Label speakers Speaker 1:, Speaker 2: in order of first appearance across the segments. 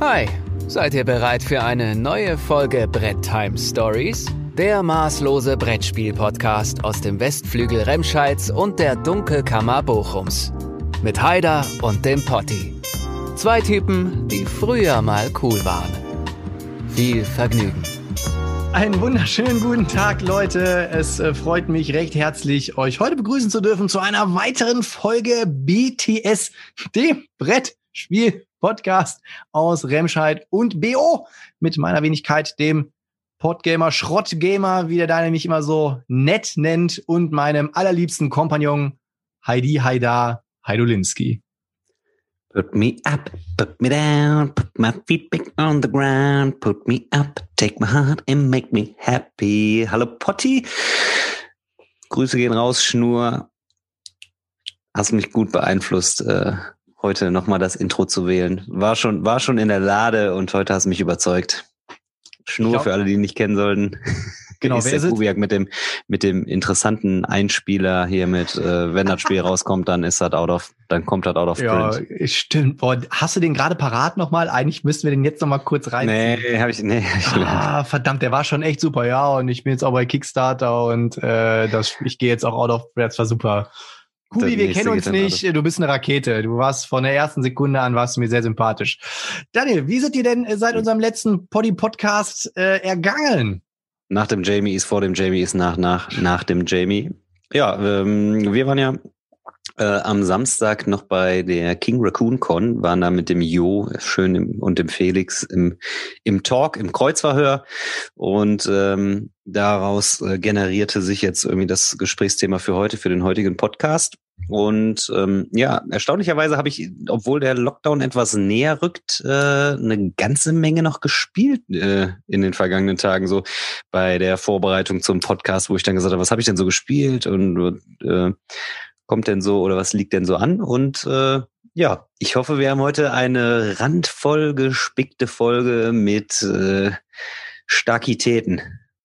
Speaker 1: Hi, seid ihr bereit für eine neue Folge Brett Time Stories? Der maßlose Brettspiel-Podcast aus dem Westflügel Remscheids und der Dunkelkammer Bochums. Mit Haider und dem Potti. Zwei Typen, die früher mal cool waren. Viel Vergnügen.
Speaker 2: Einen wunderschönen guten Tag, Leute. Es äh, freut mich recht herzlich, euch heute begrüßen zu dürfen zu einer weiteren Folge BTS, dem Brettspiel-Podcast aus Remscheid und BO mit meiner Wenigkeit, dem Podgamer, Schrottgamer, wie der Daniel mich immer so nett nennt, und meinem allerliebsten Kompagnon Heidi Haida Heidolinski.
Speaker 3: Put me up, put me down, put my feet back on the ground, put me up, take my heart and make me happy. Hallo Potti. Grüße gehen raus, Schnur. Hast mich gut beeinflusst, äh, heute nochmal das Intro zu wählen. War schon, war schon in der Lade und heute hast du mich überzeugt. Schnur
Speaker 2: glaub-
Speaker 3: für alle, die ihn nicht kennen sollten.
Speaker 2: Genau,
Speaker 3: ist
Speaker 2: wer
Speaker 3: der
Speaker 2: ist?
Speaker 3: Kubiak mit dem, mit dem interessanten Einspieler hier mit, äh, wenn das Spiel rauskommt, dann ist das out of, dann kommt das out of
Speaker 2: Ja,
Speaker 3: print.
Speaker 2: stimmt. Boah, hast du den gerade parat nochmal? Eigentlich müssten wir den jetzt nochmal kurz reinziehen.
Speaker 3: Nee, habe ich, nee, hab ich
Speaker 2: Ah, verdammt, der war schon echt super, ja. Und ich bin jetzt auch bei Kickstarter und äh, das, ich gehe jetzt auch out of breath, war super. Kubi, wir kennen uns nicht. Du bist eine Rakete. Du warst von der ersten Sekunde an warst du mir sehr sympathisch. Daniel, wie sind dir denn äh, seit unserem letzten Poddy-Podcast äh, ergangen?
Speaker 3: Nach dem Jamie ist vor dem Jamie ist nach, nach, nach dem Jamie. Ja, ähm, wir waren ja äh, am Samstag noch bei der King Raccoon Con, waren da mit dem Jo schön im, und dem Felix im, im Talk, im Kreuzverhör. Und ähm, daraus äh, generierte sich jetzt irgendwie das Gesprächsthema für heute, für den heutigen Podcast. Und ähm, ja, erstaunlicherweise habe ich, obwohl der Lockdown etwas näher rückt, äh, eine ganze Menge noch gespielt äh, in den vergangenen Tagen. So bei der Vorbereitung zum Podcast, wo ich dann gesagt habe, was habe ich denn so gespielt und äh, kommt denn so oder was liegt denn so an? Und äh, ja, ich hoffe, wir haben heute eine randvoll gespickte Folge mit äh, Starkitäten,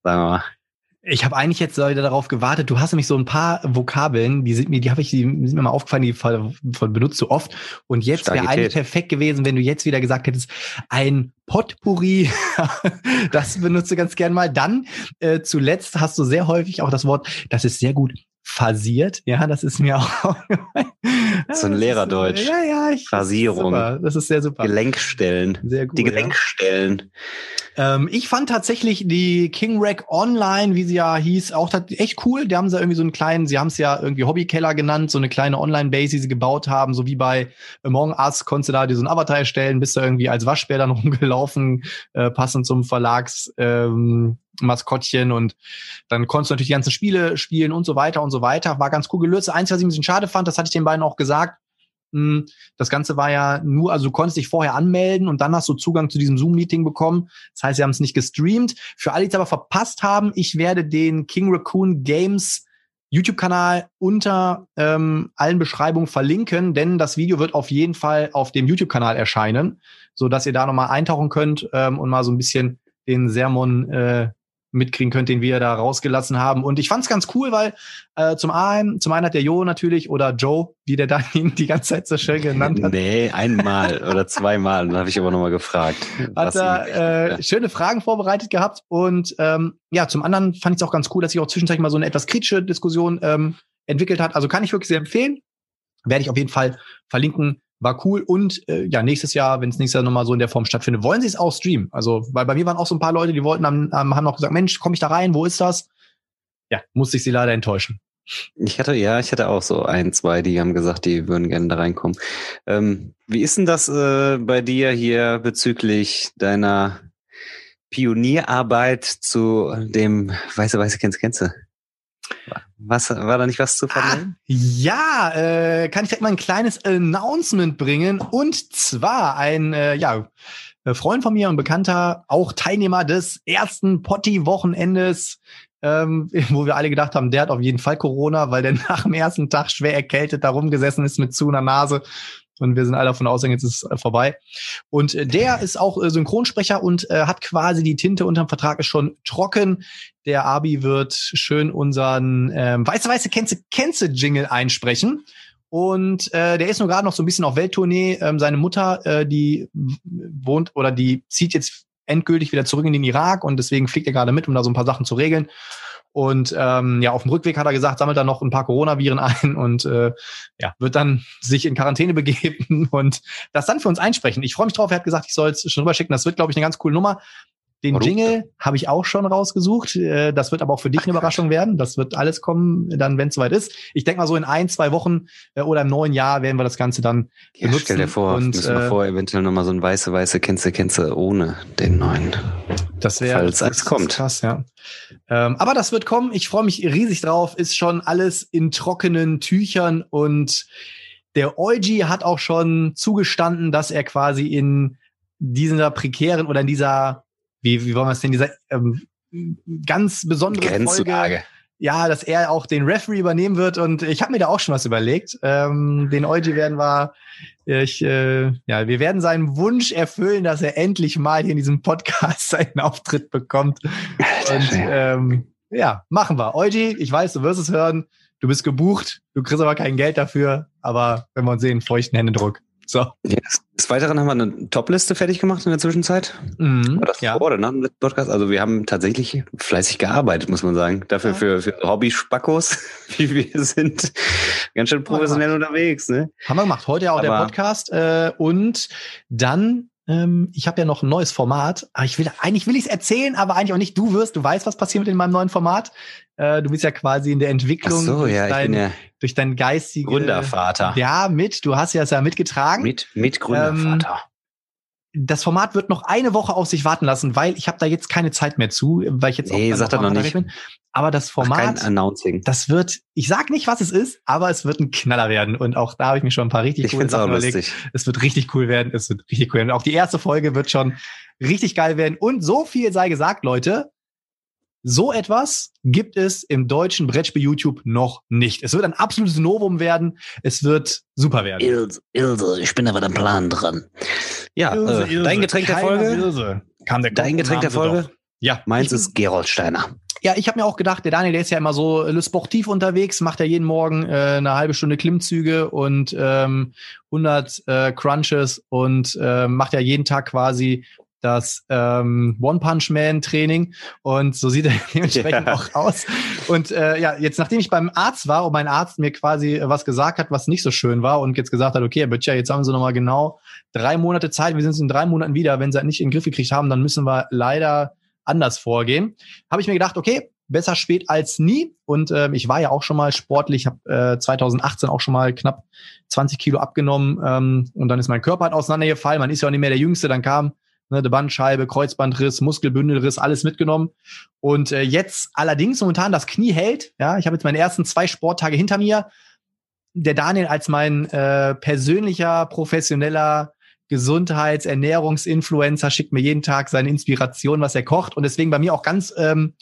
Speaker 3: sagen wir mal.
Speaker 2: Ich habe eigentlich jetzt wieder darauf gewartet. Du hast nämlich so ein paar Vokabeln, die sind mir, die habe ich, die sind mir mal aufgefallen, die ver- ver- benutzt du oft. Und jetzt wäre eigentlich perfekt gewesen, wenn du jetzt wieder gesagt hättest, ein Potpourri. das benutzt du ganz gern mal. Dann äh, zuletzt hast du sehr häufig auch das Wort, das ist sehr gut phasiert. Ja, das ist mir auch.
Speaker 3: So ein
Speaker 2: das
Speaker 3: Lehrerdeutsch.
Speaker 2: Ist, ja, ja. Ich,
Speaker 3: Phasierung.
Speaker 2: Super. Das ist sehr super.
Speaker 3: Gelenkstellen.
Speaker 2: Sehr gut.
Speaker 3: Die
Speaker 2: ja. Ähm, ich fand tatsächlich die King Rack Online, wie sie ja hieß, auch echt cool. Die haben sie irgendwie so einen kleinen, sie haben es ja irgendwie Hobbykeller genannt, so eine kleine Online-Base, die sie gebaut haben, so wie bei Among Us, konntest du da dir so einen Avatar erstellen, bist du irgendwie als Waschbär dann rumgelaufen, äh, passend zum Verlags ähm, Maskottchen und dann konntest du natürlich die ganzen Spiele spielen und so weiter und so weiter. War ganz cool gelöst. Eins, was ich ein bisschen schade fand, das hatte ich den beiden auch gesagt, mh, das Ganze war ja nur, also du konntest dich vorher anmelden und dann hast du Zugang zu diesem Zoom-Meeting bekommen. Das heißt, sie haben es nicht gestreamt. Für alle, die es aber verpasst haben, ich werde den King Raccoon Games YouTube-Kanal unter ähm, allen Beschreibungen verlinken, denn das Video wird auf jeden Fall auf dem YouTube-Kanal erscheinen, so dass ihr da nochmal eintauchen könnt ähm, und mal so ein bisschen den Sermon äh, mitkriegen könnt, den wir da rausgelassen haben. Und ich fand es ganz cool, weil äh, zum einen, zum einen hat der Jo natürlich oder Joe, wie der da ihn die ganze Zeit so schön genannt hat,
Speaker 3: Nee, einmal oder zweimal. Dann habe ich aber nochmal gefragt.
Speaker 2: hat er äh, schöne Fragen vorbereitet gehabt und ähm, ja, zum anderen fand ich es auch ganz cool, dass sich auch zwischenzeitlich mal so eine etwas kritische Diskussion ähm, entwickelt hat. Also kann ich wirklich sehr empfehlen. Werde ich auf jeden Fall verlinken. War cool und äh, ja, nächstes Jahr, wenn es nächstes Jahr nochmal so in der Form stattfindet, wollen sie es auch streamen. Also, weil bei mir waren auch so ein paar Leute, die wollten, haben, haben noch gesagt, Mensch, komme ich da rein, wo ist das? Ja, musste ich sie leider enttäuschen.
Speaker 3: Ich hatte, ja, ich hatte auch so ein, zwei, die haben gesagt, die würden gerne da reinkommen. Ähm, wie ist denn das äh, bei dir hier bezüglich deiner Pionierarbeit zu dem Weiße, Weiße, kennst, kennst du? Was, war da nicht was zu vermelden?
Speaker 2: Ja, äh, kann ich direkt mal ein kleines Announcement bringen. Und zwar ein, äh, ja, äh, Freund von mir und Bekannter, auch Teilnehmer des ersten Potti-Wochenendes, ähm, wo wir alle gedacht haben, der hat auf jeden Fall Corona, weil der nach dem ersten Tag schwer erkältet da rumgesessen ist mit zu einer Nase. Und wir sind alle davon ausgegangen, jetzt ist es äh, vorbei. Und äh, der ist auch Synchronsprecher und äh, hat quasi die Tinte unterm Vertrag ist schon trocken. Der Abi wird schön unseren ähm, weiße weiße Kenze Kenze Jingle einsprechen. Und äh, der ist nur gerade noch so ein bisschen auf Welttournee. Ähm, seine Mutter, äh, die wohnt oder die zieht jetzt endgültig wieder zurück in den Irak und deswegen fliegt er gerade mit, um da so ein paar Sachen zu regeln. Und ähm, ja, auf dem Rückweg hat er gesagt, sammelt er noch ein paar Coronaviren ein und äh, ja, wird dann sich in Quarantäne begeben und das dann für uns einsprechen. Ich freue mich drauf. Er hat gesagt, ich soll es schon rüberschicken. Das wird, glaube ich, eine ganz coole Nummer. Den Warum? Jingle habe ich auch schon rausgesucht. Äh, das wird aber auch für dich eine Überraschung werden. Das wird alles kommen, dann, wenn es soweit ist. Ich denke mal so in ein, zwei Wochen äh, oder im neuen Jahr werden wir das Ganze dann
Speaker 3: ja, benutzen. Stell dir vor, und, müssen wir äh, vor, eventuell nochmal so ein weiße, weiße Kennze, Kennze ohne den neuen.
Speaker 2: Das wäre, falls
Speaker 3: es kommt.
Speaker 2: Krass, ja. Ähm, aber das wird kommen. Ich freue mich riesig drauf. Ist schon alles in trockenen Tüchern und der Eugi hat auch schon zugestanden, dass er quasi in dieser prekären oder in dieser wie, wie wollen wir es denn, dieser ähm, ganz besondere Folge, ja, dass er auch den Referee übernehmen wird und ich habe mir da auch schon was überlegt. Ähm, den Eugi werden wir, ich, äh, ja, wir werden seinen Wunsch erfüllen, dass er endlich mal hier in diesem Podcast seinen Auftritt bekommt. Und ähm, ja, machen wir. Eugi, ich weiß, du wirst es hören. Du bist gebucht, du kriegst aber kein Geld dafür, aber wenn wir uns sehen, feuchten Händedruck. So.
Speaker 3: Yes. Des Weiteren haben wir eine Top-Liste fertig gemacht in der Zwischenzeit. Mhm, das ja. vor oder nach dem Podcast? Also wir haben tatsächlich fleißig gearbeitet, muss man sagen. Dafür ja. für, für Hobby-Spackos, wie wir sind, ganz schön professionell unterwegs. Ne?
Speaker 2: Haben wir gemacht. Heute auch Aber der Podcast. Äh, und dann ähm, ich habe ja noch ein neues Format. Aber ich will, eigentlich will ich es erzählen, aber eigentlich auch nicht. Du wirst, du weißt, was passiert mit in meinem neuen Format. Äh, du bist ja quasi in der Entwicklung
Speaker 3: Ach so, ja, dein, ja
Speaker 2: durch dein geistiges
Speaker 3: Gründervater.
Speaker 2: Ja, mit. Du hast ja es ja mitgetragen.
Speaker 3: Mit, mit Gründervater. Ähm,
Speaker 2: das Format wird noch eine Woche auf sich warten lassen, weil ich habe da jetzt keine Zeit mehr zu, weil ich jetzt
Speaker 3: nee,
Speaker 2: auch
Speaker 3: sagt er noch nicht. bin.
Speaker 2: Aber das Format,
Speaker 3: Announcing.
Speaker 2: das wird, ich sag nicht, was es ist, aber es wird ein Knaller werden. Und auch da habe ich mir schon ein paar richtig
Speaker 3: ich coole Sachen überlegt. Lustig.
Speaker 2: Es wird richtig cool werden. Es wird richtig cool werden. Auch die erste Folge wird schon richtig geil werden. Und so viel sei gesagt, Leute. So etwas gibt es im deutschen Brettspiel YouTube noch nicht. Es wird ein absolutes Novum werden. Es wird super werden.
Speaker 3: Ilse, Ilse, ich bin aber am Plan dran. Ja, Ilse, äh, Ilse. dein Getränk der Folge. Ilse. Kam der dein Getränk der Folge. Ja, meins ist Geroldsteiner.
Speaker 2: Ja, ich habe mir auch gedacht, der Daniel, der ist ja immer so Le Sportiv unterwegs, macht ja jeden Morgen äh, eine halbe Stunde Klimmzüge und ähm, 100 äh, Crunches und äh, macht ja jeden Tag quasi das ähm, One-Punch-Man-Training und so sieht er dementsprechend ja. auch aus. Und äh, ja, jetzt nachdem ich beim Arzt war und mein Arzt mir quasi was gesagt hat, was nicht so schön war und jetzt gesagt hat, okay, Herr Böttcher, jetzt haben Sie nochmal genau drei Monate Zeit, wir sind in drei Monaten wieder, wenn Sie halt nicht in den Griff gekriegt haben, dann müssen wir leider anders vorgehen. Habe ich mir gedacht, okay, besser spät als nie. Und äh, ich war ja auch schon mal sportlich, habe äh, 2018 auch schon mal knapp 20 Kilo abgenommen ähm, und dann ist mein Körper halt auseinandergefallen. Man ist ja auch nicht mehr der Jüngste. Dann kam ne, der Bandscheibe, Kreuzbandriss, Muskelbündelriss, alles mitgenommen. Und äh, jetzt allerdings momentan das Knie hält. Ja, ich habe jetzt meine ersten zwei Sporttage hinter mir. Der Daniel als mein äh, persönlicher, professioneller Gesundheits-, Ernährungsinfluencer schickt mir jeden Tag seine Inspiration, was er kocht. Und deswegen bei mir auch ganz ähm,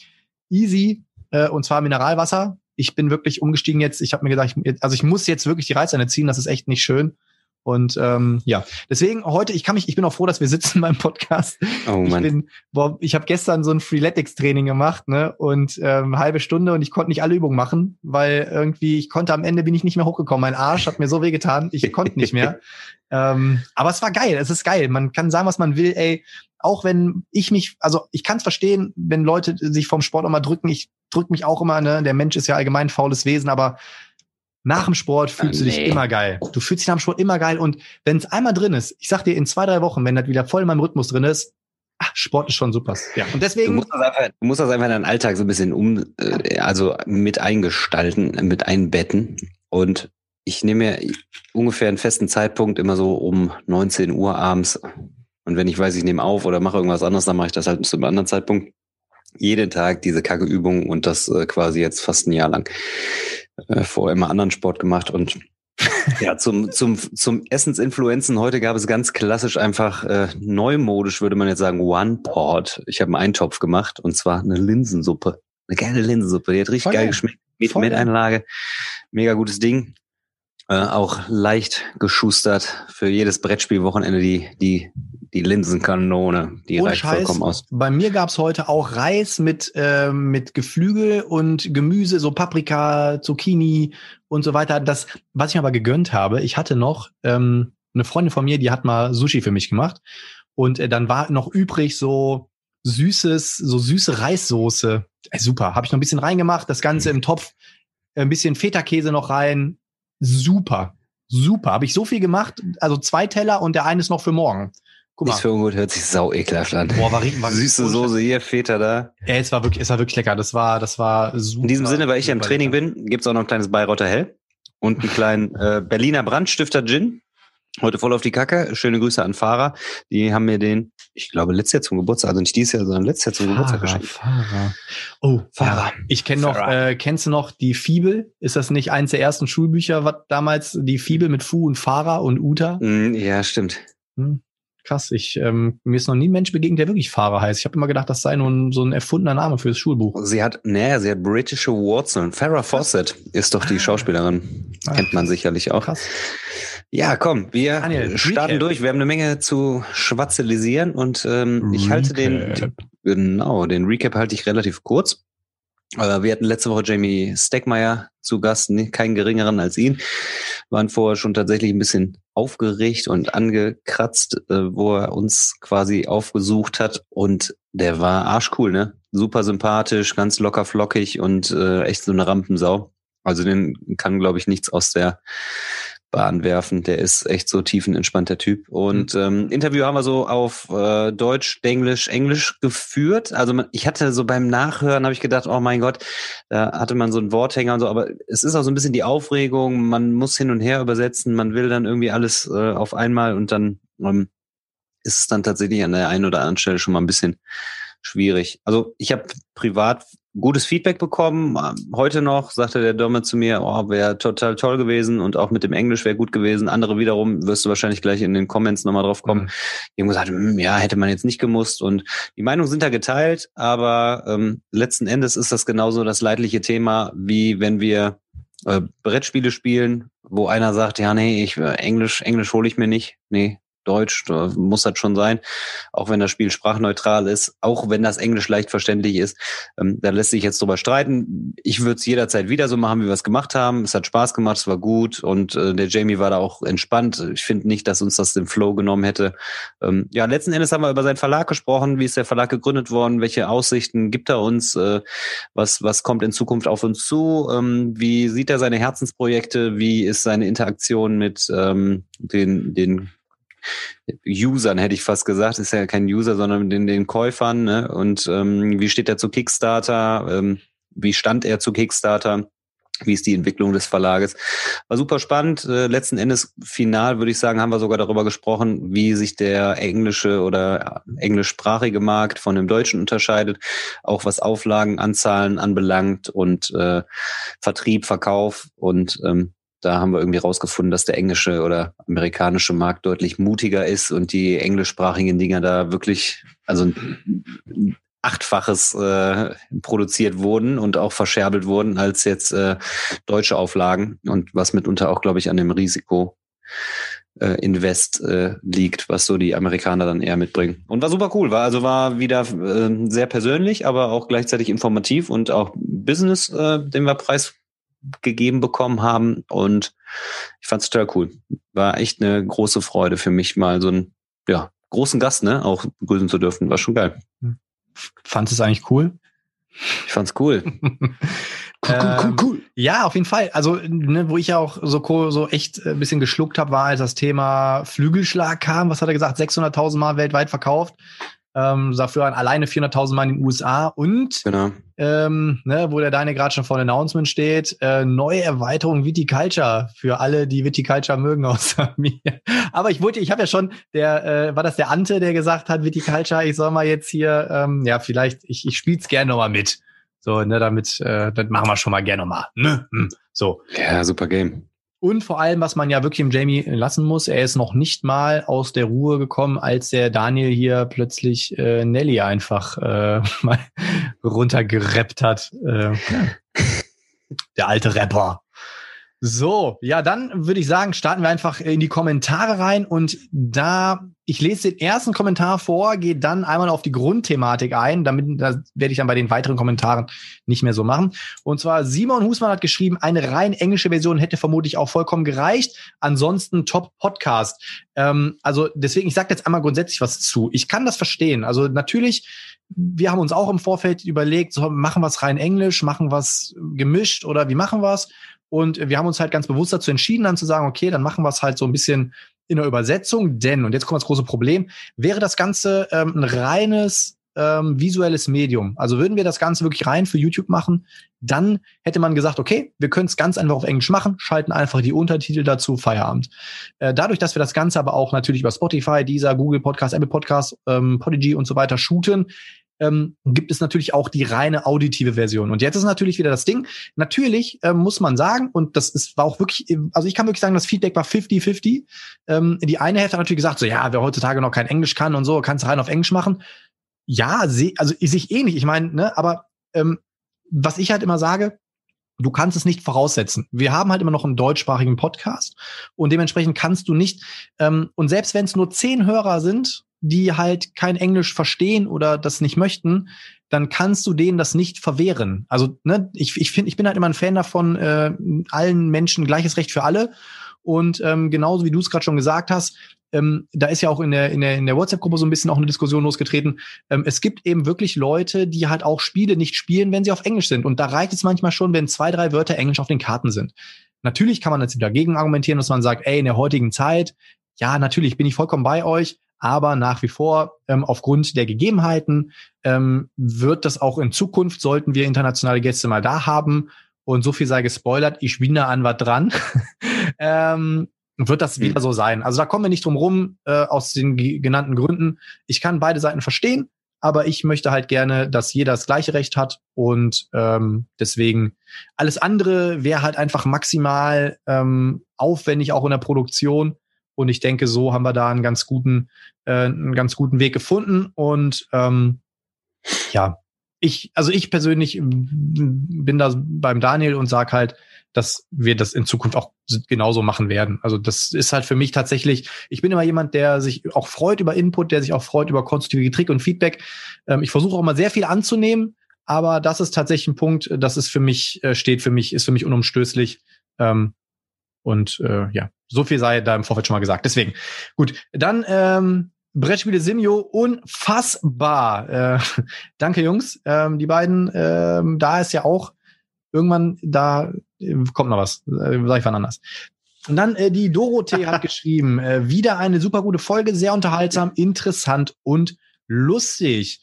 Speaker 2: easy, äh, und zwar Mineralwasser. Ich bin wirklich umgestiegen jetzt. Ich habe mir gedacht, ich, also ich muss jetzt wirklich die Reißleine ziehen. Das ist echt nicht schön. Und ähm, ja, deswegen heute, ich kann mich, ich bin auch froh, dass wir sitzen beim Podcast. Oh Mann. Ich bin, boah, ich habe gestern so ein Freeletics-Training gemacht, ne? Und ähm, halbe Stunde und ich konnte nicht alle Übungen machen, weil irgendwie, ich konnte am Ende bin ich nicht mehr hochgekommen. Mein Arsch hat mir so weh getan, ich konnte nicht mehr. ähm, aber es war geil, es ist geil. Man kann sagen, was man will, ey, auch wenn ich mich, also ich kann es verstehen, wenn Leute sich vom Sport immer drücken, ich drück mich auch immer, ne? Der Mensch ist ja allgemein faules Wesen, aber nach dem Sport fühlst nee. du dich immer geil. Du fühlst dich nach dem Sport immer geil. Und wenn es einmal drin ist, ich sag dir, in zwei, drei Wochen, wenn das wieder voll in meinem Rhythmus drin ist, ach, Sport ist schon super. Ja. Und deswegen.
Speaker 3: Du musst das einfach, du musst das einfach in deinen Alltag so ein bisschen um, äh, also mit eingestalten, mit einbetten. Und ich nehme mir ungefähr einen festen Zeitpunkt, immer so um 19 Uhr abends. Und wenn ich weiß, ich nehme auf oder mache irgendwas anderes, dann mache ich das halt zu einem anderen Zeitpunkt. Jeden Tag diese kacke Übung und das äh, quasi jetzt fast ein Jahr lang äh, vorher immer anderen Sport gemacht und ja, zum, zum, zum Essensinfluenzen heute gab es ganz klassisch einfach äh, neumodisch, würde man jetzt sagen, One-Pot. Ich habe einen Eintopf gemacht und zwar eine Linsensuppe. Eine geile Linsensuppe. Die hat richtig Voll geil geschmeckt. Mit Metteinlage. Mega gutes Ding. Äh, auch leicht geschustert für jedes Brettspielwochenende die, die Die Linsenkanone, die
Speaker 2: Ohne
Speaker 3: reicht
Speaker 2: Scheiß,
Speaker 3: vollkommen aus.
Speaker 2: Bei mir gab's heute auch Reis mit, äh, mit Geflügel und Gemüse, so Paprika, Zucchini und so weiter. Das, was ich mir aber gegönnt habe, ich hatte noch ähm, eine Freundin von mir, die hat mal Sushi für mich gemacht. Und äh, dann war noch übrig so süßes, so süße Reissoße. Äh, super. Habe ich noch ein bisschen reingemacht, das Ganze im Topf, äh, ein bisschen Feta-Käse noch rein. Super. Super. Habe ich so viel gemacht. Also zwei Teller und der eine ist noch für morgen. Guck mal.
Speaker 3: Nichts für ungut, hört sich sau ekelhaft an.
Speaker 2: Boah, war, ri- war
Speaker 3: Süße Soße hier, Feta da.
Speaker 2: Ja, es war wirklich, es war wirklich lecker. Das war, das war super.
Speaker 3: In diesem Sinne, weil ich ja im Training
Speaker 2: lecker.
Speaker 3: bin, gibt's auch noch ein kleines Bayreuther Hell und einen kleinen äh, Berliner Brandstifter Gin. Heute voll auf die Kacke. Schöne Grüße an Fahrer. Die haben mir den, ich glaube, letztes Jahr zum Geburtstag, also nicht dieses Jahr, sondern letztes Jahr zum Geburtstag
Speaker 2: Fahrer,
Speaker 3: geschenkt.
Speaker 2: Fahrer. Oh,
Speaker 3: Fahrer.
Speaker 2: Fahrer. Ich kenne noch, äh, kennst du noch die Fibel? Ist das nicht eins der ersten Schulbücher, was damals die Fibel mit Fu und Fahrer und Uta?
Speaker 3: Mm, Ja, stimmt.
Speaker 2: Hm. Krass, ich, ähm, mir ist noch nie ein Mensch begegnet, der wirklich Fahrer heißt. Ich habe immer gedacht, das sei nur ein, so ein erfundener Name fürs Schulbuch.
Speaker 3: Sie hat, naja, sie hat britische Wurzeln. Farrah Fawcett ist doch die Schauspielerin.
Speaker 2: Ah.
Speaker 3: Kennt man sicherlich auch.
Speaker 2: Krass.
Speaker 3: Ja, komm, wir
Speaker 2: Daniel,
Speaker 3: starten
Speaker 2: Recap.
Speaker 3: durch. Wir haben eine Menge zu schwatzelisieren und ähm, ich halte den, genau, den Recap halte ich relativ kurz. Wir hatten letzte Woche Jamie Steckmeier zu Gast, ne, keinen geringeren als ihn. Waren vorher schon tatsächlich ein bisschen aufgeregt und angekratzt, äh, wo er uns quasi aufgesucht hat und der war arschcool, ne? Super sympathisch, ganz locker flockig und äh, echt so eine Rampensau. Also den kann, glaube ich, nichts aus der Bahn werfen. Der ist echt so tiefenentspannter Typ. Und ähm, Interview haben wir so auf äh, Deutsch, Englisch, Englisch geführt. Also man, ich hatte so beim Nachhören habe ich gedacht, oh mein Gott, da hatte man so einen Worthänger und so. Aber es ist auch so ein bisschen die Aufregung. Man muss hin und her übersetzen. Man will dann irgendwie alles äh, auf einmal und dann ähm, ist es dann tatsächlich an der einen oder anderen Stelle schon mal ein bisschen schwierig. Also ich habe privat gutes Feedback bekommen. Heute noch sagte der Domme zu mir, oh, wäre total toll gewesen und auch mit dem Englisch wäre gut gewesen. Andere wiederum, wirst du wahrscheinlich gleich in den Comments nochmal drauf kommen,
Speaker 2: Mhm.
Speaker 3: die haben gesagt, hm, ja, hätte man jetzt nicht gemusst. Und die Meinungen sind da geteilt, aber ähm, letzten Endes ist das genauso das leidliche Thema, wie wenn wir äh, Brettspiele spielen, wo einer sagt, ja, nee, ich äh, Englisch, Englisch hole ich mir nicht. Nee, Deutsch, da muss das schon sein, auch wenn das Spiel sprachneutral ist, auch wenn das Englisch leicht verständlich ist. Ähm, da lässt sich jetzt drüber streiten. Ich würde es jederzeit wieder so machen, wie wir es gemacht haben. Es hat Spaß gemacht, es war gut und äh, der Jamie war da auch entspannt. Ich finde nicht, dass uns das den Flow genommen hätte. Ähm, ja, letzten Endes haben wir über seinen Verlag gesprochen. Wie ist der Verlag gegründet worden? Welche Aussichten gibt er uns? Äh, was, was kommt in Zukunft auf uns zu? Ähm, wie sieht er seine Herzensprojekte? Wie ist seine Interaktion mit ähm, den, den Usern, hätte ich fast gesagt, ist ja kein User, sondern den, den Käufern. Ne? Und ähm, wie steht er zu Kickstarter? Ähm, wie stand er zu Kickstarter? Wie ist die Entwicklung des Verlages? War super spannend. Äh, letzten Endes final würde ich sagen, haben wir sogar darüber gesprochen, wie sich der englische oder englischsprachige Markt von dem deutschen unterscheidet, auch was Auflagenanzahlen anbelangt und äh, Vertrieb, Verkauf und ähm, da haben wir irgendwie rausgefunden, dass der englische oder amerikanische Markt deutlich mutiger ist und die englischsprachigen Dinger da wirklich, also ein achtfaches äh, produziert wurden und auch verscherbelt wurden als jetzt äh, deutsche Auflagen und was mitunter auch, glaube ich, an dem Risiko äh, Invest äh, liegt, was so die Amerikaner dann eher mitbringen. Und war super cool, war also war wieder äh, sehr persönlich, aber auch gleichzeitig informativ und auch Business, äh, den wir preisgegeben bekommen haben und ich fand's total cool. War echt eine große Freude für mich mal so einen ja, großen Gast, ne, auch begrüßen zu dürfen. War schon geil.
Speaker 2: Fandest es eigentlich cool?
Speaker 3: Ich fand's cool.
Speaker 2: Ähm, Ja, auf jeden Fall. Also, ne, wo ich ja auch so, so echt ein bisschen geschluckt habe, war, als das Thema Flügelschlag kam. Was hat er gesagt? 600.000 Mal weltweit verkauft. Ähm, dafür alleine 400.000 Mal in den USA. Und,
Speaker 3: Genau.
Speaker 2: ähm, ne, wo der Deine gerade schon vor dem Announcement steht, äh, neue Erweiterung Viticulture für alle, die Viticulture mögen außer mir. Aber ich wollte, ich habe ja schon, der, äh, war das der Ante, der gesagt hat, Viticulture, ich soll mal jetzt hier, ähm, ja, vielleicht, ich, ich spiel's gerne nochmal mit. So, ne, damit, äh, das machen wir schon mal gerne nochmal. Ne? Hm, So.
Speaker 3: Ja, super Game.
Speaker 2: Und vor allem, was man ja wirklich im Jamie lassen muss, er ist noch nicht mal aus der Ruhe gekommen, als der Daniel hier plötzlich äh, Nelly einfach äh, mal runtergerappt hat. Äh. Der alte Rapper. So, ja, dann würde ich sagen, starten wir einfach in die Kommentare rein und da ich lese den ersten Kommentar vor, gehe dann einmal auf die Grundthematik ein, damit das werde ich dann bei den weiteren Kommentaren nicht mehr so machen. Und zwar Simon Husmann hat geschrieben, eine rein englische Version hätte vermutlich auch vollkommen gereicht. Ansonsten Top Podcast. Ähm, also deswegen, ich sage jetzt einmal grundsätzlich was zu. Ich kann das verstehen. Also natürlich, wir haben uns auch im Vorfeld überlegt, so machen wir es rein Englisch, machen wir es gemischt oder wie machen wir es? Und wir haben uns halt ganz bewusst dazu entschieden, dann zu sagen, okay, dann machen wir es halt so ein bisschen in der Übersetzung, denn, und jetzt kommt das große Problem, wäre das Ganze ähm, ein reines ähm, visuelles Medium. Also würden wir das Ganze wirklich rein für YouTube machen, dann hätte man gesagt, okay, wir können es ganz einfach auf Englisch machen, schalten einfach die Untertitel dazu, Feierabend. Äh, dadurch, dass wir das Ganze aber auch natürlich über Spotify, Deezer, Google Podcast, Apple Podcast, ähm, Podigy und so weiter shooten, ähm, gibt es natürlich auch die reine auditive Version. Und jetzt ist natürlich wieder das Ding. Natürlich ähm, muss man sagen, und das ist, war auch wirklich, also ich kann wirklich sagen, das Feedback war 50-50. Ähm, die eine Hälfte hat natürlich gesagt, so ja, wer heutzutage noch kein Englisch kann und so, kannst du rein auf Englisch machen. Ja, seh, also ist ich eh nicht. Ich meine, ne, aber ähm, was ich halt immer sage, du kannst es nicht voraussetzen. Wir haben halt immer noch einen deutschsprachigen Podcast und dementsprechend kannst du nicht, ähm, und selbst wenn es nur zehn Hörer sind, die halt kein Englisch verstehen oder das nicht möchten, dann kannst du denen das nicht verwehren. Also, ne, ich, ich finde, ich bin halt immer ein Fan davon, äh, allen Menschen gleiches Recht für alle. Und ähm, genauso wie du es gerade schon gesagt hast, ähm, da ist ja auch in der, in der, in der WhatsApp-Gruppe so ein bisschen auch eine Diskussion losgetreten. Ähm, es gibt eben wirklich Leute, die halt auch Spiele nicht spielen, wenn sie auf Englisch sind. Und da reicht es manchmal schon, wenn zwei, drei Wörter Englisch auf den Karten sind. Natürlich kann man jetzt dagegen argumentieren, dass man sagt, ey, in der heutigen Zeit, ja, natürlich bin ich vollkommen bei euch, aber nach wie vor, ähm, aufgrund der Gegebenheiten, ähm, wird das auch in Zukunft, sollten wir internationale Gäste mal da haben. Und so viel sei gespoilert, ich bin da an was dran. ähm, wird das wieder mhm. so sein. Also da kommen wir nicht drum rum, äh, aus den genannten Gründen. Ich kann beide Seiten verstehen, aber ich möchte halt gerne, dass jeder das gleiche Recht hat und ähm, deswegen alles andere wäre halt einfach maximal ähm, aufwendig auch in der Produktion und ich denke, so haben wir da einen ganz guten, äh, einen ganz guten Weg gefunden. Und ähm, ja, ich, also ich persönlich bin da beim Daniel und sag halt, dass wir das in Zukunft auch genauso machen werden. Also das ist halt für mich tatsächlich, ich bin immer jemand, der sich auch freut über Input, der sich auch freut über konstruktive Kritik und Feedback. Ähm, ich versuche auch mal sehr viel anzunehmen, aber das ist tatsächlich ein Punkt, das ist für mich, äh, steht für mich, ist für mich unumstößlich. Ähm, und äh, ja, so viel sei da im Vorfeld schon mal gesagt. Deswegen, gut, dann ähm, Brettspiele Simio unfassbar. Äh, danke, Jungs. Ähm, die beiden, ähm, da ist ja auch irgendwann, da äh, kommt noch was. Äh, sag ich wann anders. Und dann äh, die Dorothee hat geschrieben, äh, wieder eine super gute Folge, sehr unterhaltsam, interessant und lustig.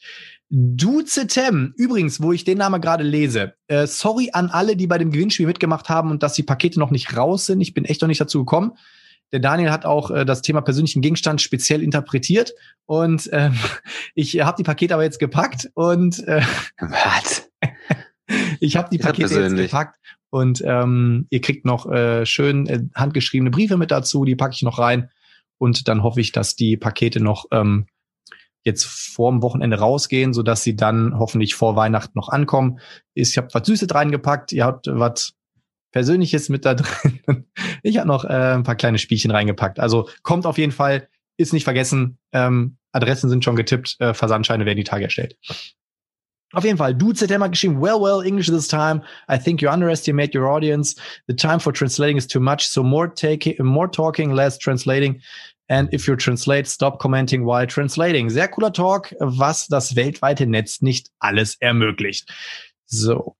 Speaker 2: Duzetem, übrigens, wo ich den Namen gerade lese, äh, sorry an alle, die bei dem Gewinnspiel mitgemacht haben und dass die Pakete noch nicht raus sind. Ich bin echt noch nicht dazu gekommen. Der Daniel hat auch äh, das Thema persönlichen Gegenstand speziell interpretiert und äh, ich habe die Pakete aber jetzt gepackt und äh,
Speaker 3: Was?
Speaker 2: ich habe die Pakete jetzt gepackt und ähm, ihr kriegt noch äh, schön äh, handgeschriebene Briefe mit dazu, die packe ich noch rein und dann hoffe ich, dass die Pakete noch ähm, jetzt vor dem Wochenende rausgehen, so dass sie dann hoffentlich vor Weihnachten noch ankommen. Ich habe was Süßes reingepackt, ihr habt was Persönliches mit da drin. Ich habe noch äh, ein paar kleine Spielchen reingepackt. Also kommt auf jeden Fall, ist nicht vergessen. Ähm, Adressen sind schon getippt, äh, Versandscheine werden die Tage erstellt. Auf jeden Fall, Dude hat geschrieben, well, well, English this time. I think you underestimate your audience. The time for translating is too much. So more taking, more talking, less translating. And if you translate, stop commenting while translating. Sehr cooler Talk, was das weltweite Netz nicht alles ermöglicht. So.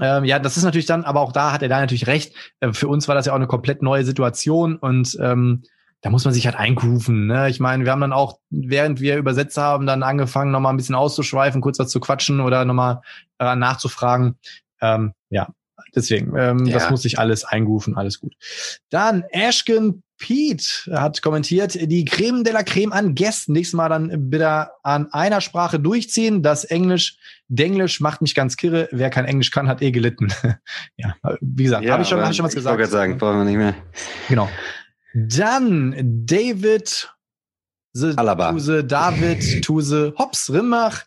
Speaker 2: Ähm, ja, das ist natürlich dann, aber auch da hat er da natürlich recht. Äh, für uns war das ja auch eine komplett neue Situation und ähm, da muss man sich halt eingrooven. Ne? Ich meine, wir haben dann auch, während wir übersetzt haben, dann angefangen, nochmal ein bisschen auszuschweifen, kurz was zu quatschen oder nochmal äh, nachzufragen. Ähm, ja, deswegen, ähm, ja. das muss sich alles eingrooven, alles gut. Dann Ashken Pete hat kommentiert, die Creme de la Creme an Gästen. Nächstes Mal dann bitte an einer Sprache durchziehen. Das Englisch, Denglisch macht mich ganz kirre. Wer kein Englisch kann, hat eh gelitten. ja, wie gesagt, ja, habe ich, schon, hab ich schon was gesagt.
Speaker 3: Ich wollte sagen, brauchen wir nicht mehr.
Speaker 2: Genau. Dann David, the,
Speaker 3: Alaba.
Speaker 2: the David, the Hops Rimmach.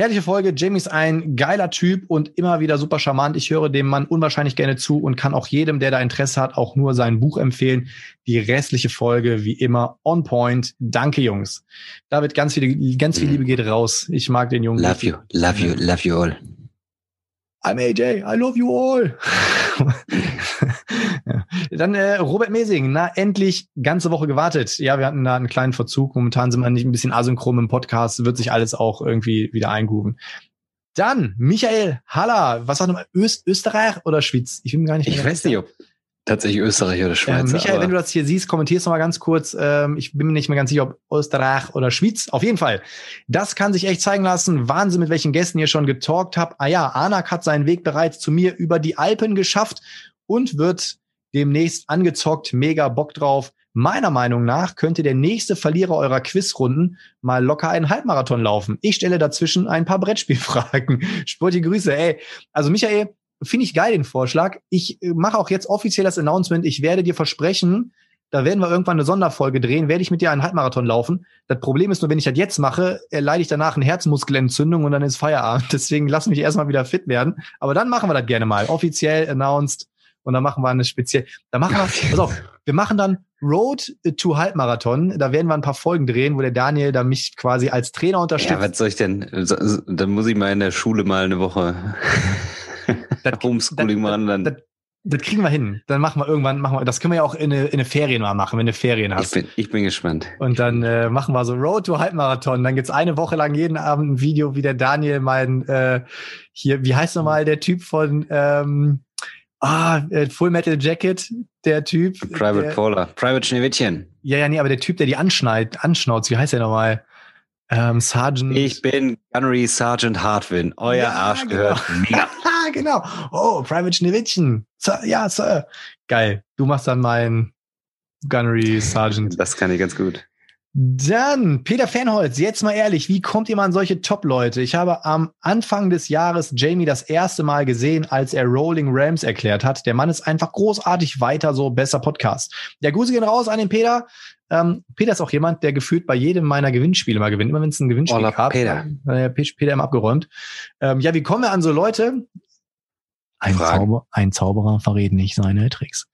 Speaker 2: Herrliche Folge. Jamie ist ein geiler Typ und immer wieder super charmant. Ich höre dem Mann unwahrscheinlich gerne zu und kann auch jedem, der da Interesse hat, auch nur sein Buch empfehlen. Die restliche Folge wie immer on point. Danke, Jungs. David, ganz viel, ganz viel Liebe geht raus. Ich mag den Jungen.
Speaker 3: Love you, love you, love you all.
Speaker 2: I'm AJ, I love you all. ja. Dann äh, Robert Mesing, na endlich ganze Woche gewartet. Ja, wir hatten da einen kleinen Verzug. Momentan sind wir nicht ein bisschen asynchron im Podcast, wird sich alles auch irgendwie wieder eingrooven. Dann Michael Haller, was sagt du Öst Österreich oder Schweiz?
Speaker 3: Ich bin gar nicht. Ich weiß nicht, ob tatsächlich Österreich oder Schweiz.
Speaker 2: Äh, Michael, wenn du das hier siehst, kommentierst noch mal ganz kurz. Ähm, ich bin mir nicht mehr ganz sicher, ob Österreich oder Schweiz. Auf jeden Fall. Das kann sich echt zeigen lassen. Wahnsinn, mit welchen Gästen ihr schon getalkt habt. Ah ja, Anak hat seinen Weg bereits zu mir über die Alpen geschafft und wird demnächst angezockt. Mega Bock drauf. Meiner Meinung nach könnte der nächste Verlierer eurer Quizrunden mal locker einen Halbmarathon laufen. Ich stelle dazwischen ein paar Brettspielfragen. Sportliche Grüße, ey. Also Michael, finde ich geil den Vorschlag. Ich äh, mache auch jetzt offiziell das Announcement. Ich werde dir versprechen, da werden wir irgendwann eine Sonderfolge drehen, werde ich mit dir einen Halbmarathon laufen. Das Problem ist nur, wenn ich das jetzt mache, erleide ich danach eine Herzmuskelentzündung und dann ist Feierabend. Deswegen lass mich erstmal wieder fit werden. Aber dann machen wir das gerne mal. Offiziell announced. Und dann machen wir eine speziell, da machen wir, pass auf, wir machen dann Road to Halbmarathon. Da werden wir ein paar Folgen drehen, wo der Daniel da mich quasi als Trainer unterstützt. Ja,
Speaker 3: was soll ich denn? Dann muss ich mal in der Schule mal eine Woche
Speaker 2: das, Homeschooling machen. Dann. Das, das, kriegen wir hin. Dann machen wir irgendwann, machen wir, das können wir ja auch in eine, in eine Ferien mal machen, wenn du Ferien hast.
Speaker 3: Ich bin, ich bin gespannt.
Speaker 2: Und dann äh, machen wir so Road to Halbmarathon. Dann gibt's eine Woche lang jeden Abend ein Video, wie der Daniel mein, äh, hier, wie heißt nochmal der Typ von, ähm, Ah, äh, Full Metal Jacket, der Typ.
Speaker 3: Private
Speaker 2: der,
Speaker 3: Paula, Private Schneewittchen.
Speaker 2: Ja, ja, nee, aber der Typ, der die anschneit, anschnauzt, wie heißt der nochmal? Ähm, Sergeant.
Speaker 3: Ich bin Gunnery Sergeant Hartwin. Euer ja, Arsch genau. gehört mir.
Speaker 2: genau. Oh, Private Schneewittchen. Ja, Sir. Geil. Du machst dann mein Gunnery Sergeant.
Speaker 3: Das kann ich ganz gut.
Speaker 2: Dann, Peter Fernholz, jetzt mal ehrlich, wie kommt ihr mal an solche Top-Leute? Ich habe am Anfang des Jahres Jamie das erste Mal gesehen, als er Rolling Rams erklärt hat. Der Mann ist einfach großartig weiter, so besser Podcast. Der Gruß gehen raus an den Peter. Ähm, Peter ist auch jemand, der gefühlt bei jedem meiner Gewinnspiele mal gewinnt. Immer wenn es ein Gewinnspiel
Speaker 3: oh, gab, Peter.
Speaker 2: Äh, Peter immer abgeräumt. Ähm, ja, wie kommen wir an so Leute? Ein, Zauber, ein Zauberer verrät nicht seine Tricks.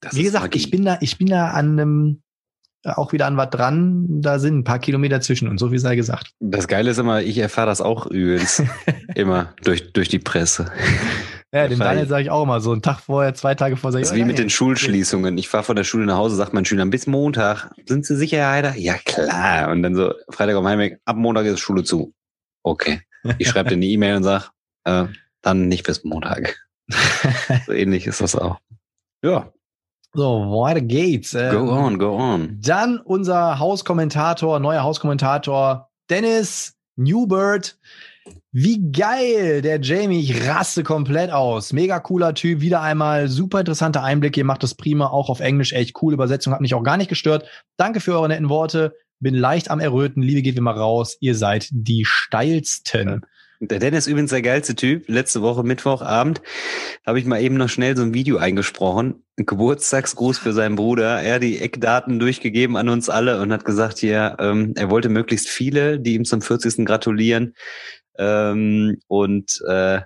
Speaker 2: Das wie gesagt, ich bin da, ich bin da an einem auch wieder an was dran. Da sind ein paar Kilometer zwischen und so wie sei gesagt.
Speaker 3: Das Geile ist immer, ich erfahre das auch übrigens immer durch, durch die Presse.
Speaker 2: Ja, dem Daniel sage ich auch immer so einen Tag vorher, zwei Tage vorher.
Speaker 3: Das ist wie mit den Schulschließungen. Ich fahre von der Schule nach Hause, sagt mein Schüler, bis Montag. Sind Sie sicher, Heider? Ja, klar. Und dann so, Freitag am Heimweg, ab Montag ist Schule zu. Okay. Ich schreibe dir eine E-Mail und sag, äh, dann nicht bis Montag. so ähnlich ist das auch. Ja,
Speaker 2: so, weiter geht's.
Speaker 3: Ähm, go on, go on.
Speaker 2: Dann unser Hauskommentator, neuer Hauskommentator Dennis Newbird. Wie geil, der Jamie, ich raste komplett aus. Mega cooler Typ, wieder einmal super interessanter Einblick. Ihr macht das prima, auch auf Englisch, echt cool. Übersetzung hat mich auch gar nicht gestört. Danke für eure netten Worte. Bin leicht am Erröten. Liebe geht mal raus. Ihr seid die steilsten.
Speaker 3: Der Dennis übrigens der geilste Typ. Letzte Woche Mittwochabend habe ich mal eben noch schnell so ein Video eingesprochen. Ein Geburtstagsgruß für seinen Bruder. Er hat die Eckdaten durchgegeben an uns alle und hat gesagt, hier, ähm, er wollte möglichst viele, die ihm zum 40. gratulieren. Ähm, und äh,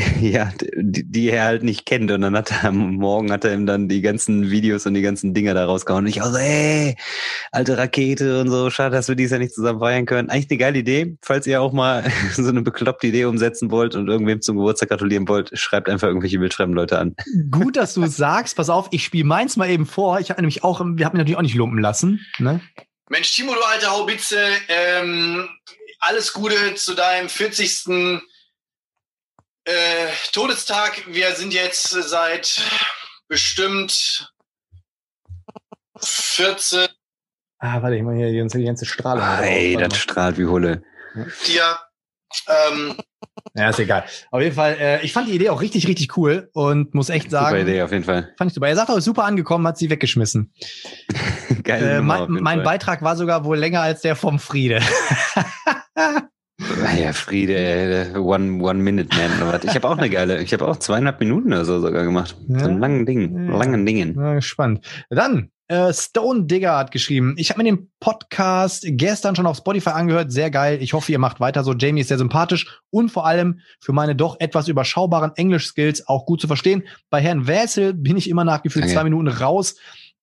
Speaker 3: ja, die, die er halt nicht kennt. Und dann hat er am Morgen hat er ihm dann die ganzen Videos und die ganzen Dinger da rausgehauen. Und ich auch so, ey, alte Rakete und so, schade, dass wir dies ja nicht zusammen feiern können. Eigentlich eine geile Idee. Falls ihr auch mal so eine bekloppte Idee umsetzen wollt und irgendwem zum Geburtstag gratulieren wollt, schreibt einfach irgendwelche wildfremden Leute an.
Speaker 2: Gut, dass du sagst. Pass auf, ich spiele meins mal eben vor. Ich habe nämlich auch, wir haben mich natürlich auch nicht lumpen lassen. Ne?
Speaker 4: Mensch, Timo, du alte Haubitze, ähm, alles Gute zu deinem 40 äh, Todestag. Wir sind jetzt seit bestimmt 14.
Speaker 2: Ah, warte, ich mal hier die ganze, die ganze Strahlung.
Speaker 3: Ah, ey, das strahlt wie Hulle.
Speaker 4: Dir. Ähm,
Speaker 2: ja, ist egal. Auf jeden Fall, äh, ich fand die Idee auch richtig, richtig cool und muss echt sagen.
Speaker 3: Super Idee, auf jeden Fall.
Speaker 2: Fand ich super. Er sagt auch, super angekommen, hat sie weggeschmissen. Geil. Äh, mein, mein Beitrag war sogar wohl länger als der vom Friede.
Speaker 3: Ja, Friede, One, One Minute Man. Ich habe auch eine geile, ich habe auch zweieinhalb Minuten oder so sogar gemacht. Ja. So einen langen Ding, ja. langen Dingen.
Speaker 2: Ja, spannend. Dann, Äh, Stone Digger hat geschrieben, ich habe mir den Podcast gestern schon auf Spotify angehört, sehr geil. Ich hoffe, ihr macht weiter so. Jamie ist sehr sympathisch und vor allem für meine doch etwas überschaubaren Englisch-Skills auch gut zu verstehen. Bei Herrn Wessel bin ich immer nach gefühlt zwei Minuten raus.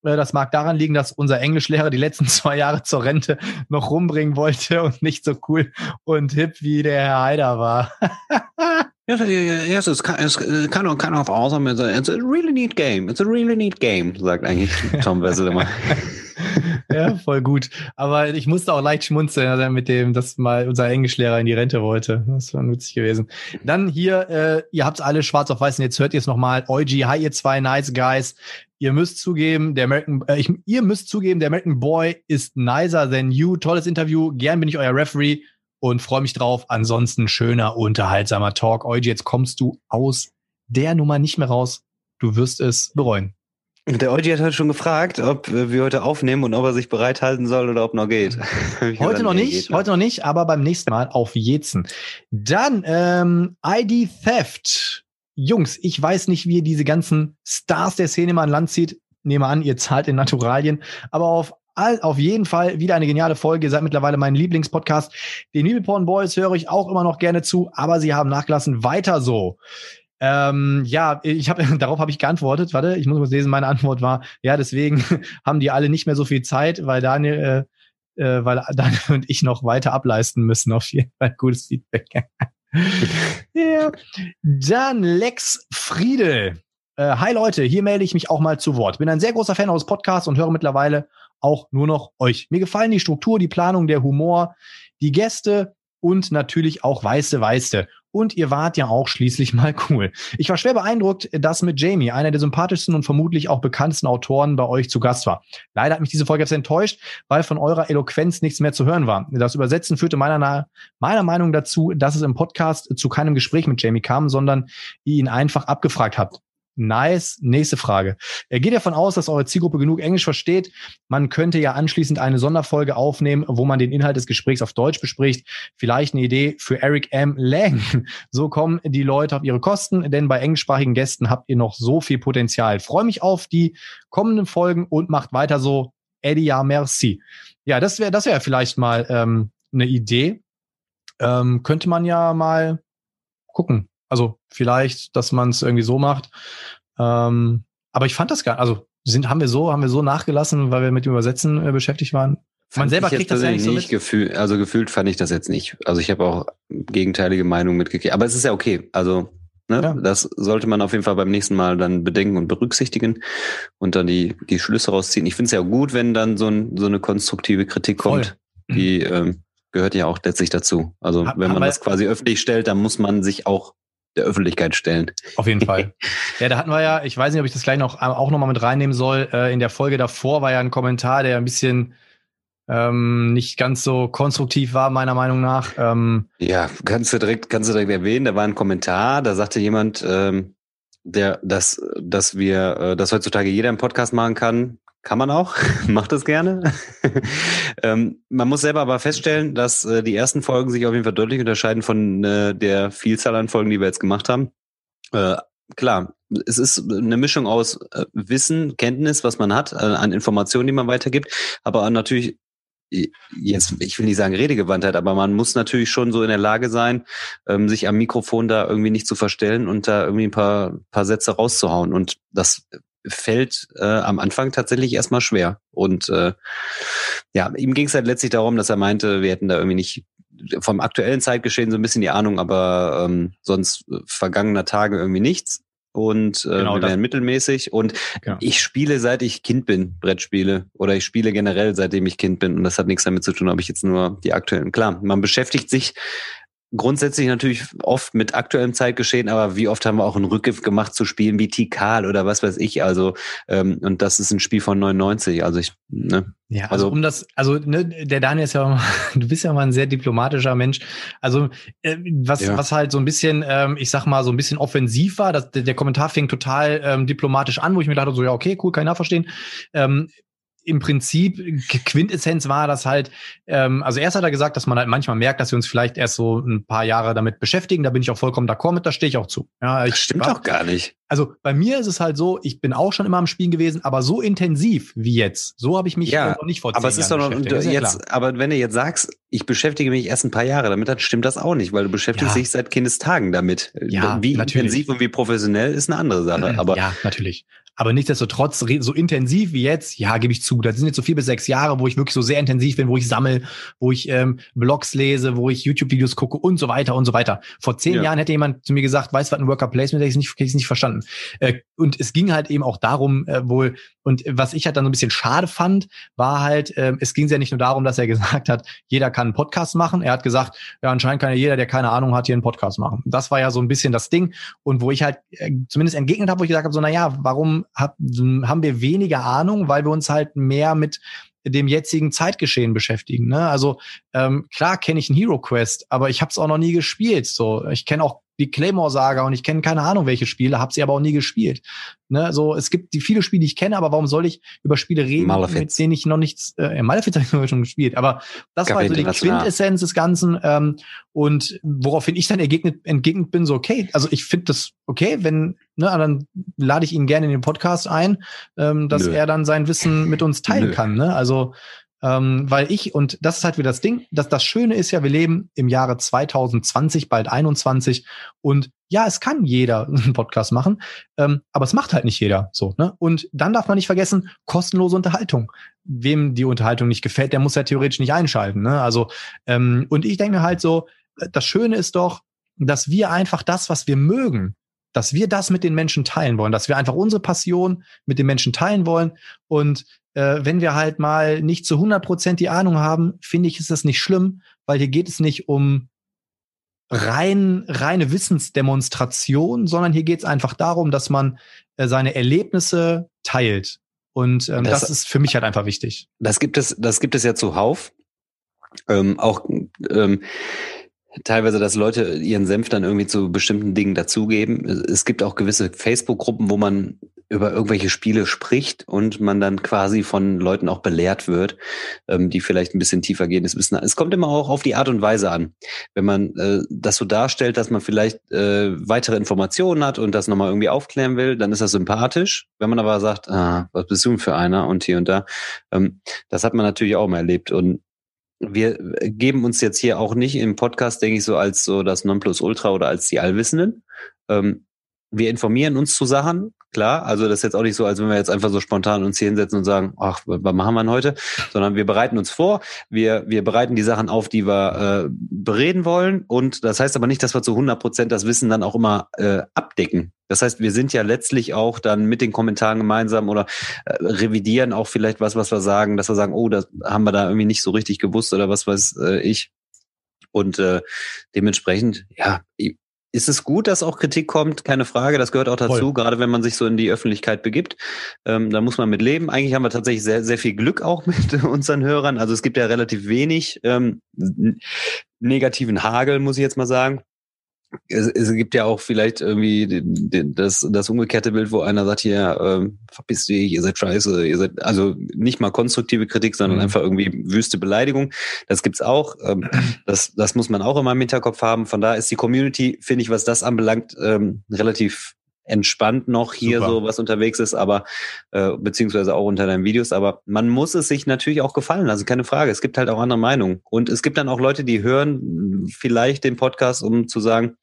Speaker 2: Äh, das mag daran liegen, dass unser Englischlehrer die letzten zwei Jahre zur Rente noch rumbringen wollte und nicht so cool und hip wie der Herr Heider war.
Speaker 3: Yes, yes, it's kind, it's kind of kind of awesome. It's a, it's a really neat game. It's a really neat game, sagt eigentlich Tom Wessel immer.
Speaker 2: ja, voll gut. Aber ich musste auch leicht schmunzeln mit dem, dass mal unser Englischlehrer in die Rente wollte. Das war witzig gewesen. Dann hier, äh, ihr habt alle schwarz auf weiß und jetzt hört ihr es nochmal. Eugi, hi ihr zwei nice guys. Ihr müsst zugeben, der American, äh, ich, ihr müsst zugeben, der American Boy ist nicer than you. Tolles Interview. Gern bin ich euer Referee und freue mich drauf. Ansonsten schöner, unterhaltsamer Talk. Euge, jetzt kommst du aus der Nummer nicht mehr raus. Du wirst es bereuen.
Speaker 3: Der Eugi hat heute schon gefragt, ob wir heute aufnehmen und ob er sich bereithalten soll oder ob noch geht.
Speaker 2: heute noch nicht, heute noch nicht, aber beim nächsten Mal auf Jezen. Dann ähm, ID Theft. Jungs, ich weiß nicht, wie ihr diese ganzen Stars der Szene mal an Land zieht. Nehme an, ihr zahlt in Naturalien. Aber auf all, auf jeden Fall wieder eine geniale Folge. Ihr seid mittlerweile mein Lieblingspodcast. Den Nibelporn Boys höre ich auch immer noch gerne zu, aber sie haben nachgelassen. Weiter so. Ähm, ja, ich habe darauf habe ich geantwortet. Warte, ich muss mal lesen. Meine Antwort war ja, deswegen haben die alle nicht mehr so viel Zeit, weil Daniel, äh, äh, weil Daniel und ich noch weiter ableisten müssen. Auf jeden Fall gutes Feedback. ja. Dann Lex Friedel. Äh, hi Leute, hier melde ich mich auch mal zu Wort. Bin ein sehr großer Fan eures Podcasts und höre mittlerweile auch nur noch euch. Mir gefallen die Struktur, die Planung, der Humor, die Gäste und natürlich auch weiße Weiße. Und ihr wart ja auch schließlich mal cool. Ich war schwer beeindruckt, dass mit Jamie, einer der sympathischsten und vermutlich auch bekanntesten Autoren, bei euch zu Gast war. Leider hat mich diese Folge jetzt enttäuscht, weil von eurer Eloquenz nichts mehr zu hören war. Das Übersetzen führte meiner, meiner Meinung dazu, dass es im Podcast zu keinem Gespräch mit Jamie kam, sondern ihr ihn einfach abgefragt habt. Nice. Nächste Frage. Er geht davon aus, dass eure Zielgruppe genug Englisch versteht. Man könnte ja anschließend eine Sonderfolge aufnehmen, wo man den Inhalt des Gesprächs auf Deutsch bespricht. Vielleicht eine Idee für Eric M. Lang. So kommen die Leute auf ihre Kosten, denn bei englischsprachigen Gästen habt ihr noch so viel Potenzial. Freue mich auf die kommenden Folgen und macht weiter so. Eddie, ja, merci. Ja, das wäre das wäre vielleicht mal ähm, eine Idee. Ähm, könnte man ja mal gucken. Also vielleicht, dass man es irgendwie so macht. Ähm, aber ich fand das gar, also sind haben wir so haben wir so nachgelassen, weil wir mit dem Übersetzen äh, beschäftigt waren.
Speaker 3: Man selber kriegt das ja nicht so mit. Gefühl, also gefühlt fand ich das jetzt nicht. Also ich habe auch gegenteilige Meinungen mitgekriegt. Aber es ist ja okay. Also ne, ja. das sollte man auf jeden Fall beim nächsten Mal dann bedenken und berücksichtigen und dann die die Schlüsse rausziehen. Ich finde es ja gut, wenn dann so, ein, so eine konstruktive Kritik kommt, Voll. die ähm, gehört ja auch letztlich dazu. Also wenn man das quasi öffentlich stellt, dann muss man sich auch der Öffentlichkeit stellen.
Speaker 2: Auf jeden Fall. ja, da hatten wir ja, ich weiß nicht, ob ich das gleich noch auch nochmal mit reinnehmen soll. Äh, in der Folge davor war ja ein Kommentar, der ein bisschen ähm, nicht ganz so konstruktiv war, meiner Meinung nach. Ähm,
Speaker 3: ja, kannst du direkt, kannst du direkt erwähnen, da war ein Kommentar, da sagte jemand, ähm, der, dass, dass wir, äh, dass heutzutage jeder einen Podcast machen kann, kann man auch, macht es gerne. ähm, man muss selber aber feststellen, dass äh, die ersten Folgen sich auf jeden Fall deutlich unterscheiden von äh, der Vielzahl an Folgen, die wir jetzt gemacht haben. Äh, klar, es ist eine Mischung aus äh, Wissen, Kenntnis, was man hat, äh, an Informationen, die man weitergibt, aber natürlich jetzt, ich will nicht sagen Redegewandtheit, aber man muss natürlich schon so in der Lage sein, ähm, sich am Mikrofon da irgendwie nicht zu verstellen und da irgendwie ein paar, paar Sätze rauszuhauen. Und das fällt äh, am Anfang tatsächlich erstmal schwer. Und äh, ja, ihm ging es halt letztlich darum, dass er meinte, wir hätten da irgendwie nicht vom aktuellen Zeitgeschehen so ein bisschen die Ahnung, aber ähm, sonst vergangener Tage irgendwie nichts. Und äh, genau, wir wären mittelmäßig. Und genau. ich spiele seit ich Kind bin, Brettspiele. Oder ich spiele generell, seitdem ich Kind bin. Und das hat nichts damit zu tun, ob ich jetzt nur die aktuellen. Klar, man beschäftigt sich grundsätzlich natürlich oft mit aktuellem Zeitgeschehen, aber wie oft haben wir auch einen Rückgriff gemacht zu Spielen wie Tikal oder was weiß ich. Also ähm, und das ist ein Spiel von 99. Also ich ne.
Speaker 2: Ja, also, also um das, also ne, der Daniel ist ja, du bist ja mal ein sehr diplomatischer Mensch. Also äh, was ja. was halt so ein bisschen, ähm, ich sag mal so ein bisschen offensiv war, dass der, der Kommentar fing total ähm, diplomatisch an, wo ich mir dachte so ja okay cool, kann ich nachverstehen. Ähm, im Prinzip Quintessenz war das halt, ähm, also erst hat er gesagt, dass man halt manchmal merkt, dass wir uns vielleicht erst so ein paar Jahre damit beschäftigen. Da bin ich auch vollkommen d'accord mit, da stehe ich auch zu.
Speaker 3: Ja,
Speaker 2: ich
Speaker 3: das stimmt doch gar nicht.
Speaker 2: Also bei mir ist es halt so, ich bin auch schon immer am Spielen gewesen, aber so intensiv wie jetzt, so habe ich mich
Speaker 3: ja,
Speaker 2: noch nicht vor
Speaker 3: aber es ist doch noch, jetzt, ja aber wenn du jetzt sagst, ich beschäftige mich erst ein paar Jahre damit, dann stimmt das auch nicht, weil du beschäftigst ja. dich seit Kindestagen damit.
Speaker 2: Ja,
Speaker 3: wie
Speaker 2: natürlich.
Speaker 3: intensiv und wie professionell ist eine andere Sache. Aber
Speaker 2: ja, natürlich. Aber nichtsdestotrotz so intensiv wie jetzt, ja, gebe ich zu. Das sind jetzt so vier bis sechs Jahre, wo ich wirklich so sehr intensiv bin, wo ich sammel, wo ich ähm, Blogs lese, wo ich YouTube-Videos gucke und so weiter und so weiter. Vor zehn ja. Jahren hätte jemand zu mir gesagt, weißt du, was ein Worker Placement ist, hätte ich nicht, nicht verstanden. Äh, und es ging halt eben auch darum, äh, wohl, und was ich halt dann so ein bisschen schade fand, war halt, äh, es ging ja nicht nur darum, dass er gesagt hat, jeder kann einen Podcast machen. Er hat gesagt, ja, anscheinend kann ja jeder, der keine Ahnung hat, hier einen Podcast machen. Das war ja so ein bisschen das Ding. Und wo ich halt äh, zumindest entgegnet habe, wo ich gesagt habe, so, na ja, warum hab, haben wir weniger Ahnung, weil wir uns halt mehr mit dem jetzigen Zeitgeschehen beschäftigen. Ne? Also ähm, klar kenne ich einen Hero Quest, aber ich habe es auch noch nie gespielt. So, ich kenne auch die Claymore-Saga und ich kenne keine Ahnung welche Spiele, habe sie aber auch nie gespielt. Ne, so es gibt die viele Spiele, die ich kenne, aber warum soll ich über Spiele reden,
Speaker 3: Malefiz.
Speaker 2: mit denen ich noch nichts? Äh, Malefiz habe ich schon gespielt, aber das war so die Quintessenz des Ganzen ähm, und woraufhin ich dann entgegnet, entgegnet bin, so okay, also ich finde das okay, wenn ne, dann lade ich ihn gerne in den Podcast ein, ähm, dass Nö. er dann sein Wissen mit uns teilen Nö. kann. Ne? Also ähm, weil ich, und das ist halt wieder das Ding, dass das Schöne ist ja, wir leben im Jahre 2020, bald 21 und ja, es kann jeder einen Podcast machen, ähm, aber es macht halt nicht jeder so. Ne? Und dann darf man nicht vergessen, kostenlose Unterhaltung. Wem die Unterhaltung nicht gefällt, der muss ja theoretisch nicht einschalten. Ne? Also, ähm, und ich denke halt so, das Schöne ist doch, dass wir einfach das, was wir mögen, dass wir das mit den Menschen teilen wollen, dass wir einfach unsere Passion mit den Menschen teilen wollen. Und äh, wenn wir halt mal nicht zu 100 Prozent die Ahnung haben, finde ich, ist das nicht schlimm, weil hier geht es nicht um rein, reine Wissensdemonstration, sondern hier geht es einfach darum, dass man äh, seine Erlebnisse teilt. Und ähm, das, das, ist für mich halt einfach wichtig.
Speaker 3: Das gibt es, das gibt es ja zuhauf. Ähm, auch ähm, teilweise, dass Leute ihren Senf dann irgendwie zu bestimmten Dingen dazugeben. Es gibt auch gewisse Facebook-Gruppen, wo man über irgendwelche Spiele spricht und man dann quasi von Leuten auch belehrt wird, ähm, die vielleicht ein bisschen tiefer gehen. Es kommt immer auch auf die Art und Weise an. Wenn man äh, das so darstellt, dass man vielleicht äh, weitere Informationen hat und das nochmal irgendwie aufklären will, dann ist das sympathisch. Wenn man aber sagt, ah, was bist du denn für einer und hier und da, ähm, das hat man natürlich auch mal erlebt. Und wir geben uns jetzt hier auch nicht im Podcast, denke ich, so als so das Nonplusultra oder als die Allwissenden. Ähm, wir informieren uns zu Sachen, klar. Also das ist jetzt auch nicht so, als wenn wir jetzt einfach so spontan uns hier hinsetzen und sagen, ach, was machen wir denn heute? Sondern wir bereiten uns vor, wir, wir bereiten die Sachen auf, die wir äh, bereden wollen. Und das heißt aber nicht, dass wir zu 100 Prozent das Wissen dann auch immer äh, abdecken. Das heißt, wir sind ja letztlich auch dann mit den Kommentaren gemeinsam oder äh, revidieren auch vielleicht was, was wir sagen, dass wir sagen, oh, das haben wir da irgendwie nicht so richtig gewusst oder was weiß äh, ich. Und äh, dementsprechend, ja, ist es gut, dass auch Kritik kommt? Keine Frage, das gehört auch dazu, Voll. gerade wenn man sich so in die Öffentlichkeit begibt. Ähm, da muss man mit leben. Eigentlich haben wir tatsächlich sehr, sehr viel Glück auch mit unseren Hörern. Also es gibt ja relativ wenig ähm, negativen Hagel, muss ich jetzt mal sagen es, es gibt ja auch vielleicht irgendwie das, das umgekehrte Bild, wo einer sagt, hier, ähm, verpiss dich, ihr seid scheiße, ihr seid, also nicht mal konstruktive Kritik, sondern mhm. einfach irgendwie wüste Beleidigung. Das gibt's auch. Ähm, das, das muss man auch immer im Hinterkopf haben. Von da ist die Community, finde ich, was das anbelangt, ähm, relativ entspannt noch hier Super. so was unterwegs ist, aber äh, beziehungsweise auch unter deinen Videos. Aber man muss es sich natürlich auch gefallen lassen, keine Frage. Es gibt halt auch andere Meinungen. Und es gibt dann auch Leute, die hören vielleicht den Podcast, um zu sagen,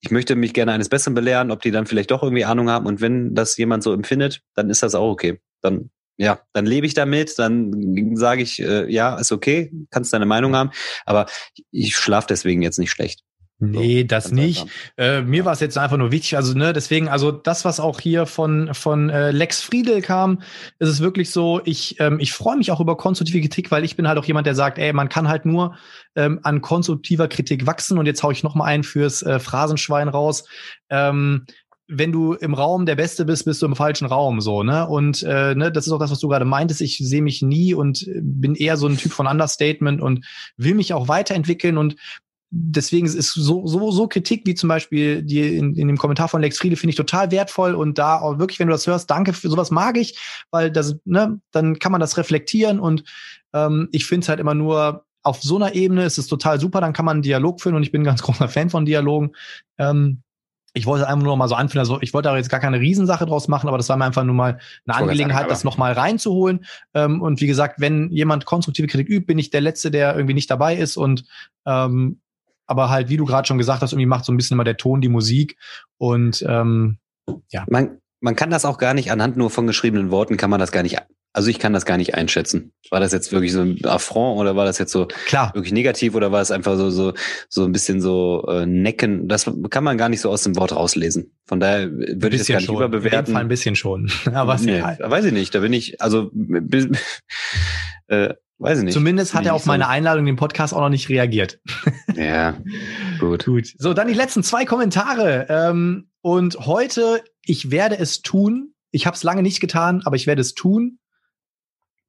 Speaker 3: ich möchte mich gerne eines Besseren belehren, ob die dann vielleicht doch irgendwie Ahnung haben. Und wenn das jemand so empfindet, dann ist das auch okay. Dann ja, dann lebe ich damit, dann sage ich, äh, ja, ist okay, kannst deine Meinung haben, aber ich schlafe deswegen jetzt nicht schlecht.
Speaker 2: Nee, so, das nicht. Äh, mir war es jetzt einfach nur wichtig. Also, ne, deswegen, also das, was auch hier von, von äh, Lex Friedel kam, ist es wirklich so, ich, ähm, ich freue mich auch über konstruktive Kritik, weil ich bin halt auch jemand, der sagt, ey, man kann halt nur ähm, an konstruktiver Kritik wachsen. Und jetzt hau ich noch mal ein fürs äh, Phrasenschwein raus. Ähm, wenn du im Raum der Beste bist, bist du im falschen Raum so, ne? Und äh, ne, das ist auch das, was du gerade meintest. Ich sehe mich nie und bin eher so ein Typ von Understatement und will mich auch weiterentwickeln. Und deswegen ist so, so, so Kritik wie zum Beispiel die in, in dem Kommentar von Lex Friede finde ich total wertvoll und da auch wirklich, wenn du das hörst, danke für sowas mag ich, weil das, ne, dann kann man das reflektieren und ähm, ich finde es halt immer nur auf so einer Ebene ist es total super, dann kann man einen Dialog führen und ich bin ein ganz großer Fan von Dialogen. Ähm, ich wollte einfach nur mal so anführen, also ich wollte da jetzt gar keine Riesensache draus machen, aber das war mir einfach nur mal eine Angelegenheit, sagen, das nochmal reinzuholen. Ähm, und wie gesagt, wenn jemand konstruktive Kritik übt, bin ich der Letzte, der irgendwie nicht dabei ist und ähm, aber halt, wie du gerade schon gesagt hast, irgendwie macht so ein bisschen immer der Ton die Musik und ähm, ja.
Speaker 3: Man, man kann das auch gar nicht anhand nur von geschriebenen Worten kann man das gar nicht also ich kann das gar nicht einschätzen. War das jetzt wirklich so ein Affront oder war das jetzt so
Speaker 2: Klar.
Speaker 3: wirklich negativ oder war es einfach so so so ein bisschen so äh, necken? Das kann man gar nicht so aus dem Wort rauslesen. Von daher würde ich das gar nicht schon. überbewerten. In dem
Speaker 2: Fall ein bisschen schon. Aber
Speaker 3: nee, weiß ich nicht. Da bin ich also äh, weiß ich nicht.
Speaker 2: Zumindest hat er auf meine Einladung in den Podcast auch noch nicht reagiert.
Speaker 3: ja, gut.
Speaker 2: gut. So, dann die letzten zwei Kommentare. Ähm, und heute, ich werde es tun. Ich habe es lange nicht getan, aber ich werde es tun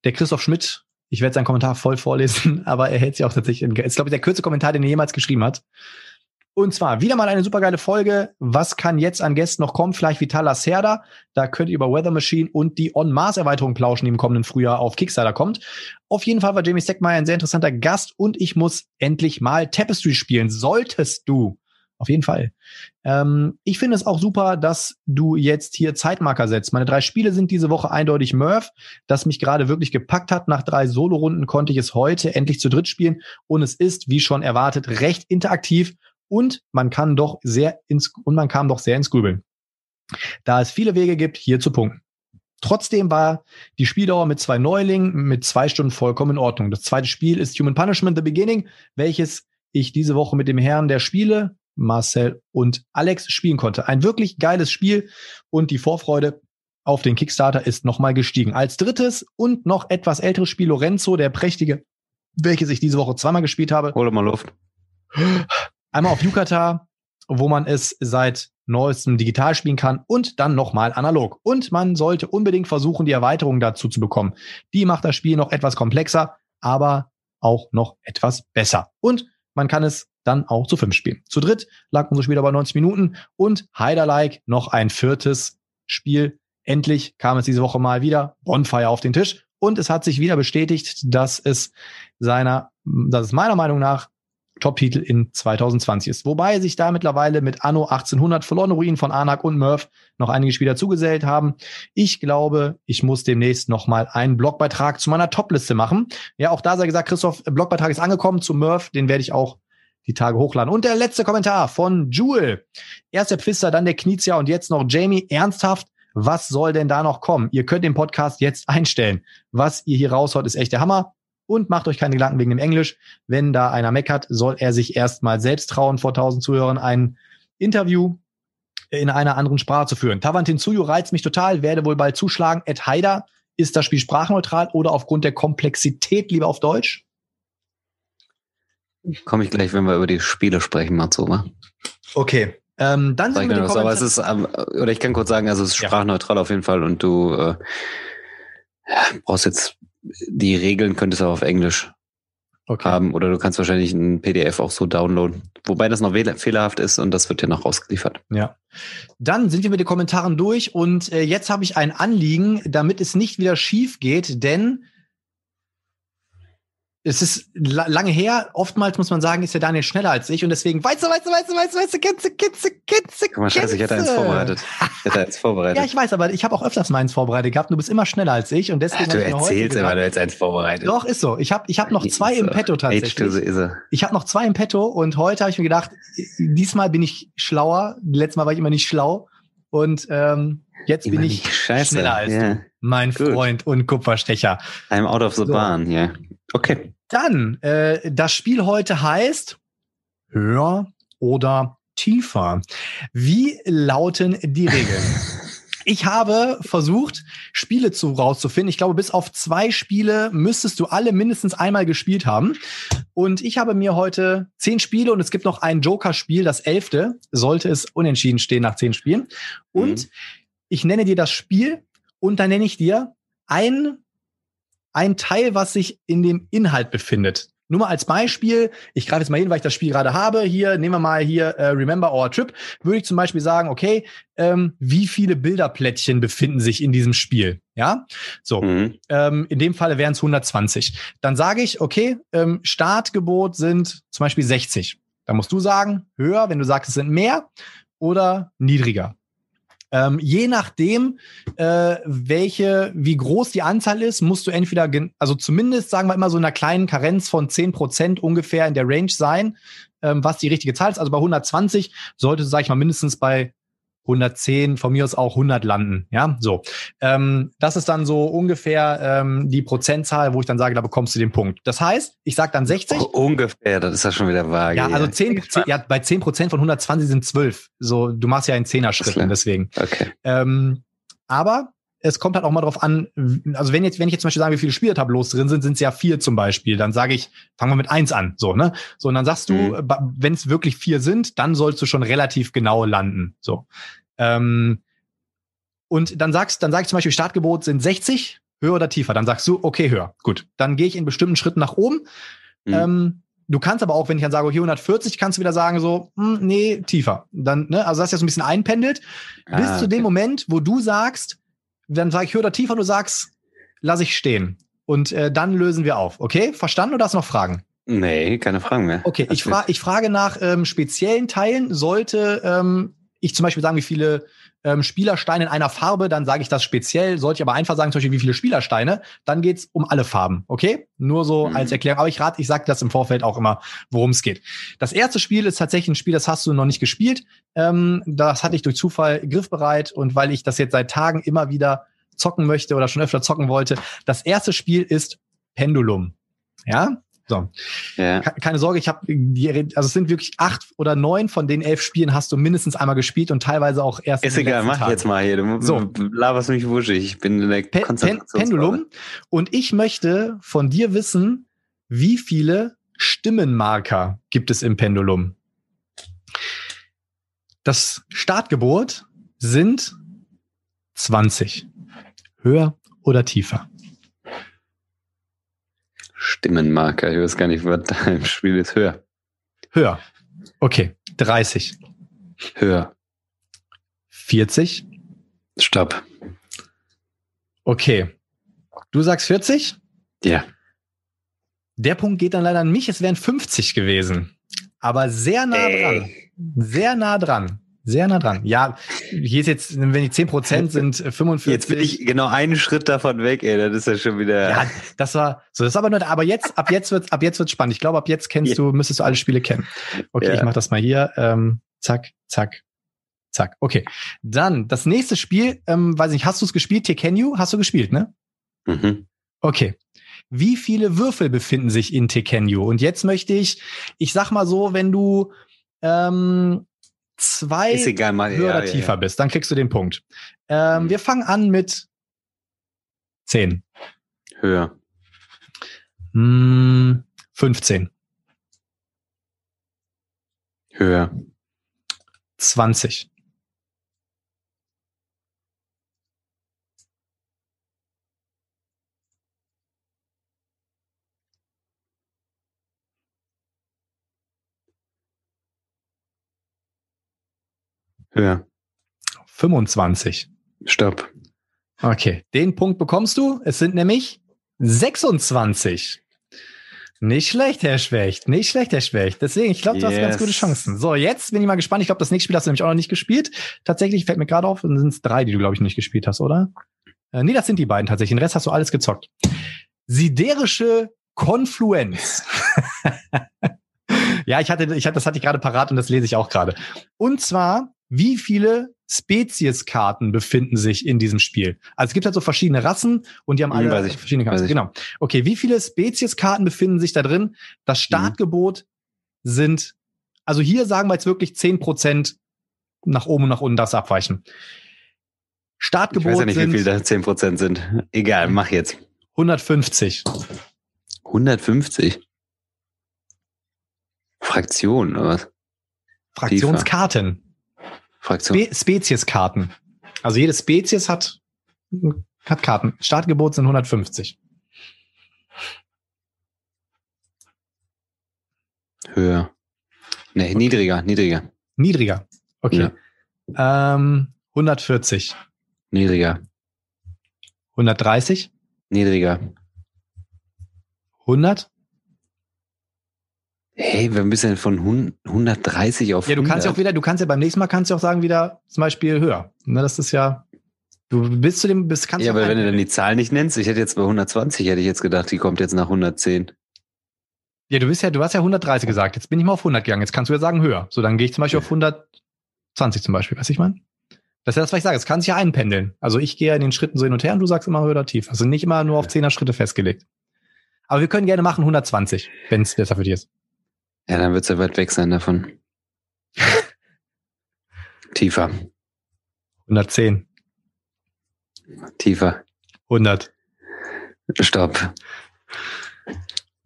Speaker 2: der Christoph Schmidt, ich werde seinen Kommentar voll vorlesen, aber er hält sich auch tatsächlich, ist glaube ich der kürzeste Kommentar, den er jemals geschrieben hat. Und zwar wieder mal eine supergeile Folge. Was kann jetzt an Gästen noch kommen? Vielleicht Vitala Serda. Da könnt ihr über Weather Machine und die On-Mars-Erweiterung plauschen, die im kommenden Frühjahr auf Kickstarter kommt. Auf jeden Fall war Jamie Steckmeyer ein sehr interessanter Gast und ich muss endlich mal Tapestry spielen. Solltest du auf jeden Fall. Ähm, ich finde es auch super, dass du jetzt hier Zeitmarker setzt. Meine drei Spiele sind diese Woche eindeutig Murph, das mich gerade wirklich gepackt hat. Nach drei Solo-Runden konnte ich es heute endlich zu dritt spielen und es ist, wie schon erwartet, recht interaktiv und man kann doch sehr ins und man kam doch sehr ins Grübeln. Da es viele Wege gibt, hier zu punkten. Trotzdem war die Spieldauer mit zwei Neulingen mit zwei Stunden vollkommen in Ordnung. Das zweite Spiel ist Human Punishment The Beginning, welches ich diese Woche mit dem Herrn der Spiele Marcel und Alex spielen konnte. Ein wirklich geiles Spiel und die Vorfreude auf den Kickstarter ist nochmal gestiegen. Als drittes und noch etwas älteres Spiel Lorenzo, der prächtige, welches ich diese Woche zweimal gespielt habe.
Speaker 3: Hol mal Luft.
Speaker 2: Einmal auf Yucata, wo man es seit neuestem digital spielen kann und dann nochmal analog. Und man sollte unbedingt versuchen, die Erweiterung dazu zu bekommen. Die macht das Spiel noch etwas komplexer, aber auch noch etwas besser. Und man kann es dann auch zu fünf spielen. Zu dritt lag unser Spiel aber 90 Minuten und Heiderlike noch ein viertes Spiel. Endlich kam es diese Woche mal wieder Bonfire auf den Tisch und es hat sich wieder bestätigt, dass es seiner, dass es meiner Meinung nach Top-Titel in 2020 ist. Wobei sich da mittlerweile mit Anno 1800 verlorene Ruinen von Anak und Murph noch einige Spieler zugesellt haben. Ich glaube, ich muss demnächst noch mal einen Blogbeitrag zu meiner Top-Liste machen. Ja, auch da sei gesagt, Christoph, Blogbeitrag ist angekommen zu Murph, den werde ich auch die Tage hochladen. Und der letzte Kommentar von Jewel. Erst der Pfister, dann der Knizia und jetzt noch Jamie. Ernsthaft, was soll denn da noch kommen? Ihr könnt den Podcast jetzt einstellen. Was ihr hier raushaut, ist echt der Hammer. Und macht euch keine Gedanken wegen dem Englisch. Wenn da einer meckert, soll er sich erstmal selbst trauen, vor tausend Zuhörern ein Interview in einer anderen Sprache zu führen. Tavantin Tsuyu reizt mich total, werde wohl bald zuschlagen. Ed Haider, ist das Spiel sprachneutral oder aufgrund der Komplexität lieber auf Deutsch?
Speaker 3: Komme ich gleich, wenn wir über die Spiele sprechen, Matsuma.
Speaker 2: Okay. Ähm, dann
Speaker 3: sind wir aber es ist, ähm, oder ich kann kurz sagen, also es ist sprachneutral ja. auf jeden Fall und du äh, brauchst jetzt die Regeln könntest du auch auf Englisch okay. haben oder du kannst wahrscheinlich ein PDF auch so downloaden. Wobei das noch fehlerhaft ist und das wird dir noch rausgeliefert.
Speaker 2: Ja. Dann sind wir mit den Kommentaren durch und äh, jetzt habe ich ein Anliegen, damit es nicht wieder schief geht, denn es ist lange her. Oftmals muss man sagen, ist der Daniel schneller als ich und deswegen, weißt du, weißt du, weißt du, weißt du, Kitze, Kitze, Kitze,
Speaker 3: Guck mal, scheiße, ich hätte eins vorbereitet. Ich hätte eins vorbereitet.
Speaker 2: ja, ich weiß, aber ich habe auch öfters mal eins vorbereitet gehabt. Du bist immer schneller als ich und deswegen.
Speaker 3: Ach, du erzählst immer, du hättest eins vorbereitet.
Speaker 2: Doch, ist so. Ich habe ich hab noch zwei im Petto tatsächlich. Ich habe noch zwei im Petto und heute habe ich mir gedacht, diesmal bin ich schlauer. Letztes Mal war ich immer nicht schlau und ähm, jetzt bin ich schneller als yeah. du, mein Good. Freund und Kupferstecher.
Speaker 3: I'm out of the so. barn, ja. Yeah. Okay.
Speaker 2: Dann, äh, das Spiel heute heißt höher oder tiefer. Wie lauten die Regeln? ich habe versucht, Spiele zu rauszufinden. Ich glaube, bis auf zwei Spiele müsstest du alle mindestens einmal gespielt haben. Und ich habe mir heute zehn Spiele und es gibt noch ein Joker-Spiel, das elfte, sollte es unentschieden stehen nach zehn Spielen. Und mhm. Ich nenne dir das Spiel und dann nenne ich dir ein ein Teil, was sich in dem Inhalt befindet. nur mal als Beispiel, ich greife jetzt mal hin, weil ich das Spiel gerade habe. Hier, nehmen wir mal hier äh, Remember Our Trip. Würde ich zum Beispiel sagen, okay, ähm, wie viele Bilderplättchen befinden sich in diesem Spiel? Ja, so. Mhm. Ähm, in dem Falle wären es 120. Dann sage ich, okay, ähm, Startgebot sind zum Beispiel 60. Da musst du sagen, höher, wenn du sagst, es sind mehr oder niedriger. Ähm, je nachdem, äh, welche, wie groß die Anzahl ist, musst du entweder, also zumindest sagen wir immer so in einer kleinen Karenz von zehn Prozent ungefähr in der Range sein, ähm, was die richtige Zahl ist. Also bei 120 sollte, sag ich mal, mindestens bei 110, von mir aus auch 100 landen. Ja, so. Ähm, das ist dann so ungefähr ähm, die Prozentzahl, wo ich dann sage, da bekommst du den Punkt. Das heißt, ich sage dann 60. Oh,
Speaker 3: ungefähr, das ist ja schon wieder vage.
Speaker 2: Ja, also 10, 10 ja, bei 10 Prozent von 120 sind 12. So, du machst ja einen Zehner-Schritten, deswegen.
Speaker 3: Okay.
Speaker 2: Ähm, aber es kommt halt auch mal drauf an, also wenn jetzt, wenn ich jetzt zum Beispiel sage, wie viele Spieltableaus drin sind, sind es ja vier zum Beispiel, dann sage ich, fangen wir mit eins an, so, ne? So, und dann sagst du, mhm. wenn es wirklich vier sind, dann sollst du schon relativ genau landen, so. Ähm, und dann sagst, dann sag ich zum Beispiel, Startgebot sind 60, höher oder tiefer. Dann sagst du, okay, höher. Gut. Dann gehe ich in bestimmten Schritten nach oben. Mhm. Ähm, du kannst aber auch, wenn ich dann sage, okay, 140, kannst du wieder sagen, so, hm, nee, tiefer. Dann, ne, also das ist ja so ein bisschen einpendelt. Ah, bis zu dem Moment, wo du sagst, dann sage ich höher oder tiefer, du sagst, lass ich stehen. Und äh, dann lösen wir auf. Okay? Verstanden oder hast du noch Fragen?
Speaker 3: Nee, keine Fragen mehr.
Speaker 2: Okay, ich, fra ich frage nach ähm, speziellen Teilen. Sollte ähm, ich zum Beispiel sagen, wie viele ähm, Spielersteine in einer Farbe, dann sage ich das speziell. Sollte ich aber einfach sagen, zum Beispiel, wie viele Spielersteine, dann geht's um alle Farben. Okay? Nur so mhm. als Erklärung. Aber ich rate, ich sage das im Vorfeld auch immer, worum es geht. Das erste Spiel ist tatsächlich ein Spiel, das hast du noch nicht gespielt. Ähm, das hatte ich durch Zufall griffbereit und weil ich das jetzt seit Tagen immer wieder zocken möchte oder schon öfter zocken wollte. Das erste Spiel ist Pendulum. Ja, so. Ja. Keine Sorge, ich habe also es sind wirklich acht oder neun von den elf Spielen hast du mindestens einmal gespielt und teilweise auch erst.
Speaker 3: Ist egal, mach Tagen. jetzt mal hier. Du so. laberst mich wuschig. Ich bin in der Pe Pen
Speaker 2: Pendulum. Und ich möchte von dir wissen, wie viele Stimmenmarker gibt es im Pendulum? Das Startgebot sind 20. Höher oder tiefer?
Speaker 3: Stimmenmarker. Ich weiß gar nicht, was da im Spiel ist. Höher.
Speaker 2: Höher. Okay. 30.
Speaker 3: Höher.
Speaker 2: 40.
Speaker 3: Stopp.
Speaker 2: Okay. Du sagst 40?
Speaker 3: Ja.
Speaker 2: Der Punkt geht dann leider an mich. Es wären 50 gewesen. Aber sehr nah Ey. dran. Sehr nah dran. Sehr nah dran. Ja, hier ist jetzt, wenn die 10 Prozent sind, 45. Äh,
Speaker 3: jetzt bin ich genau einen Schritt davon weg, ey. Das ist ja schon wieder.
Speaker 2: Ja, das war, so, das ist aber nur, aber jetzt, ab jetzt wird's, ab jetzt wird's spannend. Ich glaube, ab jetzt kennst du, müsstest du alle Spiele kennen. Okay, ja. ich mach das mal hier. Ähm, zack, zack, zack. Okay. Dann, das nächste Spiel, ähm, weiß nicht, hast du es gespielt? Tekken Hast du gespielt, ne? Mhm. Okay. Wie viele Würfel befinden sich in Tekken Und jetzt möchte ich, ich sag mal so, wenn du, ähm, zwei
Speaker 3: egal, mal,
Speaker 2: höher ja, oder tiefer ja, bist, dann kriegst du den Punkt. Ähm, mhm. Wir fangen an mit zehn.
Speaker 3: Höher.
Speaker 2: Hm, 15.
Speaker 3: Höher.
Speaker 2: 20.
Speaker 3: Höher.
Speaker 2: 25.
Speaker 3: Stopp.
Speaker 2: Okay, den Punkt bekommst du. Es sind nämlich 26. Nicht schlecht, Herr Schwächt. Nicht schlecht, Herr Schwächt. Deswegen, ich glaube, du yes. hast ganz gute Chancen. So, jetzt bin ich mal gespannt. Ich glaube, das nächste Spiel hast du nämlich auch noch nicht gespielt. Tatsächlich fällt mir gerade auf, dann sind es drei, die du, glaube ich, nicht gespielt hast, oder? Äh, nee, das sind die beiden tatsächlich. Den Rest hast du alles gezockt. Siderische Konfluenz. ja, ich hatte, ich hatte, das hatte ich gerade parat und das lese ich auch gerade. Und zwar wie viele Spezieskarten befinden sich in diesem Spiel? Also es gibt halt so verschiedene Rassen und die haben hm, alle verschiedene Karten. Genau. Okay, wie viele Spezieskarten befinden sich da drin? Das hm. Startgebot mhm. sind, also hier sagen wir jetzt wirklich zehn Prozent nach oben und nach unten das abweichen. Startgebot
Speaker 3: Ich weiß ja nicht, wie viel da zehn Prozent sind. Egal, mach jetzt.
Speaker 2: 150.
Speaker 3: 150? Fraktion, oder was?
Speaker 2: Fraktionskarten.
Speaker 3: Fraktion.
Speaker 2: Spe Spezieskarten. Also jede Spezies hat, hat Karten. Startgebot sind 150.
Speaker 3: Höher. Nee, niedriger, niedriger,
Speaker 2: Niedriger. Okay. Ähm, 140.
Speaker 3: niedriger,
Speaker 2: 130.
Speaker 3: niedriger.
Speaker 2: 100.
Speaker 3: Hey, wir müssen von hun- 130 auf
Speaker 2: Ja, du kannst ja auch
Speaker 3: 100.
Speaker 2: wieder, du kannst ja beim nächsten Mal kannst du auch sagen wieder zum Beispiel höher. Ne, das ist ja, du bist zu dem, bist, kannst
Speaker 3: Ja, aber wenn du dann die Zahl nicht nennst, ich hätte jetzt bei 120, hätte ich jetzt gedacht, die kommt jetzt nach 110.
Speaker 2: Ja, du bist ja, du hast ja 130 gesagt. Jetzt bin ich mal auf 100 gegangen. Jetzt kannst du ja sagen höher. So, dann gehe ich zum Beispiel auf 120 zum Beispiel. Weißt du, ich meine? Das ist ja das, was ich sage. Es kann sich ja einpendeln. Also ich gehe ja in den Schritten so hin und her und du sagst immer höher oder tief. Also nicht immer nur auf 10er Schritte festgelegt. Aber wir können gerne machen 120, wenn es besser für dich ist.
Speaker 3: Ja, dann wird's ja weit weg sein davon. tiefer,
Speaker 2: 110,
Speaker 3: tiefer.
Speaker 2: 100.
Speaker 3: Stopp.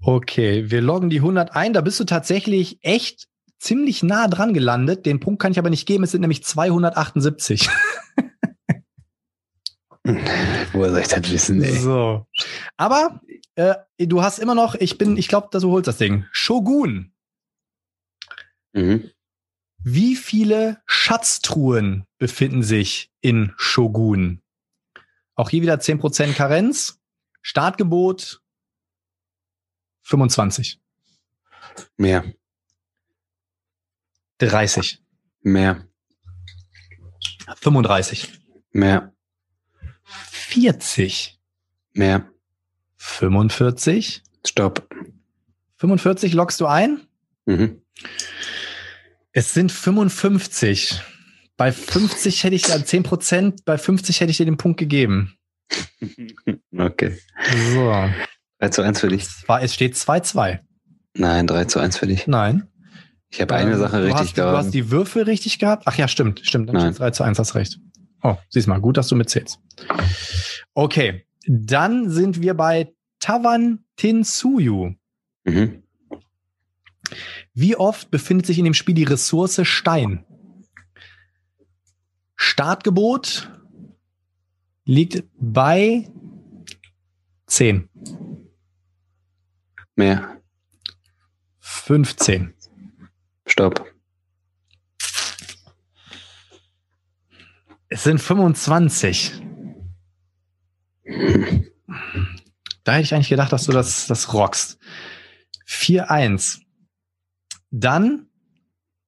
Speaker 2: Okay, wir loggen die 100 ein. Da bist du tatsächlich echt ziemlich nah dran gelandet. Den Punkt kann ich aber nicht geben. Es sind nämlich 278.
Speaker 3: Woher soll ich das wissen, ey?
Speaker 2: So. Aber äh, du hast immer noch, ich bin, ich glaube, dass du holst das Ding. Shogun.
Speaker 3: Mhm.
Speaker 2: Wie viele Schatztruhen befinden sich in Shogun? Auch hier wieder 10% Karenz. Startgebot 25.
Speaker 3: Mehr,
Speaker 2: 30.
Speaker 3: mehr,
Speaker 2: 35.
Speaker 3: mehr,
Speaker 2: 40.
Speaker 3: mehr.
Speaker 2: 45.
Speaker 3: Stopp.
Speaker 2: 45 lockst du ein?
Speaker 3: Mhm.
Speaker 2: Es sind 55. Bei 50 hätte ich dann 10 Prozent, bei 50 hätte ich dir den Punkt gegeben.
Speaker 3: Okay.
Speaker 2: So.
Speaker 3: 3 zu 1 für dich.
Speaker 2: Es steht 2-2.
Speaker 3: Nein, 3 zu 1 für dich.
Speaker 2: Nein.
Speaker 3: Ich habe eine
Speaker 2: Ähm,
Speaker 3: Sache richtig
Speaker 2: hast, Du hast die Würfel richtig gehabt? Ach ja, stimmt, stimmt. Dann
Speaker 3: Nein.
Speaker 2: steht 3 zu 1, hast recht. Oh, siehst mal, gut, dass du mitzählst. Okay, dann sind wir bei Tavan Tinsuyu.
Speaker 3: Mhm.
Speaker 2: Wie oft befindet sich in dem Spiel die Ressource Stein? Startgebot liegt bei 10,
Speaker 3: Mehr.
Speaker 2: 15.
Speaker 3: Stopp.
Speaker 2: Es sind 25. Da hätte ich eigentlich gedacht, dass du das, das rockst. 4-1. Dann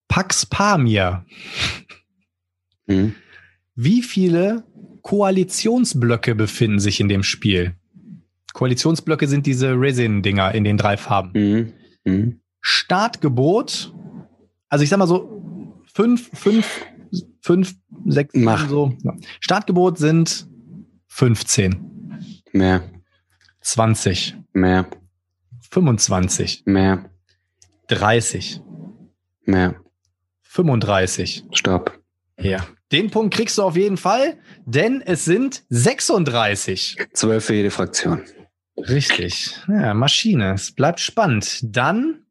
Speaker 2: Pax Pamir.
Speaker 3: Mhm.
Speaker 2: Wie viele Koalitionsblöcke befinden sich in dem Spiel? Koalitionsblöcke sind diese Resin-Dinger in den drei Farben.
Speaker 3: Mhm. Mhm.
Speaker 2: Startgebot, also ich sag mal so fünf, fünf, fünf, sechs,
Speaker 3: Mach.
Speaker 2: so. Startgebot sind 15,
Speaker 3: Mehr.
Speaker 2: 20,
Speaker 3: Mehr.
Speaker 2: 25,
Speaker 3: Mehr.
Speaker 2: 30,
Speaker 3: Mehr.
Speaker 2: 35.
Speaker 3: Stopp.
Speaker 2: Ja. Den Punkt kriegst du auf jeden Fall, denn es sind 36.
Speaker 3: 12 für jede Fraktion.
Speaker 2: Richtig. Ja, Maschine. Es bleibt spannend. Dann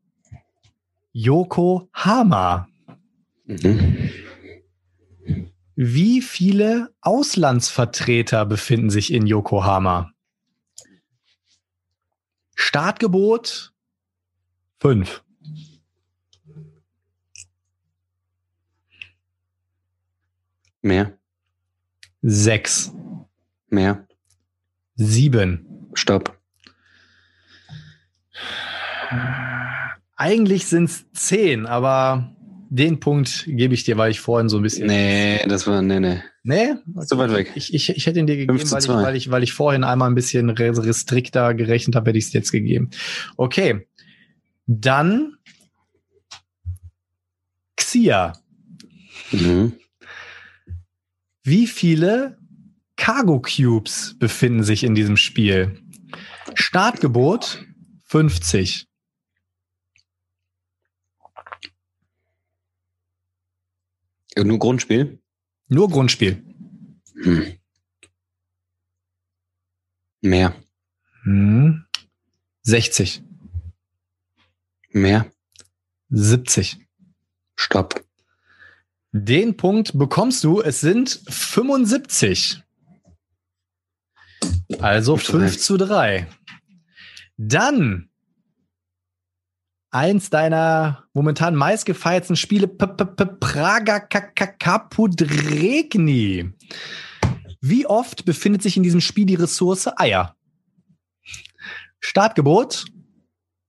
Speaker 2: Yokohama.
Speaker 3: Mhm.
Speaker 2: Wie viele Auslandsvertreter befinden sich in Yokohama? Startgebot fünf.
Speaker 3: Mehr.
Speaker 2: Sechs.
Speaker 3: Mehr.
Speaker 2: Sieben.
Speaker 3: Stopp.
Speaker 2: Eigentlich sind es zehn, aber den Punkt gebe ich dir, weil ich vorhin so ein bisschen.
Speaker 3: Nee, das war, nee, nee.
Speaker 2: Nee?
Speaker 3: Zu weit weg.
Speaker 2: Ich, ich, ich hätte ihn dir gegeben,
Speaker 3: 5 zu
Speaker 2: weil ich,
Speaker 3: 2.
Speaker 2: weil, ich, weil ich vorhin einmal ein bisschen re- restrikter gerechnet habe, hätte ich es jetzt gegeben. Okay. Dann Xia.
Speaker 3: Mhm.
Speaker 2: Wie viele Cargo Cubes befinden sich in diesem Spiel? Startgebot 50.
Speaker 3: Ja, Nur Grundspiel?
Speaker 2: Nur Grundspiel.
Speaker 3: Hm. Mehr.
Speaker 2: Hm. 60.
Speaker 3: Mehr.
Speaker 2: 70.
Speaker 3: Stopp.
Speaker 2: Den Punkt bekommst du. Es sind 75. Also 5 zu 3. Dann eins deiner momentan meistgefeiertsten Spiele, P -P -P Praga Kapudregni. Wie oft befindet sich in diesem Spiel die Ressource Eier? Startgebot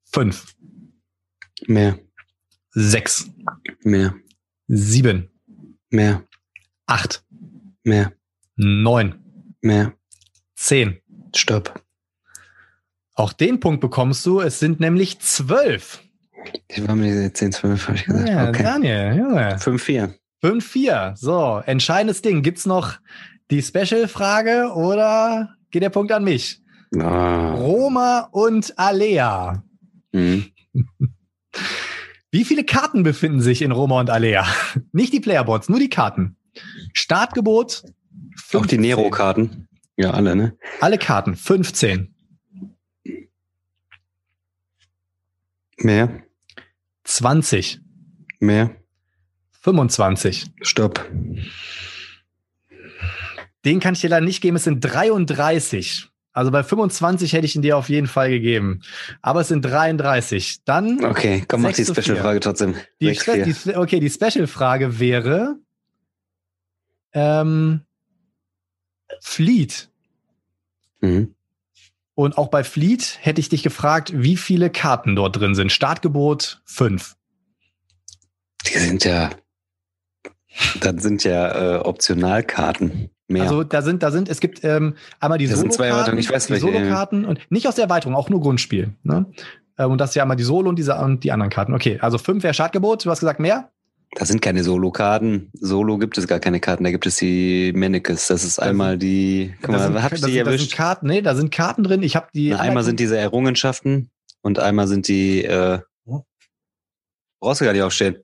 Speaker 2: fünf,
Speaker 3: Mehr,
Speaker 2: sechs,
Speaker 3: mehr,
Speaker 2: sieben,
Speaker 3: mehr,
Speaker 2: acht,
Speaker 3: mehr,
Speaker 2: neun,
Speaker 3: mehr.
Speaker 2: zehn.
Speaker 3: Stopp.
Speaker 2: Auch den Punkt bekommst du. Es sind nämlich zwölf.
Speaker 3: Ich war mir 10, 12, habe ich gesagt.
Speaker 2: Ja,
Speaker 3: okay.
Speaker 2: Daniel, Junge.
Speaker 3: 5, 4.
Speaker 2: 5-4. So, entscheidendes Ding. Gibt's noch die Special-Frage oder geht der Punkt an mich?
Speaker 3: Ah.
Speaker 2: Roma und Alea.
Speaker 3: Mhm.
Speaker 2: Wie viele Karten befinden sich in Roma und Alea? Nicht die Playerboards, nur die Karten. Startgebot.
Speaker 3: Auch die
Speaker 2: 15.
Speaker 3: Nero-Karten. Ja, alle, ne?
Speaker 2: Alle Karten, 15.
Speaker 3: Mehr,
Speaker 2: 20.
Speaker 3: mehr.
Speaker 2: 25.
Speaker 3: Stopp.
Speaker 2: Den kann ich dir leider nicht geben. Es sind 33. Also bei 25 hätte ich ihn dir auf jeden Fall gegeben. Aber es sind 33. Dann
Speaker 3: Okay, komm, mach die. Special-Frage trotzdem.
Speaker 2: die, die okay, die Special-Frage wäre ähm, Fleet.
Speaker 3: Mhm.
Speaker 2: Und auch bei Fleet hätte ich dich gefragt, wie viele Karten dort drin sind. Startgebot 5.
Speaker 3: Die sind ja, das sind ja äh, Optionalkarten. Mehr.
Speaker 2: Also da sind, da sind, es gibt ähm, einmal die
Speaker 3: Das sind zwei
Speaker 2: Solo-Karten. Solo-Karten und nicht aus der Erweiterung, auch nur Grundspiel. Ne? Ähm, Und das ist ja einmal die Solo und diese und die anderen Karten. Okay, also 5 wäre Startgebot. Du hast gesagt mehr?
Speaker 3: das sind keine Solo-Karten. Solo gibt es gar keine Karten. Da gibt es die Mannequins. Das ist einmal die. Guck
Speaker 2: Da
Speaker 3: mal,
Speaker 2: sind,
Speaker 3: hab ich
Speaker 2: da
Speaker 3: die
Speaker 2: sind, da sind
Speaker 3: erwischt?
Speaker 2: Karten, nee, da sind Karten drin. Ich habe die.
Speaker 3: Na, einmal sind diese Errungenschaften und einmal sind die. Äh, brauchst du gar nicht aufstehen.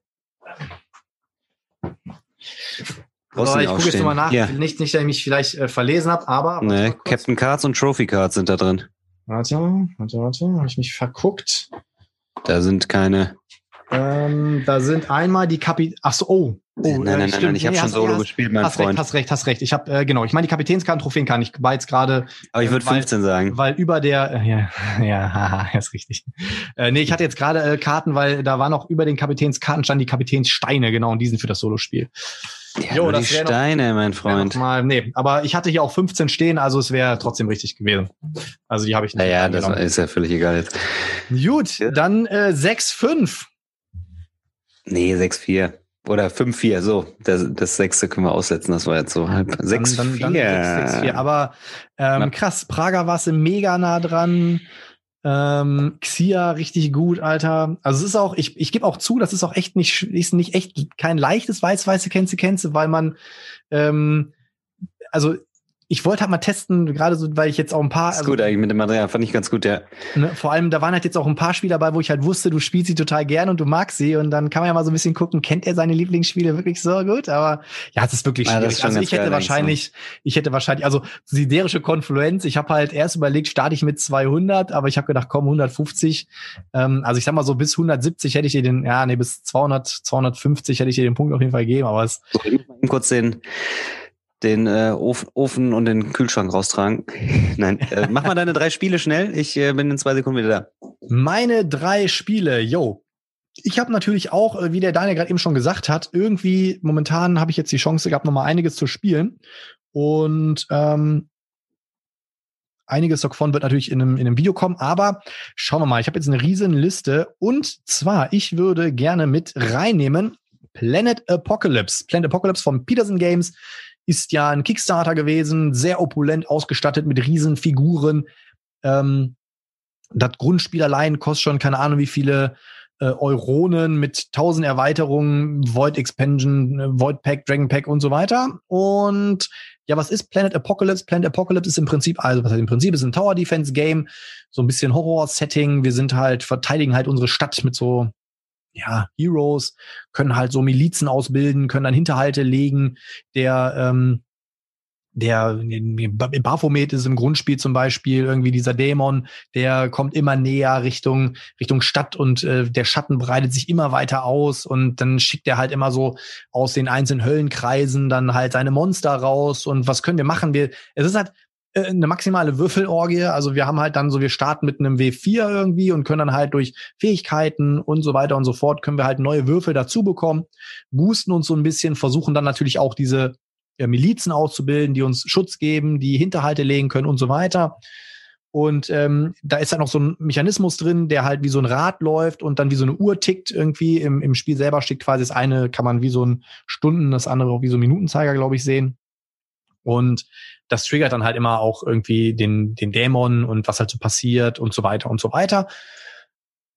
Speaker 3: Du
Speaker 2: ich gucke jetzt nochmal nach.
Speaker 3: Ja.
Speaker 2: Nicht, nicht, dass ich mich vielleicht äh, verlesen habe, aber.
Speaker 3: Ne,
Speaker 2: kurz.
Speaker 3: Captain Cards und Trophy Cards sind da drin.
Speaker 2: Warte, warte, warte. Habe ich mich verguckt?
Speaker 3: Da sind keine.
Speaker 2: Ähm, da sind einmal die Kapit. Ach so, oh. oh
Speaker 3: nein, nein, nein,
Speaker 2: stimmt.
Speaker 3: nein, ich habe
Speaker 2: Nee,
Speaker 3: schon Solo
Speaker 2: hast-
Speaker 3: gespielt, mein
Speaker 2: Hast
Speaker 3: Freund.
Speaker 2: recht, hast recht, hast recht. Ich habe äh, genau. Ich meine die Kapitänskarten, Trophäen kann ich war jetzt gerade,
Speaker 3: Aber ich würde
Speaker 2: weil-
Speaker 3: 15 sagen.
Speaker 2: weil über der äh, ja ja haha, ist richtig. Äh, nee, ich hatte jetzt gerade äh, Karten, weil da war noch über den Kapitänskarten standen die Kapitänssteine genau und die sind für das Solospiel.
Speaker 3: Ja,
Speaker 2: Jo,
Speaker 3: die
Speaker 2: wär noch-
Speaker 3: Steine, mein Freund.
Speaker 2: Mal, nee, aber ich hatte hier auch 15 stehen, also es wäre trotzdem richtig gewesen. Also die habe ich nicht.
Speaker 3: Naja, das ist ja völlig egal jetzt.
Speaker 2: Gut,
Speaker 3: Ja.
Speaker 2: dann äh, 6-5.
Speaker 3: Nee, 6-4. Oder 5-4, so. Das, das sechste können wir aussetzen, das war jetzt so halb. 6-4.
Speaker 2: Dann, dann, dann 6, 4. Aber ähm, krass, Prager warst du mega nah dran. Ähm, Xia richtig gut, Alter. Also es ist auch, ich, ich gebe auch zu, das ist auch echt nicht, ist nicht echt kein leichtes weiß-weiße Kennze, weil man, ähm, also ich wollte halt mal testen, gerade so, weil ich jetzt auch ein paar,
Speaker 3: ist
Speaker 2: also,
Speaker 3: gut eigentlich mit dem Material, fand ich ganz gut, ja.
Speaker 2: ne, vor allem, da waren halt jetzt auch ein paar Spiele dabei, wo ich halt wusste, du spielst sie total gern und du magst sie und dann kann man ja mal so ein bisschen gucken, kennt er seine Lieblingsspiele wirklich so gut? Aber ja, es ist wirklich
Speaker 3: Ja,
Speaker 2: schwierig.
Speaker 3: ist schon
Speaker 2: also ich hätte wahrscheinlich, ich hätte wahrscheinlich, also siderische Konfluenz, ich habe halt erst überlegt, starte ich mit 200, aber ich habe gedacht, komm, 150. Ähm, also ich sag mal so, bis 170 hätte ich dir den, ja, nee, bis 200, 250 hätte ich dir den Punkt auf jeden Fall gegeben, aber es,
Speaker 3: So, kurz den, den äh, Ofen, und den Kühlschrank raustragen. Nein, äh, mach mal deine drei Spiele schnell. Ich äh, bin in zwei Sekunden wieder da.
Speaker 2: Meine drei Spiele, yo. Ich habe natürlich auch, äh, wie der Daniel gerade eben schon gesagt hat, irgendwie momentan habe ich jetzt die Chance gehabt, noch mal einiges zu spielen. Und ähm, einiges davon wird natürlich in einem, in einem Video kommen. Aber schauen wir mal, ich habe jetzt eine riesen Liste. Und zwar, ich würde gerne mit reinnehmen Planet Apocalypse. Planet Apocalypse von Peterson Games ist ja ein Kickstarter gewesen, sehr opulent ausgestattet mit riesen Figuren. Ähm, das Grundspiel allein kostet schon keine Ahnung wie viele äh, Euronen mit tausend Erweiterungen, Void Expansion, äh, Void Pack, Dragon Pack und so weiter. Und ja, was ist Planet Apocalypse? Planet Apocalypse ist im Prinzip, also was heißt im Prinzip ist ein Tower Defense Game, so ein bisschen Horror-Setting. Wir sind halt, verteidigen halt unsere Stadt mit so, ja, Heroes, können halt so Milizen ausbilden, können dann Hinterhalte legen. Der, ähm, der Baphomet ist im Grundspiel zum Beispiel irgendwie dieser Dämon, der kommt immer näher Richtung Richtung Stadt und äh, der Schatten breitet sich immer weiter aus und dann schickt er halt immer so aus den einzelnen Höllenkreisen dann halt seine Monster raus und was können wir machen? Wir es ist halt eine maximale Würfelorgie. Also wir haben halt dann so, wir starten mit einem W4 irgendwie und können dann halt durch Fähigkeiten und so weiter und so fort, können wir halt neue Würfel dazu bekommen, boosten uns so ein bisschen, versuchen dann natürlich auch diese äh, Milizen auszubilden, die uns Schutz geben, die Hinterhalte legen können und so weiter. Und ähm, da ist halt noch so ein Mechanismus drin, der halt wie so ein Rad läuft und dann wie so eine Uhr tickt irgendwie. Im, im Spiel selber steht quasi das eine, kann man wie so ein Stunden, das andere auch wie so ein Minutenzeiger, glaube ich, sehen. Und das triggert dann halt immer auch irgendwie den, den Dämon und was halt so passiert und so weiter und so weiter.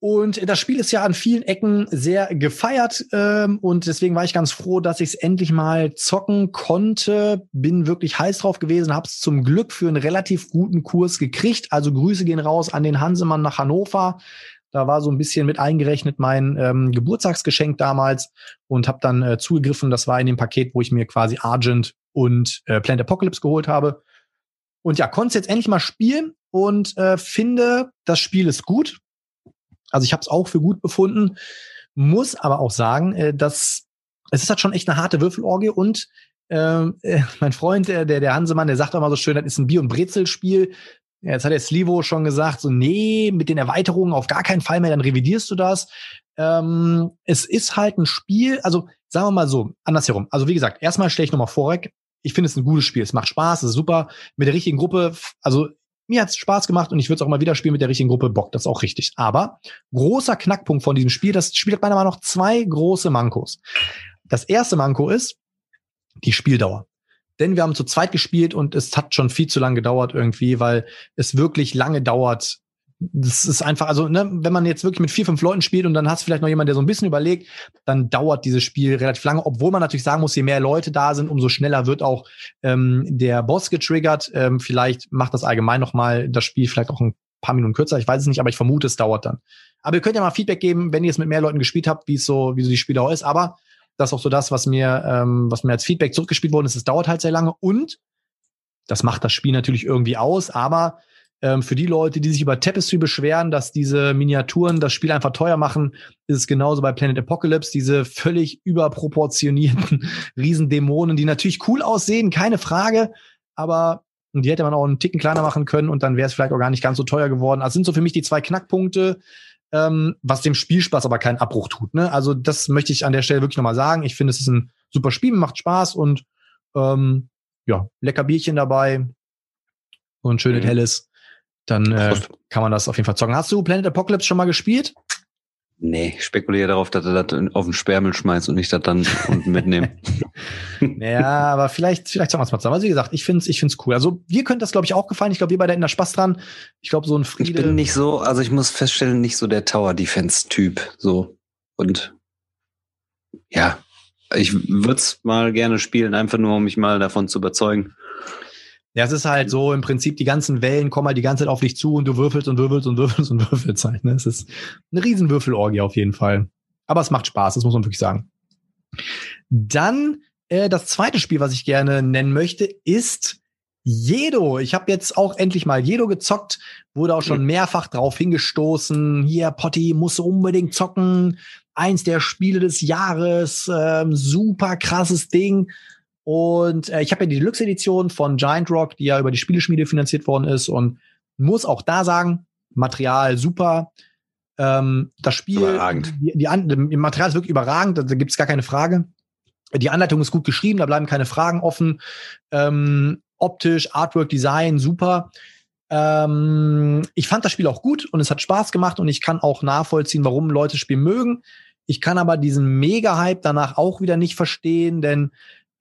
Speaker 2: Und das Spiel ist ja an vielen Ecken sehr gefeiert ähm, und deswegen war ich ganz froh, dass ich es endlich mal zocken konnte. Bin wirklich heiß drauf gewesen, habe es zum Glück für einen relativ guten Kurs gekriegt. Also Grüße gehen raus an den Hansemann nach Hannover. Da war so ein bisschen mit eingerechnet mein ähm, Geburtstagsgeschenk damals und habe dann äh, zugegriffen. Das war in dem Paket, wo ich mir quasi Argent und äh, Plant Apocalypse geholt habe. Und ja, konnte jetzt endlich mal spielen und äh, finde, das Spiel ist gut. Also ich habe es auch für gut befunden, muss aber auch sagen, äh, dass es ist halt schon echt eine harte Würfelorgie und ähm, äh, mein Freund, der, der Hansemann, der sagt auch mal so schön, das ist ein Bier- und Brezelspiel. Ja, jetzt hat der Slivo schon gesagt, so, nee, mit den Erweiterungen auf gar keinen Fall mehr, dann revidierst du das. Ähm, es ist halt ein Spiel, also sagen wir mal so, andersherum. Also wie gesagt, erstmal stelle ich nochmal vorweg, ich finde es ein gutes Spiel. Es macht Spaß, es ist super. Mit der richtigen Gruppe, also mir hat es Spaß gemacht und ich würde es auch mal wieder spielen mit der richtigen Gruppe. Bock, das ist auch richtig. Aber großer Knackpunkt von diesem Spiel, das Spiel hat meiner Meinung nach zwei große Mankos. Das erste Manko ist die Spieldauer. Denn wir haben zu zweit gespielt und es hat schon viel zu lange gedauert irgendwie, weil es wirklich lange dauert, das ist einfach, also ne, wenn man jetzt wirklich mit vier, fünf Leuten spielt und dann hast du vielleicht noch jemand, der so ein bisschen überlegt, dann dauert dieses Spiel relativ lange, obwohl man natürlich sagen muss, je mehr Leute da sind, umso schneller wird auch ähm, der Boss getriggert. Ähm, vielleicht macht das allgemein noch mal das Spiel vielleicht auch ein paar Minuten kürzer, ich weiß es nicht, aber ich vermute, es dauert dann. Aber ihr könnt ja mal Feedback geben, wenn ihr es mit mehr Leuten gespielt habt, wie es so, wie so die Spieldauer ist. Aber das ist auch so das, was mir, ähm, was mir als Feedback zurückgespielt worden ist. Es dauert halt sehr lange und das macht das Spiel natürlich irgendwie aus, aber ähm, für die Leute, die sich über Tapestry beschweren, dass diese Miniaturen das Spiel einfach teuer machen, ist es genauso bei Planet Apocalypse. Diese völlig überproportionierten Riesendämonen, die natürlich cool aussehen, keine Frage, aber die hätte man auch einen Ticken kleiner machen können und dann wäre es vielleicht auch gar nicht ganz so teuer geworden. Also sind so für mich die zwei Knackpunkte, ähm, was dem Spielspaß aber keinen Abbruch tut. Ne? Also das möchte ich an der Stelle wirklich nochmal sagen. Ich finde, es ist ein super Spiel, macht Spaß und ähm, ja, lecker Bierchen dabei und schönes mhm. helles dann äh, kann man das auf jeden Fall zocken. Hast du Planet Apocalypse schon mal gespielt?
Speaker 3: Nee, ich spekuliere darauf, dass er das auf den Sperrmüll schmeißt und nicht das dann unten mitnehmen.
Speaker 2: ja, aber vielleicht, vielleicht sagen wir es mal zusammen. Also wie gesagt, ich finde es ich find's cool. Also wir könnte das, glaube ich, auch gefallen. Ich glaube, wir beide hätten da Spaß dran. Ich glaube, so ein Friede.
Speaker 3: Ich bin nicht so, also ich muss feststellen, nicht so der Tower-Defense-Typ. So. Und ja, ich würde es mal gerne spielen, einfach nur, um mich mal davon zu überzeugen.
Speaker 2: Ja, es ist halt so im Prinzip, die ganzen Wellen kommen halt die ganze Zeit auf dich zu und du würfelst und würfelst und würfelst und würfelst halt. Ne? Es ist eine Riesenwürfelorgie auf jeden Fall. Aber es macht Spaß, das muss man wirklich sagen. Dann äh, das zweite Spiel, was ich gerne nennen möchte, ist Jedo. Ich habe jetzt auch endlich mal Jedo gezockt, wurde auch schon mehrfach drauf hingestoßen. Hier, Potti, musst du unbedingt zocken. Eins der Spiele des Jahres, ähm, super krasses Ding. Und äh, ich habe ja die Deluxe-Edition von Giant Rock, die ja über die Spieleschmiede finanziert worden ist und muss auch da sagen, Material super. Ähm, das Spiel, überragend. Die, die, die Material ist wirklich überragend, da gibt's gar keine Frage. Die Anleitung ist gut geschrieben, da bleiben keine Fragen offen. Ähm, optisch, Artwork, Design, super. Ähm, ich fand das Spiel auch gut und es hat Spaß gemacht und ich kann auch nachvollziehen, warum Leute das Spiel mögen. Ich kann aber diesen Mega-Hype danach auch wieder nicht verstehen, denn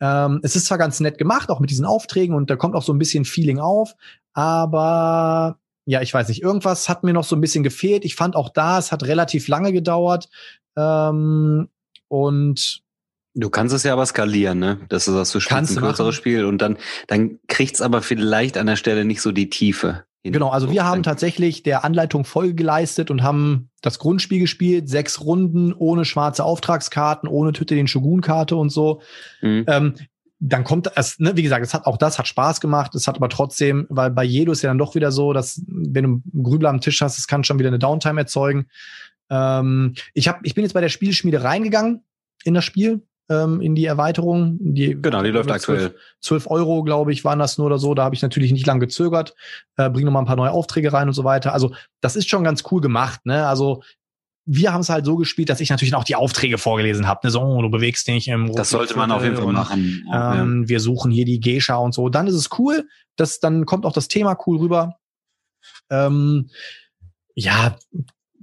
Speaker 2: ähm, es ist zwar ganz nett gemacht, auch mit diesen Aufträgen und da kommt auch so ein bisschen Feeling auf, aber ja, ich weiß nicht, irgendwas hat mir noch so ein bisschen gefehlt. Ich fand auch da, es hat relativ lange gedauert ähm, und
Speaker 3: Du kannst es ja aber skalieren, ne? Das ist das, du spielst ein größeres Spiel und dann, dann kriegt's aber vielleicht an der Stelle nicht so die Tiefe.
Speaker 2: Genau, also wir haben tatsächlich der Anleitung Folge geleistet und haben das Grundspiel gespielt, sechs Runden ohne schwarze Auftragskarten, ohne Tüte den Shogun-Karte und so. Mhm. Ähm, dann kommt es, ne, wie gesagt, es hat auch das hat Spaß gemacht. Es hat aber trotzdem, weil bei Jedo ist ja dann doch wieder so, dass wenn du einen Grübler am Tisch hast, es kann schon wieder eine Downtime erzeugen. Ähm, ich hab, ich bin jetzt bei der Spielschmiede reingegangen in das Spiel ähm, in die Erweiterung. Die,
Speaker 3: genau, die läuft 12, aktuell.
Speaker 2: 12 Euro, glaube ich, waren das nur oder so. Da habe ich natürlich nicht lang gezögert. Äh, bring noch mal ein paar neue Aufträge rein und so weiter. Also das ist schon ganz cool gemacht. Ne? Also wir haben es halt so gespielt, dass ich natürlich auch die Aufträge vorgelesen habe. Ne? So, oh, du bewegst dich im
Speaker 3: Das sollte man auf jeden Fall machen.
Speaker 2: ähm, ja. Wir suchen hier die Geisha und so. Dann ist es cool. Das, dann kommt auch das Thema cool rüber. Ähm, ja,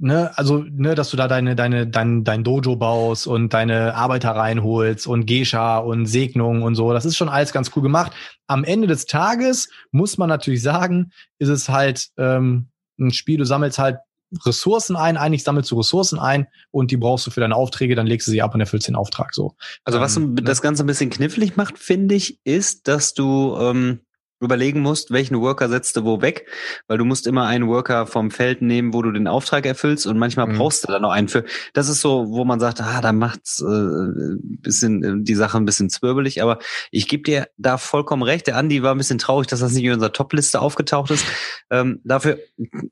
Speaker 2: ne, also, ne, dass du da deine, deine, dein, dein Dojo baust und deine Arbeiter reinholst und Gescha und Segnung und so. Das ist schon alles ganz cool gemacht. Am Ende des Tages muss man natürlich sagen, ist es halt ähm, ein Spiel, du sammelst halt Ressourcen ein, eigentlich sammelst du Ressourcen ein und die brauchst du für deine Aufträge, dann legst du sie ab und erfüllst den Auftrag so.
Speaker 3: Also was ähm, das Ganze ein bisschen knifflig macht, finde ich, ist, dass du ähm, überlegen musst, welchen Worker setzt du wo weg, weil du musst immer einen Worker vom Feld nehmen, wo du den Auftrag erfüllst und manchmal mhm. brauchst du dann noch einen für. Das ist so, wo man sagt, ah, da macht's äh, bisschen äh, die Sache ein bisschen zwirbelig, aber ich gebe dir da vollkommen recht. Der Andi war ein bisschen traurig, dass das nicht in unserer Top-Liste aufgetaucht ist. Ähm, dafür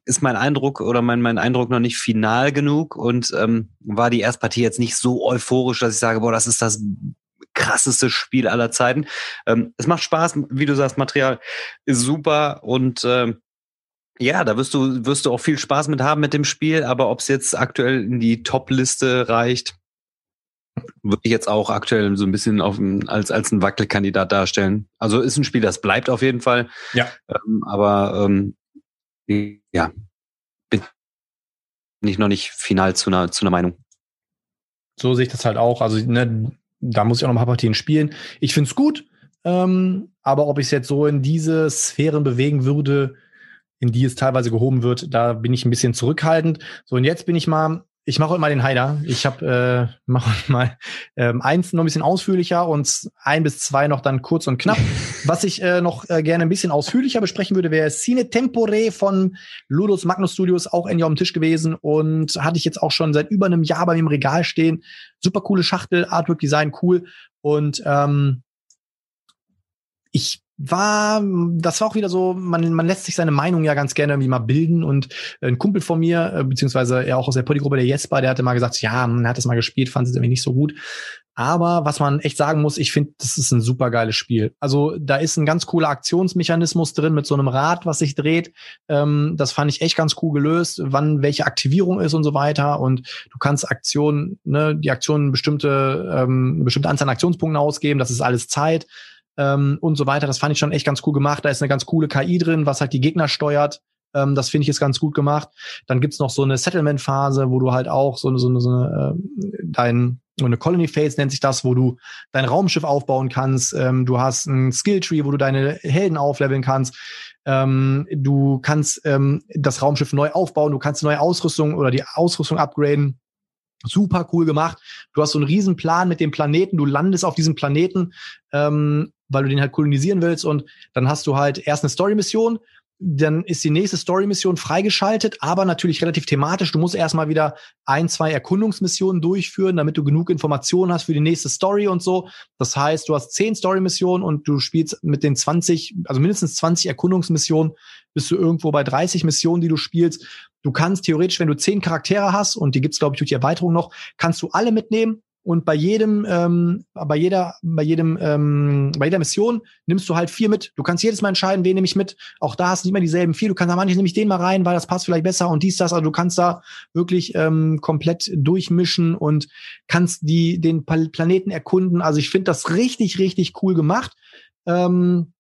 Speaker 3: ist mein Eindruck oder mein mein Eindruck noch nicht final genug und ähm, war die Erstpartie jetzt nicht so euphorisch, dass ich sage, boah, das ist das krasseste Spiel aller Zeiten. Ähm, es macht Spaß, wie du sagst, Material ist super und ähm, ja, da wirst du, wirst du auch viel Spaß mit haben mit dem Spiel, aber ob es jetzt aktuell in die Top-Liste reicht, würde ich jetzt auch aktuell so ein bisschen auf, als, als ein Wackelkandidat darstellen. Also ist ein Spiel, das bleibt auf jeden Fall.
Speaker 2: Ja.
Speaker 3: Ähm, aber ähm, ja, bin ich noch nicht final zu einer, zu einer Meinung.
Speaker 2: So sehe ich das halt auch. Also ne, da muss ich auch noch ein paar Partien spielen. Ich finde es gut, ähm, aber ob ich es jetzt so in diese Sphären bewegen würde, in die es teilweise gehoben wird, da bin ich ein bisschen zurückhaltend. So, und jetzt bin ich mal ich mache heute mal den Heider. Ich habe äh, mache mal ähm, eins noch ein bisschen ausführlicher und ein bis zwei noch dann kurz und knapp. Was ich äh, noch äh, gerne ein bisschen ausführlicher besprechen würde, wäre Cine Tempore von Ludus Magnus Studios, auch Ende auf dem Tisch gewesen und hatte ich jetzt auch schon seit über einem Jahr bei mir im Regal stehen. Super coole Schachtel, Artwork Design cool und ähm, ich war, das war auch wieder so, man, man lässt sich seine Meinung ja ganz gerne irgendwie mal bilden und ein Kumpel von mir, äh, beziehungsweise er auch aus der Poddy-Gruppe, der Jesper, der hatte mal gesagt, ja, er hat das mal gespielt, fand es irgendwie nicht so gut. Aber was man echt sagen muss, ich finde, das ist ein super geiles Spiel. Also da ist ein ganz cooler Aktionsmechanismus drin mit so einem Rad, was sich dreht. Ähm, das fand ich echt ganz cool gelöst, wann welche Aktivierung ist und so weiter. Und du kannst Aktionen, ne, die Aktionen bestimmte, ähm, bestimmte Anzahl an Aktionspunkten ausgeben. Das ist alles Zeit ähm, und so weiter. Das fand ich schon echt ganz cool gemacht. Da ist eine ganz coole KI drin, was halt die Gegner steuert. Ähm, das finde ich ist ganz gut gemacht. Dann gibt's noch so eine Settlement-Phase, wo du halt auch so, so, so eine, äh, dein eine Colony Phase nennt sich das, wo du dein Raumschiff aufbauen kannst. Ähm, du hast ein Skilltree, wo du deine Helden aufleveln kannst. Ähm, du kannst ähm, das Raumschiff neu aufbauen. Du kannst neue Ausrüstung oder die Ausrüstung upgraden. Super cool gemacht. Du hast so einen riesen Plan mit dem Planeten. Du landest auf diesem Planeten ähm, weil du den halt kolonisieren willst und dann hast du halt erst eine Story-Mission, dann ist die nächste Story-Mission freigeschaltet, aber natürlich relativ thematisch. Du musst erstmal wieder ein, zwei Erkundungsmissionen durchführen, damit du genug Informationen hast für die nächste Story und so. Das heißt, du hast zehn Story-Missionen und du spielst mit den 20, also mindestens 20 Erkundungsmissionen, bist du irgendwo bei 30 Missionen, die du spielst. Du kannst theoretisch, wenn du zehn Charaktere hast, und die gibt's glaube ich, durch die Erweiterung noch, kannst du alle mitnehmen und bei jedem, ähm, bei jeder, bei jedem, ähm, bei jeder Mission nimmst du halt vier mit. Du kannst jedes Mal entscheiden, wen nehme ich mit. Auch da hast du nicht mehr dieselben vier. Du kannst da manche nehme ich den mal rein, weil das passt vielleicht besser und dies, das. Also du kannst da wirklich ähm, komplett durchmischen und kannst die, den Planeten erkunden. Also ich finde das richtig, richtig cool gemacht. Ähm,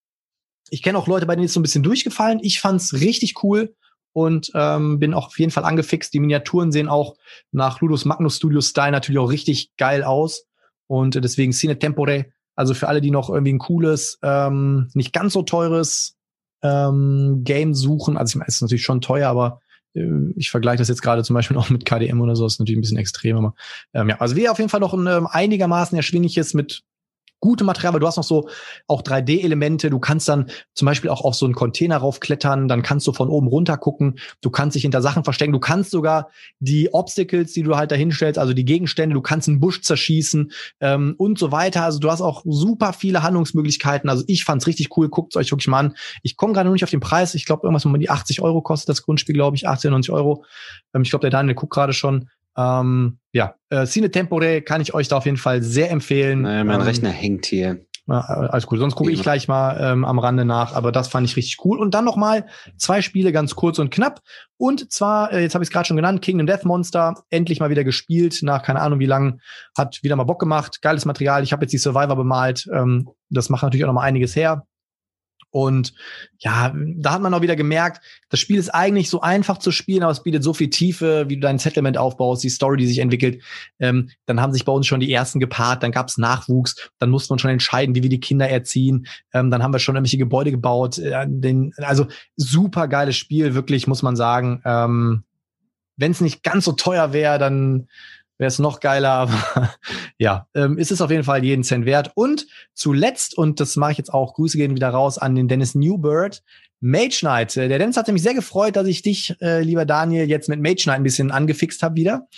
Speaker 2: ich kenne auch Leute, bei denen ist so ein bisschen durchgefallen. Ich fand's richtig cool und ähm, bin auch auf jeden Fall angefixt. Die Miniaturen sehen auch nach Ludus Magnus Studio Style natürlich auch richtig geil aus und deswegen Cine Tempore. Also für alle, die noch irgendwie ein cooles, ähm, nicht ganz so teures ähm, Game suchen. Also ich meine, es ist natürlich schon teuer, aber äh, ich vergleiche das jetzt gerade zum Beispiel auch mit KDM oder so, ist natürlich ein bisschen extrem, aber ähm, ja, also wir auf jeden Fall noch ein ähm, einigermaßen erschwingliches mit gute Material, du hast noch so auch 3D-Elemente. Du kannst dann zum Beispiel auch auf so einen Container raufklettern, dann kannst du von oben runter gucken. Du kannst dich hinter Sachen verstecken. Du kannst sogar die Obstacles, die du halt da hinstellst, also die Gegenstände, du kannst einen Busch zerschießen ähm, und so weiter. Also du hast auch super viele Handlungsmöglichkeiten. Also ich fand's richtig cool. Guckt euch wirklich mal an. Ich komme gerade noch nicht auf den Preis. Ich glaube, irgendwas um die 80 Euro kostet das Grundspiel, glaube ich, 80, 90 Euro. Ähm, ich glaube, der Daniel guckt gerade schon. Ähm, ja, äh, Cine Tempore kann ich euch da auf jeden Fall sehr empfehlen.
Speaker 3: Naja, mein
Speaker 2: ähm,
Speaker 3: Rechner hängt hier.
Speaker 2: Ja, alles gut. Sonst gucke ich gleich mal ähm, am Rande nach, aber das fand ich richtig cool. Und dann noch mal zwei Spiele ganz kurz und knapp. Und zwar, äh, jetzt habe ich es gerade schon genannt, Kingdom Death Monster, endlich mal wieder gespielt, nach keine Ahnung wie lang, hat wieder mal Bock gemacht, geiles Material. Ich habe jetzt die Survivor bemalt, ähm, das macht natürlich auch noch mal einiges her. Und ja, da hat man auch wieder gemerkt, das Spiel ist eigentlich so einfach zu spielen, aber es bietet so viel Tiefe, wie du dein Settlement aufbaust, die Story, die sich entwickelt. Ähm, dann haben sich bei uns schon die ersten gepaart, dann gab es Nachwuchs, dann mussten wir schon entscheiden, wie wir die Kinder erziehen. Ähm, dann haben wir schon irgendwelche Gebäude gebaut. Äh, den, also super geiles Spiel, wirklich, muss man sagen. Ähm, Wenn es nicht ganz so teuer wäre, dann wäre es noch geiler, aber ja, ähm, ist es auf jeden Fall jeden Cent wert. Und zuletzt, und das mache ich jetzt auch, Grüße gehen wieder raus an den Dennis Newbird, Mage Knight. Äh, Der Dennis hat nämlich sehr gefreut, dass ich dich, äh, lieber Daniel, jetzt mit Mage Knight ein bisschen angefixt habe wieder.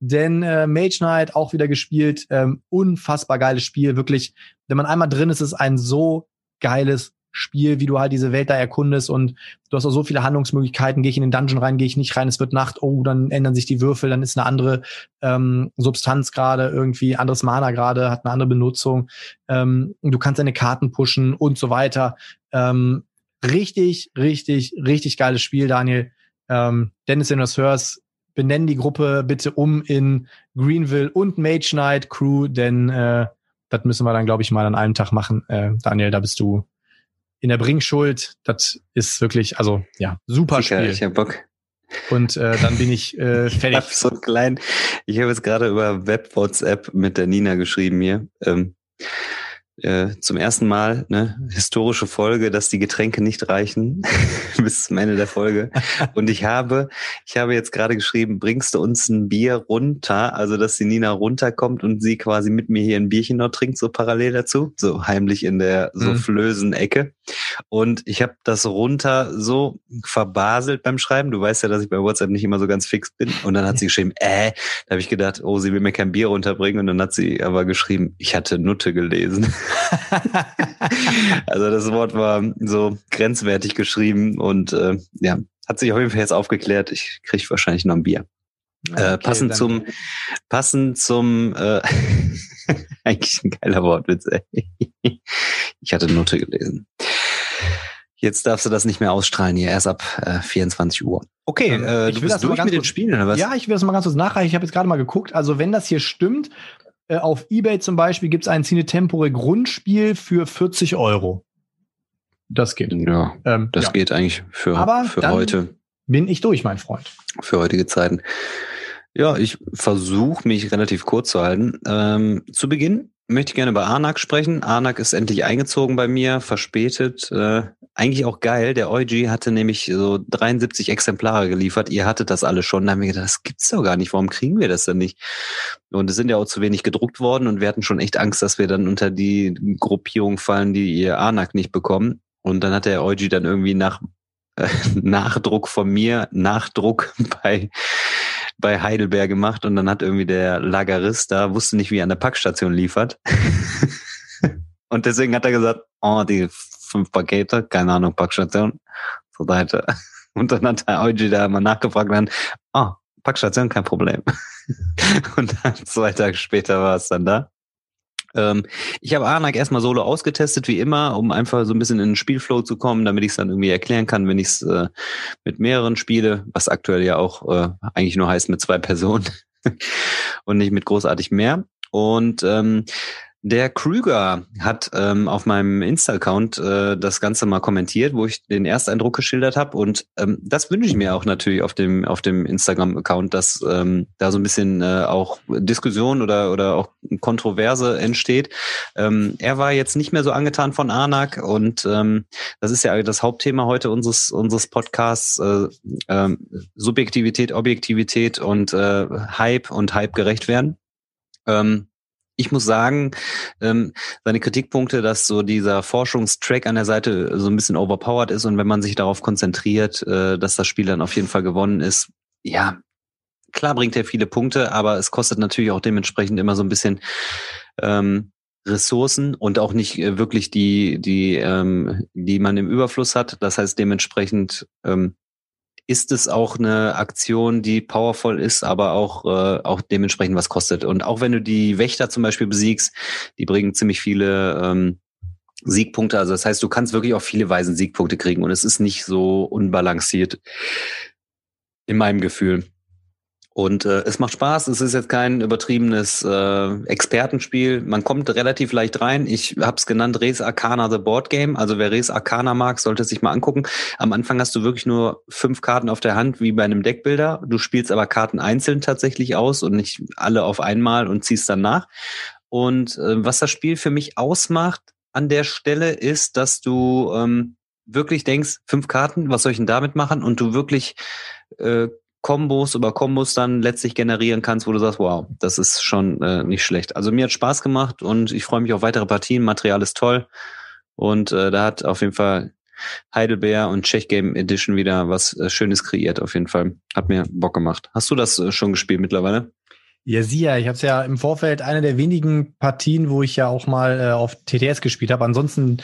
Speaker 2: Denn äh, Mage Knight auch wieder gespielt, ähm, unfassbar geiles Spiel, wirklich. Wenn man einmal drin ist, ist ein so geiles Spiel, wie du halt diese Welt da erkundest und du hast auch so viele Handlungsmöglichkeiten. Gehe ich in den Dungeon rein, gehe ich nicht rein, es wird Nacht, oh, dann ändern sich die Würfel, dann ist eine andere ähm, Substanz gerade irgendwie, anderes Mana gerade, hat eine andere Benutzung. Ähm, du kannst deine Karten pushen und so weiter. Ähm, richtig, richtig, richtig geiles Spiel, Daniel. Ähm, Dennis, wenn du das hörst, benennen die Gruppe bitte um in Greenville und Mage Knight Crew, denn äh, das müssen wir dann, glaube ich, mal an einem Tag machen. Äh, Daniel, da bist du in der Bringschuld. Das ist wirklich, also ja, super
Speaker 3: Sicher,
Speaker 2: Spiel.
Speaker 3: ich hab Bock.
Speaker 2: Und äh, dann bin ich äh,
Speaker 3: Ich
Speaker 2: fertig.
Speaker 3: hab so klein. Ich habe jetzt gerade über Web WhatsApp mit der Nina geschrieben hier. Ähm, äh, zum ersten Mal ne historische Folge, dass die Getränke nicht reichen bis zum Ende der Folge. Und ich habe, ich habe jetzt gerade geschrieben, bringst du uns ein Bier runter, also dass die Nina runterkommt und sie quasi mit mir hier ein Bierchen noch trinkt, so parallel dazu, so heimlich in der so
Speaker 2: Mhm.
Speaker 3: flösen Ecke. Und ich habe das runter so verbaselt beim Schreiben. Du weißt ja, dass ich bei WhatsApp nicht immer so ganz fix bin. Und dann hat sie geschrieben, äh, da habe ich gedacht, oh, sie will mir kein Bier runterbringen. Und dann hat sie aber geschrieben, ich hatte Nutte gelesen. also das Wort war so grenzwertig geschrieben und äh, ja, hat sich auf jeden Fall jetzt aufgeklärt. Ich kriege wahrscheinlich noch ein Bier. äh,
Speaker 2: Okay,
Speaker 3: passend
Speaker 2: dann-
Speaker 3: zum, passend zum, äh, eigentlich ein geiler Wortwitz, ey. Ich hatte Note gelesen. Jetzt darfst du das nicht mehr ausstrahlen hier, erst ab äh, 24 Uhr. Okay,
Speaker 2: Ähm,
Speaker 3: äh,
Speaker 2: ich
Speaker 3: du
Speaker 2: will das
Speaker 3: bist durch mit den
Speaker 2: kurz-
Speaker 3: Spielen, oder was?
Speaker 2: Ja, ich will das mal ganz kurz nachreichen. Ich habe jetzt gerade mal geguckt. Also wenn das hier stimmt, äh, auf Ebay zum Beispiel gibt es ein Cine Tempore Grundspiel für 40 Euro. Das geht.
Speaker 3: Ja,
Speaker 2: Ähm,
Speaker 3: das
Speaker 2: ja.
Speaker 3: geht eigentlich für,
Speaker 2: Aber
Speaker 3: für heute,
Speaker 2: Bin ich durch, mein Freund.
Speaker 3: für heutige Zeiten. Ja, ich versuche mich relativ kurz zu halten. Ähm, zu Beginn möchte ich gerne über Arnak sprechen. Arnak ist endlich eingezogen bei mir, verspätet. Äh, eigentlich auch geil. Der EuG hatte nämlich so 73 Exemplare geliefert. Ihr hattet das alle schon. Da haben wir gedacht, das gibt's doch gar nicht. Warum kriegen wir das denn nicht? Und es sind ja auch zu wenig gedruckt worden und wir hatten schon echt Angst, dass wir dann unter die Gruppierung fallen, die ihr Arnak nicht bekommen. Und dann hat der EuG dann irgendwie nach äh, Nachdruck von mir, Nachdruck bei bei Heidelberg gemacht und dann hat irgendwie der Lagerist da wusste nicht, wie er an der Packstation liefert. und deswegen hat er gesagt, oh, die fünf Pakete, keine Ahnung, Packstation, zur Seite. Und dann hat der Eugi da mal nachgefragt und dann, oh, Packstation, kein Problem. und dann zwei Tage später war es dann da. Ähm, ich habe Anak erstmal solo ausgetestet, wie immer, um einfach so ein bisschen in den Spielflow zu kommen, damit ich es dann irgendwie erklären kann, wenn ich es äh, mit mehreren spiele, was aktuell ja auch äh, eigentlich nur heißt mit zwei Personen und nicht mit großartig mehr. Und ähm, der Krüger hat ähm, auf meinem Insta-Account äh, das Ganze mal kommentiert, wo ich den Ersteindruck geschildert habe. Und ähm, das wünsche ich mir auch natürlich auf dem auf dem Instagram-Account, dass ähm, da so ein bisschen äh, auch Diskussion oder oder auch Kontroverse entsteht. Ähm, er war jetzt nicht mehr so angetan von Anak und ähm, das ist ja das Hauptthema heute unseres unseres Podcasts: äh, ähm, Subjektivität, Objektivität und äh, Hype und Hype gerecht werden. Ähm, ich muss sagen, ähm, seine Kritikpunkte, dass so dieser Forschungstrack an der Seite so ein bisschen overpowered ist und wenn man sich darauf konzentriert, äh, dass das Spiel dann auf jeden Fall gewonnen ist, ja, klar bringt er viele Punkte, aber es kostet natürlich auch dementsprechend immer so ein bisschen ähm, Ressourcen und auch nicht äh, wirklich die, die, ähm, die man im Überfluss hat. Das heißt dementsprechend ähm, ist es auch eine Aktion, die powerful ist, aber auch, äh, auch dementsprechend was kostet. Und auch wenn du die Wächter zum Beispiel besiegst, die bringen ziemlich viele ähm, Siegpunkte. Also das heißt, du kannst wirklich auf viele Weisen Siegpunkte kriegen und es ist nicht so unbalanciert in meinem Gefühl. Und äh, es macht Spaß. Es ist jetzt kein übertriebenes äh, Expertenspiel. Man kommt relativ leicht rein. Ich habe es genannt Res Arcana The Board Game. Also wer Res Arcana mag, sollte sich mal angucken. Am Anfang hast du wirklich nur fünf Karten auf der Hand, wie bei einem Deckbilder. Du spielst aber Karten einzeln tatsächlich aus und nicht alle auf einmal und ziehst dann nach. Und äh, was das Spiel für mich ausmacht an der Stelle ist, dass du ähm, wirklich denkst, fünf Karten, was soll ich denn damit machen? Und du wirklich äh, Kombos über Kombos dann letztlich generieren kannst, wo du sagst, wow, das ist schon äh, nicht schlecht. Also mir hat Spaß gemacht und ich freue mich auf weitere Partien. Material ist toll und äh, da hat auf jeden Fall Heidelbeer und Czech Game Edition wieder was äh, Schönes kreiert. Auf jeden Fall hat mir Bock gemacht. Hast du das äh, schon gespielt mittlerweile?
Speaker 2: Ja, sieh ja, ich habe es ja im Vorfeld eine der wenigen Partien, wo ich ja auch mal äh, auf TTS gespielt habe. Ansonsten,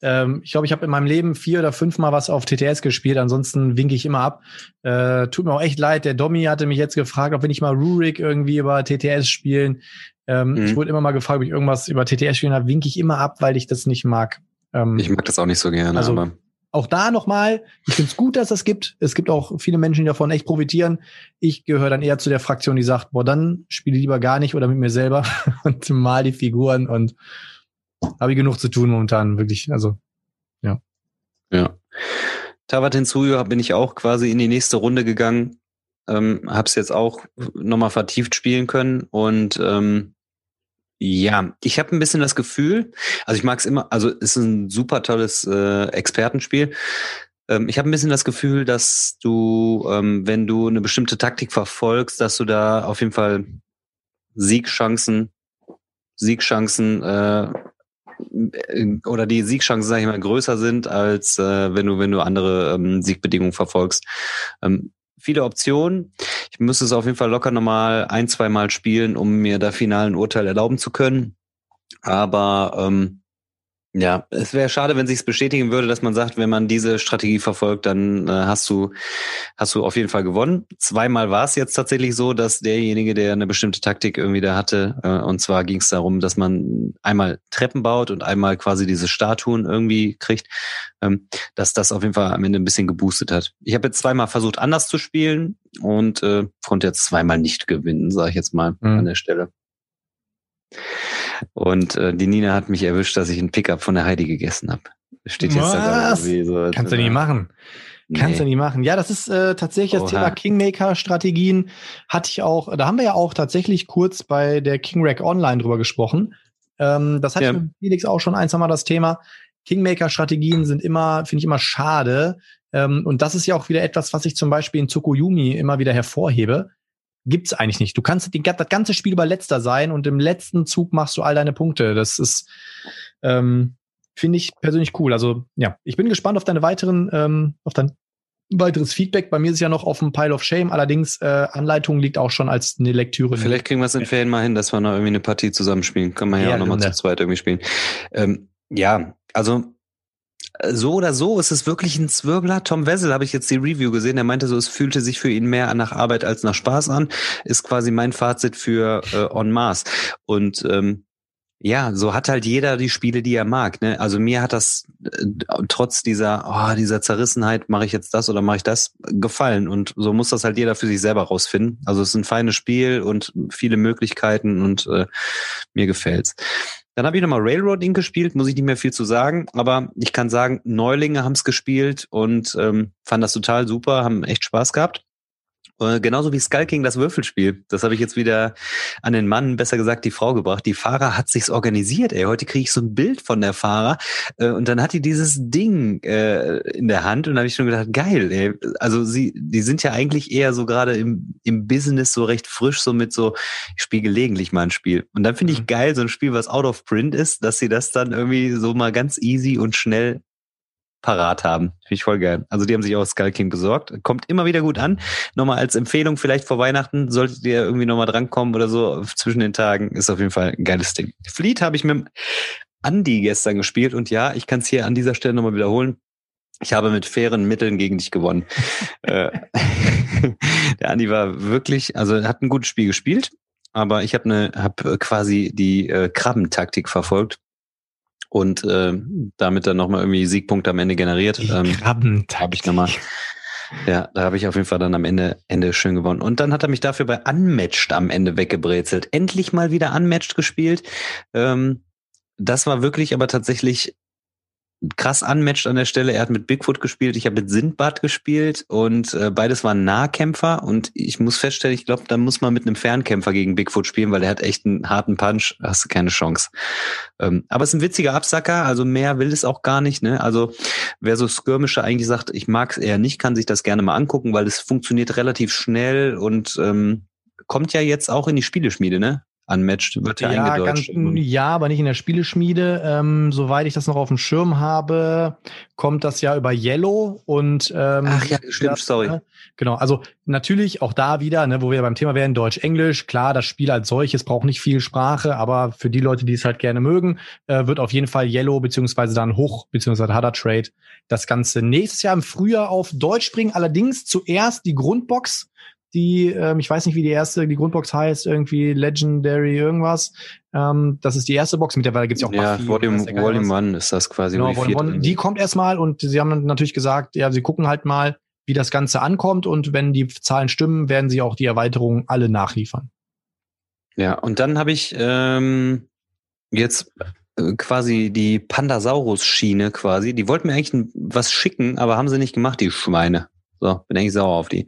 Speaker 2: ähm, ich glaube, ich habe in meinem Leben vier oder fünf Mal was auf TTS gespielt. Ansonsten winke ich immer ab. Äh, tut mir auch echt leid. Der Domi hatte mich jetzt gefragt, ob wir nicht mal Rurik irgendwie über TTS spielen. Ähm, mhm. Ich wurde immer mal gefragt, ob ich irgendwas über TTS spielen habe. Winke ich immer ab, weil ich das nicht mag.
Speaker 3: Ähm, ich mag das auch nicht so gerne.
Speaker 2: Also, aber auch da nochmal, ich finde es gut, dass das gibt. Es gibt auch viele Menschen, die davon echt profitieren. Ich gehöre dann eher zu der Fraktion, die sagt, boah, dann spiele lieber gar nicht oder mit mir selber und mal die Figuren und habe ich genug zu tun momentan, wirklich. Also, ja.
Speaker 3: Ja. Tavat Hinsuyo bin ich auch quasi in die nächste Runde gegangen. Ähm, hab's jetzt auch nochmal vertieft spielen können und ähm, ja, ich habe ein bisschen das Gefühl, also ich mag es immer, also es ist ein super tolles äh, Expertenspiel. Ähm, ich habe ein bisschen das Gefühl, dass du, ähm, wenn du eine bestimmte Taktik verfolgst, dass du da auf jeden Fall Siegchancen, Siegchancen äh, oder die Siegchancen, sage ich mal, größer sind, als äh, wenn du, wenn du andere ähm, Siegbedingungen verfolgst. Ähm, viele Optionen. Ich müsste es auf jeden Fall locker nochmal ein, zwei Mal spielen, um mir da finalen Urteil erlauben zu können. Aber ähm, ja, es wäre schade, wenn sich bestätigen würde, dass man sagt, wenn man diese Strategie verfolgt, dann äh, hast du hast du auf jeden Fall gewonnen. Zweimal war es jetzt tatsächlich so, dass derjenige, der eine bestimmte Taktik irgendwie da hatte, äh, und zwar ging es darum, dass man einmal Treppen baut und einmal quasi diese Statuen irgendwie kriegt, ähm, dass das auf jeden Fall am Ende ein bisschen geboostet hat. Ich habe jetzt zweimal versucht, anders zu spielen und äh, konnte jetzt zweimal nicht gewinnen, sage ich jetzt mal mhm. an der Stelle. Und äh, die Nina hat mich erwischt, dass ich einen Pickup von der Heidi gegessen habe.
Speaker 2: Steht jetzt da irgendwie so. Kannst du nie machen. Kannst nee. du nie machen. Ja, das ist äh, tatsächlich Oha. das Thema Kingmaker-Strategien. Hatte ich auch, da haben wir ja auch tatsächlich kurz bei der King Rack Online drüber gesprochen. Ähm, das hat ja. mit Felix auch schon ein, Mal das Thema. Kingmaker-Strategien sind immer, finde ich immer schade. Ähm, und das ist ja auch wieder etwas, was ich zum Beispiel in Tsukuyomi immer wieder hervorhebe gibt's eigentlich nicht. Du kannst die, das ganze Spiel über letzter sein und im letzten Zug machst du all deine Punkte. Das ist, ähm, finde ich persönlich cool. Also ja, ich bin gespannt auf deine weiteren, ähm, auf dein weiteres Feedback. Bei mir ist ja noch auf dem Pile of Shame. Allerdings äh, Anleitung liegt auch schon als eine Lektüre.
Speaker 3: Vielleicht kriegen wir es in Ferien mal hin, dass wir noch irgendwie eine Partie zusammenspielen. Kann man ja, ja auch nochmal zu zweit irgendwie spielen. Ähm, ja, also so oder so ist es wirklich ein Zwirbler. Tom Wessel habe ich jetzt die Review gesehen. Er meinte so, es fühlte sich für ihn mehr nach Arbeit als nach Spaß an. Ist quasi mein Fazit für äh, On Mars. Und ähm, ja, so hat halt jeder die Spiele, die er mag. Ne? Also mir hat das äh, trotz dieser, oh, dieser Zerrissenheit, mache ich jetzt das oder mache ich das, gefallen. Und so muss das halt jeder für sich selber rausfinden. Also es ist ein feines Spiel und viele Möglichkeiten und äh, mir gefällt's. Dann habe ich nochmal Railroading gespielt, muss ich nicht mehr viel zu sagen, aber ich kann sagen, Neulinge haben es gespielt und ähm, fanden das total super, haben echt Spaß gehabt. Äh, genauso wie Skull King das Würfelspiel. Das habe ich jetzt wieder an den Mann, besser gesagt die Frau gebracht. Die Fahrer hat sich's organisiert. Ey, heute kriege ich so ein Bild von der Fahrer äh, und dann hat die dieses Ding äh, in der Hand und da habe ich schon gedacht, geil. Ey. Also sie, die sind ja eigentlich eher so gerade im, im Business so recht frisch, so mit so ich spiele gelegentlich mal ein Spiel. Und dann finde ich mhm. geil so ein Spiel, was out of print ist, dass sie das dann irgendwie so mal ganz easy und schnell parat haben. Finde ich voll geil. Also die haben sich auch Skull King besorgt. Kommt immer wieder gut an. Nochmal als Empfehlung vielleicht vor Weihnachten, solltet ihr irgendwie nochmal drankommen oder so zwischen den Tagen. Ist auf jeden Fall ein geiles Ding. Fleet habe ich mit Andy gestern gespielt und ja, ich kann es hier an dieser Stelle nochmal wiederholen. Ich habe mit fairen Mitteln gegen dich gewonnen. Äh, der Andi war wirklich, also hat ein gutes Spiel gespielt, aber ich habe eine, habe quasi die äh, Krabbentaktik verfolgt und äh, damit dann nochmal irgendwie Siegpunkte am Ende generiert.
Speaker 2: Ähm, Krabbentaktik.
Speaker 3: Habe ich nochmal. Ja, da habe ich auf jeden Fall dann am Ende, Ende schön gewonnen. Und dann hat er mich dafür bei Unmatched am Ende weggebrezelt. Endlich mal wieder Unmatched gespielt. Ähm, das war wirklich aber tatsächlich krass unmatched an der Stelle. Er hat mit Bigfoot gespielt, ich habe mit Sindbad gespielt und äh, beides waren Nahkämpfer und ich muss feststellen, ich glaube, da muss man mit einem Fernkämpfer gegen Bigfoot spielen, weil der hat echt einen harten Punch, hast du keine Chance. Ähm, aber es ist ein witziger Absacker, also mehr will es auch gar nicht. Ne? Also wer so Skirmischer eigentlich sagt, ich mag es eher nicht, kann sich das gerne mal angucken, weil es funktioniert relativ schnell und ähm, kommt ja jetzt auch in die Spieleschmiede, ne? Unmatched wird ja, ja eingedeutscht.
Speaker 2: Ganz, ja, aber nicht in der Spieleschmiede. Ähm, soweit ich das noch auf dem Schirm habe, kommt das ja über Yellow und ähm,
Speaker 3: Ach ja, stimmt, das, sorry.
Speaker 2: Ne? Genau, also natürlich auch da wieder, ne, wo wir beim Thema wären, Deutsch-Englisch. Klar, das Spiel als solches braucht nicht viel Sprache, aber für die Leute, die es halt gerne mögen, äh, wird auf jeden Fall Yellow beziehungsweise dann Hoch beziehungsweise Harder Trade das Ganze nächstes Jahr im Frühjahr auf Deutsch bringen. Allerdings zuerst die Grundbox die, ähm, ich weiß nicht, wie die erste, die Grundbox heißt, irgendwie Legendary irgendwas. Ähm, das ist die erste Box. Mittlerweile gibt's ja auch
Speaker 3: Ja, Buffy, Volume, Volume One ist das quasi.
Speaker 2: Genau, Volume One, die kommt erstmal und sie haben natürlich gesagt, ja, sie gucken halt mal, wie das Ganze ankommt und wenn die Zahlen stimmen, werden sie auch die Erweiterungen alle nachliefern.
Speaker 3: Ja, und dann habe ich ähm, jetzt äh, quasi die Pandasaurus-Schiene quasi. Die wollten mir eigentlich was schicken, aber haben sie nicht gemacht, die Schweine. So, bin eigentlich sauer auf die.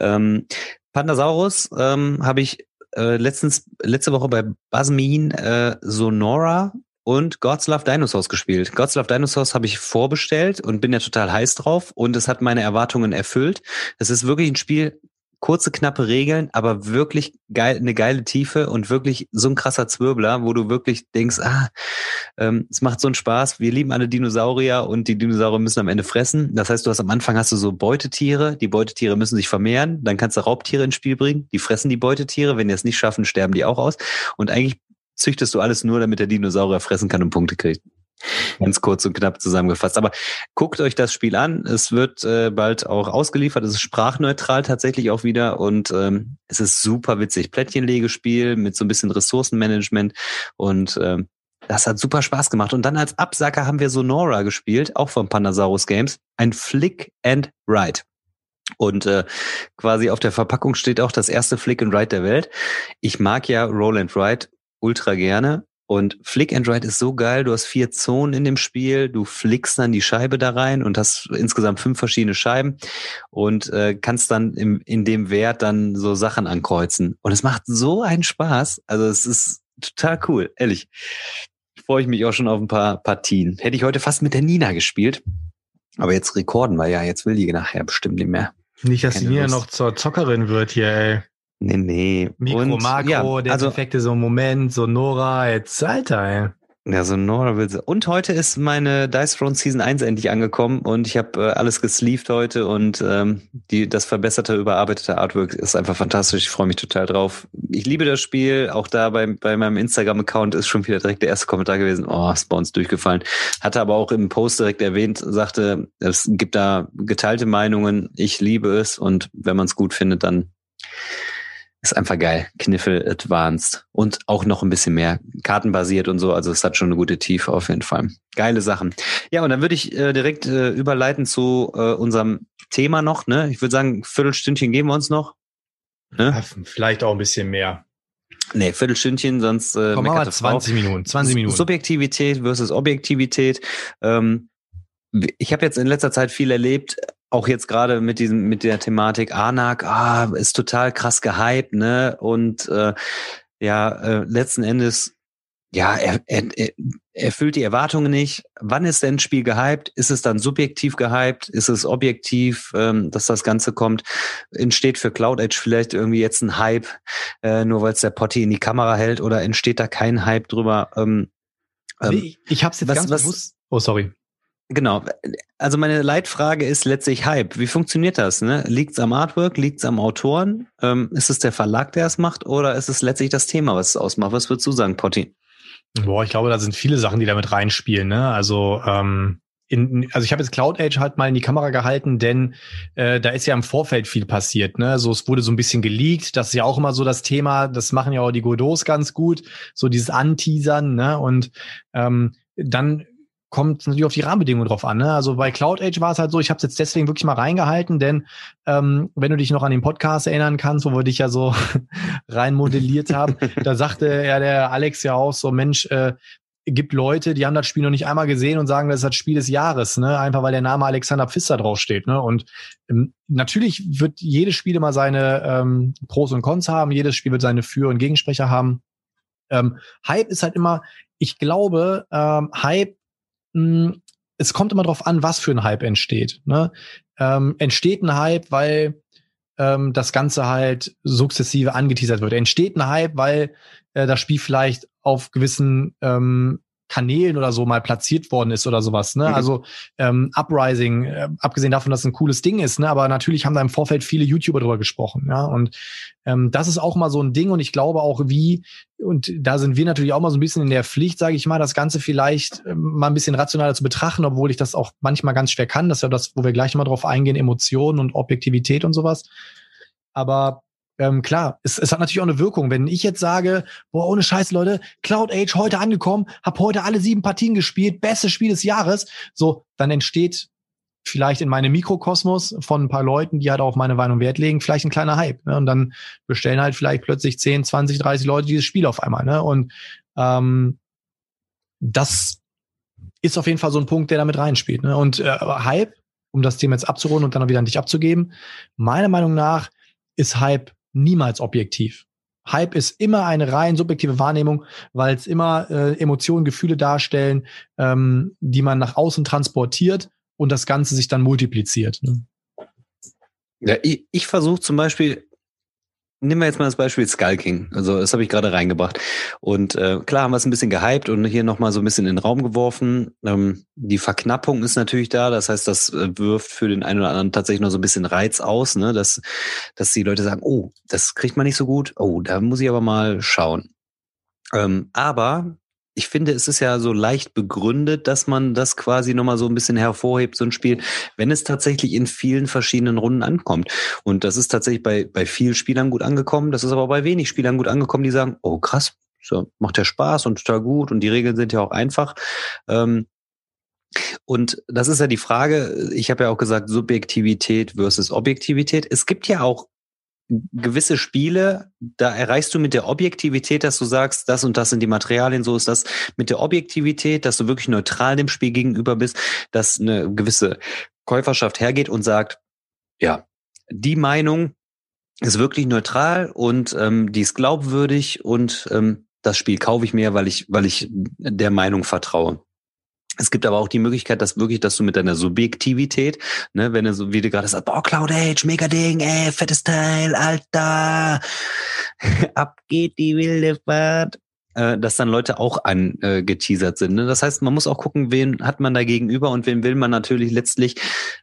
Speaker 3: Ähm, Pandasaurus ähm, habe ich äh, letztens letzte Woche bei Basmin äh, Sonora und God's Love Dinosaurs gespielt. God's Love Dinosaurs habe ich vorbestellt und bin ja total heiß drauf und es hat meine Erwartungen erfüllt. Es ist wirklich ein Spiel, kurze, knappe Regeln, aber wirklich geil, eine geile Tiefe und wirklich so ein krasser Zwirbler, wo du wirklich denkst, ah, ähm, es macht so einen Spaß. Wir lieben alle Dinosaurier und die Dinosaurier müssen am Ende fressen. Das heißt, du hast am Anfang hast du so Beutetiere, die Beutetiere müssen sich vermehren, dann kannst du Raubtiere ins Spiel bringen, die fressen die Beutetiere, wenn die es nicht schaffen, sterben die auch aus. Und eigentlich züchtest du alles nur, damit der Dinosaurier fressen kann und Punkte kriegt. Ganz kurz und knapp zusammengefasst. Aber guckt euch das Spiel an. Es wird äh, bald auch ausgeliefert. Es ist sprachneutral tatsächlich auch wieder und ähm, es ist super witzig. Plättchenlegespiel mit so ein bisschen Ressourcenmanagement und ähm, das hat super Spaß gemacht. Und dann als Absacker haben wir Sonora gespielt, auch von Pandasaurus Games. Ein Flick and Ride. Und äh, quasi auf der Verpackung steht auch das erste Flick and Ride der Welt. Ich mag ja Roll and Ride ultra gerne und Flick and Ride ist so geil. Du hast vier Zonen in dem Spiel. Du flickst dann die Scheibe da rein und hast insgesamt fünf verschiedene Scheiben und äh, kannst dann im, in dem Wert dann so Sachen ankreuzen. Und es macht so einen Spaß. Also es ist total cool, ehrlich. Freue ich mich auch schon auf ein paar Partien. Hätte ich heute fast mit der Nina gespielt. Aber jetzt rekorden wir ja. Jetzt will die nachher bestimmt nicht mehr.
Speaker 2: Nicht, dass Keine die Nina noch zur Zockerin wird hier, ey.
Speaker 3: Nee, nee.
Speaker 2: Mikro, und, Makro, ja, der also, perfekte so Moment, so Nora, jetzt Alter, ey.
Speaker 3: Ja, so Nora will sie. Und heute ist meine Dice Throne Season 1 endlich angekommen und ich habe äh, alles gesleeved heute und ähm, die, das verbesserte, überarbeitete Artwork ist einfach fantastisch. Ich freue mich total drauf. Ich liebe das Spiel. Auch da bei, bei meinem Instagram-Account ist schon wieder direkt der erste Kommentar gewesen. Oh, ist bei uns durchgefallen. Hatte aber auch im Post direkt erwähnt, sagte, es gibt da geteilte Meinungen. Ich liebe es und wenn man es gut findet, dann ist einfach geil. Kniffel Advanced und auch noch ein bisschen mehr kartenbasiert und so. Also es hat schon eine gute Tiefe auf jeden Fall. Geile Sachen. Ja, und dann würde ich äh, direkt äh, überleiten zu äh, unserem Thema noch. Ne? Ich würde sagen, Viertelstündchen geben wir uns noch.
Speaker 2: Ne? Ja, vielleicht auch ein bisschen mehr.
Speaker 3: Nee, Viertelstündchen, sonst äh,
Speaker 2: Komm, mal 20 Minuten. 20 Minuten.
Speaker 3: Subjektivität versus Objektivität. Ähm, ich habe jetzt in letzter Zeit viel erlebt, auch jetzt gerade mit diesem mit der Thematik Anak, ah, ist total krass gehypt, ne? Und äh, ja, äh, letzten Endes, ja, er, er, er erfüllt die Erwartungen nicht. Wann ist denn ein Spiel gehypt? Ist es dann subjektiv gehypt? Ist es objektiv, ähm, dass das Ganze kommt? Entsteht für Cloud Edge vielleicht irgendwie jetzt ein Hype, äh, nur weil es der Potti in die Kamera hält oder entsteht da kein Hype drüber? Ähm,
Speaker 2: ähm, ich ich habe es jetzt was, ganz was, bewusst. Oh, sorry.
Speaker 3: Genau. Also meine Leitfrage ist letztlich Hype. Wie funktioniert das? Ne? Liegt es am Artwork? Liegt es am Autoren? Ähm, ist es der Verlag, der es macht? Oder ist es letztlich das Thema, was es ausmacht? Was würdest du sagen, Potti?
Speaker 2: Boah, ich glaube, da sind viele Sachen, die damit reinspielen. Ne? Also ähm, in, also ich habe jetzt Cloud Age halt mal in die Kamera gehalten, denn äh, da ist ja im Vorfeld viel passiert. Ne? So, es wurde so ein bisschen geleakt. Das ist ja auch immer so das Thema. Das machen ja auch die Godots ganz gut. So dieses Anteasern. Ne? Und ähm, dann kommt natürlich auf die Rahmenbedingungen drauf an. Ne? Also bei Cloud Age war es halt so, ich habe es jetzt deswegen wirklich mal reingehalten, denn ähm, wenn du dich noch an den Podcast erinnern kannst, wo wir dich ja so rein modelliert haben, da sagte ja der Alex ja auch so, Mensch, äh, gibt Leute, die haben das Spiel noch nicht einmal gesehen und sagen, das ist das Spiel des Jahres, ne? Einfach weil der Name Alexander Pfister draufsteht, ne? Und ähm, natürlich wird jedes Spiel immer seine ähm, Pros und Cons haben, jedes Spiel wird seine Für- und Gegensprecher haben. Ähm, Hype ist halt immer, ich glaube, ähm, Hype, mh, hm, es kommt immer drauf an, was für ein Hype entsteht. Ne? Ähm, entsteht ein Hype, weil ähm, das Ganze halt sukzessive angeteasert wird. Entsteht ein Hype, weil äh, das Spiel vielleicht auf gewissen ähm, Kanälen oder so mal platziert worden ist oder sowas. Ne? Mhm. Also ähm, Uprising, äh, abgesehen davon, dass es ein cooles Ding ist, ne? aber natürlich haben da im Vorfeld viele YouTuber drüber gesprochen. Ja? Und ähm, das ist auch mal so ein Ding und ich glaube auch, wie, und da sind wir natürlich auch mal so ein bisschen in der Pflicht, sage ich mal, das Ganze vielleicht ähm, mal ein bisschen rationaler zu betrachten, obwohl ich das auch manchmal ganz schwer kann. Das ist ja das, wo wir gleich mal drauf eingehen, Emotionen und Objektivität und sowas. Aber ähm, klar, es, es hat natürlich auch eine Wirkung. Wenn ich jetzt sage, boah, ohne Scheiß, Leute, Cloud Age heute angekommen, hab heute alle sieben Partien gespielt, bestes Spiel des Jahres, so, dann entsteht vielleicht in meinem Mikrokosmos von ein paar Leuten, die halt auf meine Meinung Wert legen, vielleicht ein kleiner Hype. Ne? Und dann bestellen halt vielleicht plötzlich 10, 20, 30 Leute dieses Spiel auf einmal. Ne? Und ähm, das ist auf jeden Fall so ein Punkt, der damit reinspielt. Ne? Und äh, Hype, um das Thema jetzt abzurunden und dann wieder an dich abzugeben, meiner Meinung nach ist Hype niemals objektiv. Hype ist immer eine rein subjektive Wahrnehmung, weil es immer äh, Emotionen, Gefühle darstellen, ähm, die man nach außen transportiert und das Ganze sich dann multipliziert. Ne?
Speaker 3: Ja, ich, ich versuche zum Beispiel Nehmen wir jetzt mal das Beispiel Skull King. Also das habe ich gerade reingebracht. Und äh, klar haben wir es ein bisschen gehypt und hier nochmal so ein bisschen in den Raum geworfen. Ähm, die Verknappung ist natürlich da. Das heißt, das äh, wirft für den einen oder anderen tatsächlich noch so ein bisschen Reiz aus, ne? dass, dass die Leute sagen, oh, das kriegt man nicht so gut. Oh, da muss ich aber mal schauen. Ähm, aber ich finde, es ist ja so leicht begründet, dass man das quasi nochmal so ein bisschen hervorhebt, so ein Spiel, wenn es tatsächlich in vielen verschiedenen Runden ankommt. Und das ist tatsächlich bei, bei vielen Spielern gut angekommen. Das ist aber bei wenig Spielern gut angekommen, die sagen, oh krass, so, macht ja Spaß und total gut und die Regeln sind ja auch einfach. Ähm, und das ist ja die Frage, ich habe ja auch gesagt, Subjektivität versus Objektivität. Es gibt ja auch gewisse Spiele, da erreichst du mit der Objektivität, dass du sagst, das und das sind die Materialien, so ist das mit der Objektivität, dass du wirklich neutral dem Spiel gegenüber bist, dass eine gewisse Käuferschaft hergeht und sagt, ja, die Meinung ist wirklich neutral und ähm, die ist glaubwürdig und ähm, das Spiel kaufe ich mir, weil ich, weil ich der Meinung vertraue. Es gibt aber auch die Möglichkeit, dass wirklich, dass du mit deiner Subjektivität, ne, wenn du so, wie du gerade sagst, boah, Cloud Age, mega Ding, ey, fettes Teil, Alter, ab geht die wilde Fahrt, äh, dass dann Leute auch angeteasert äh, sind. Ne? Das heißt, man muss auch gucken, wen hat man da gegenüber und wen will man natürlich letztlich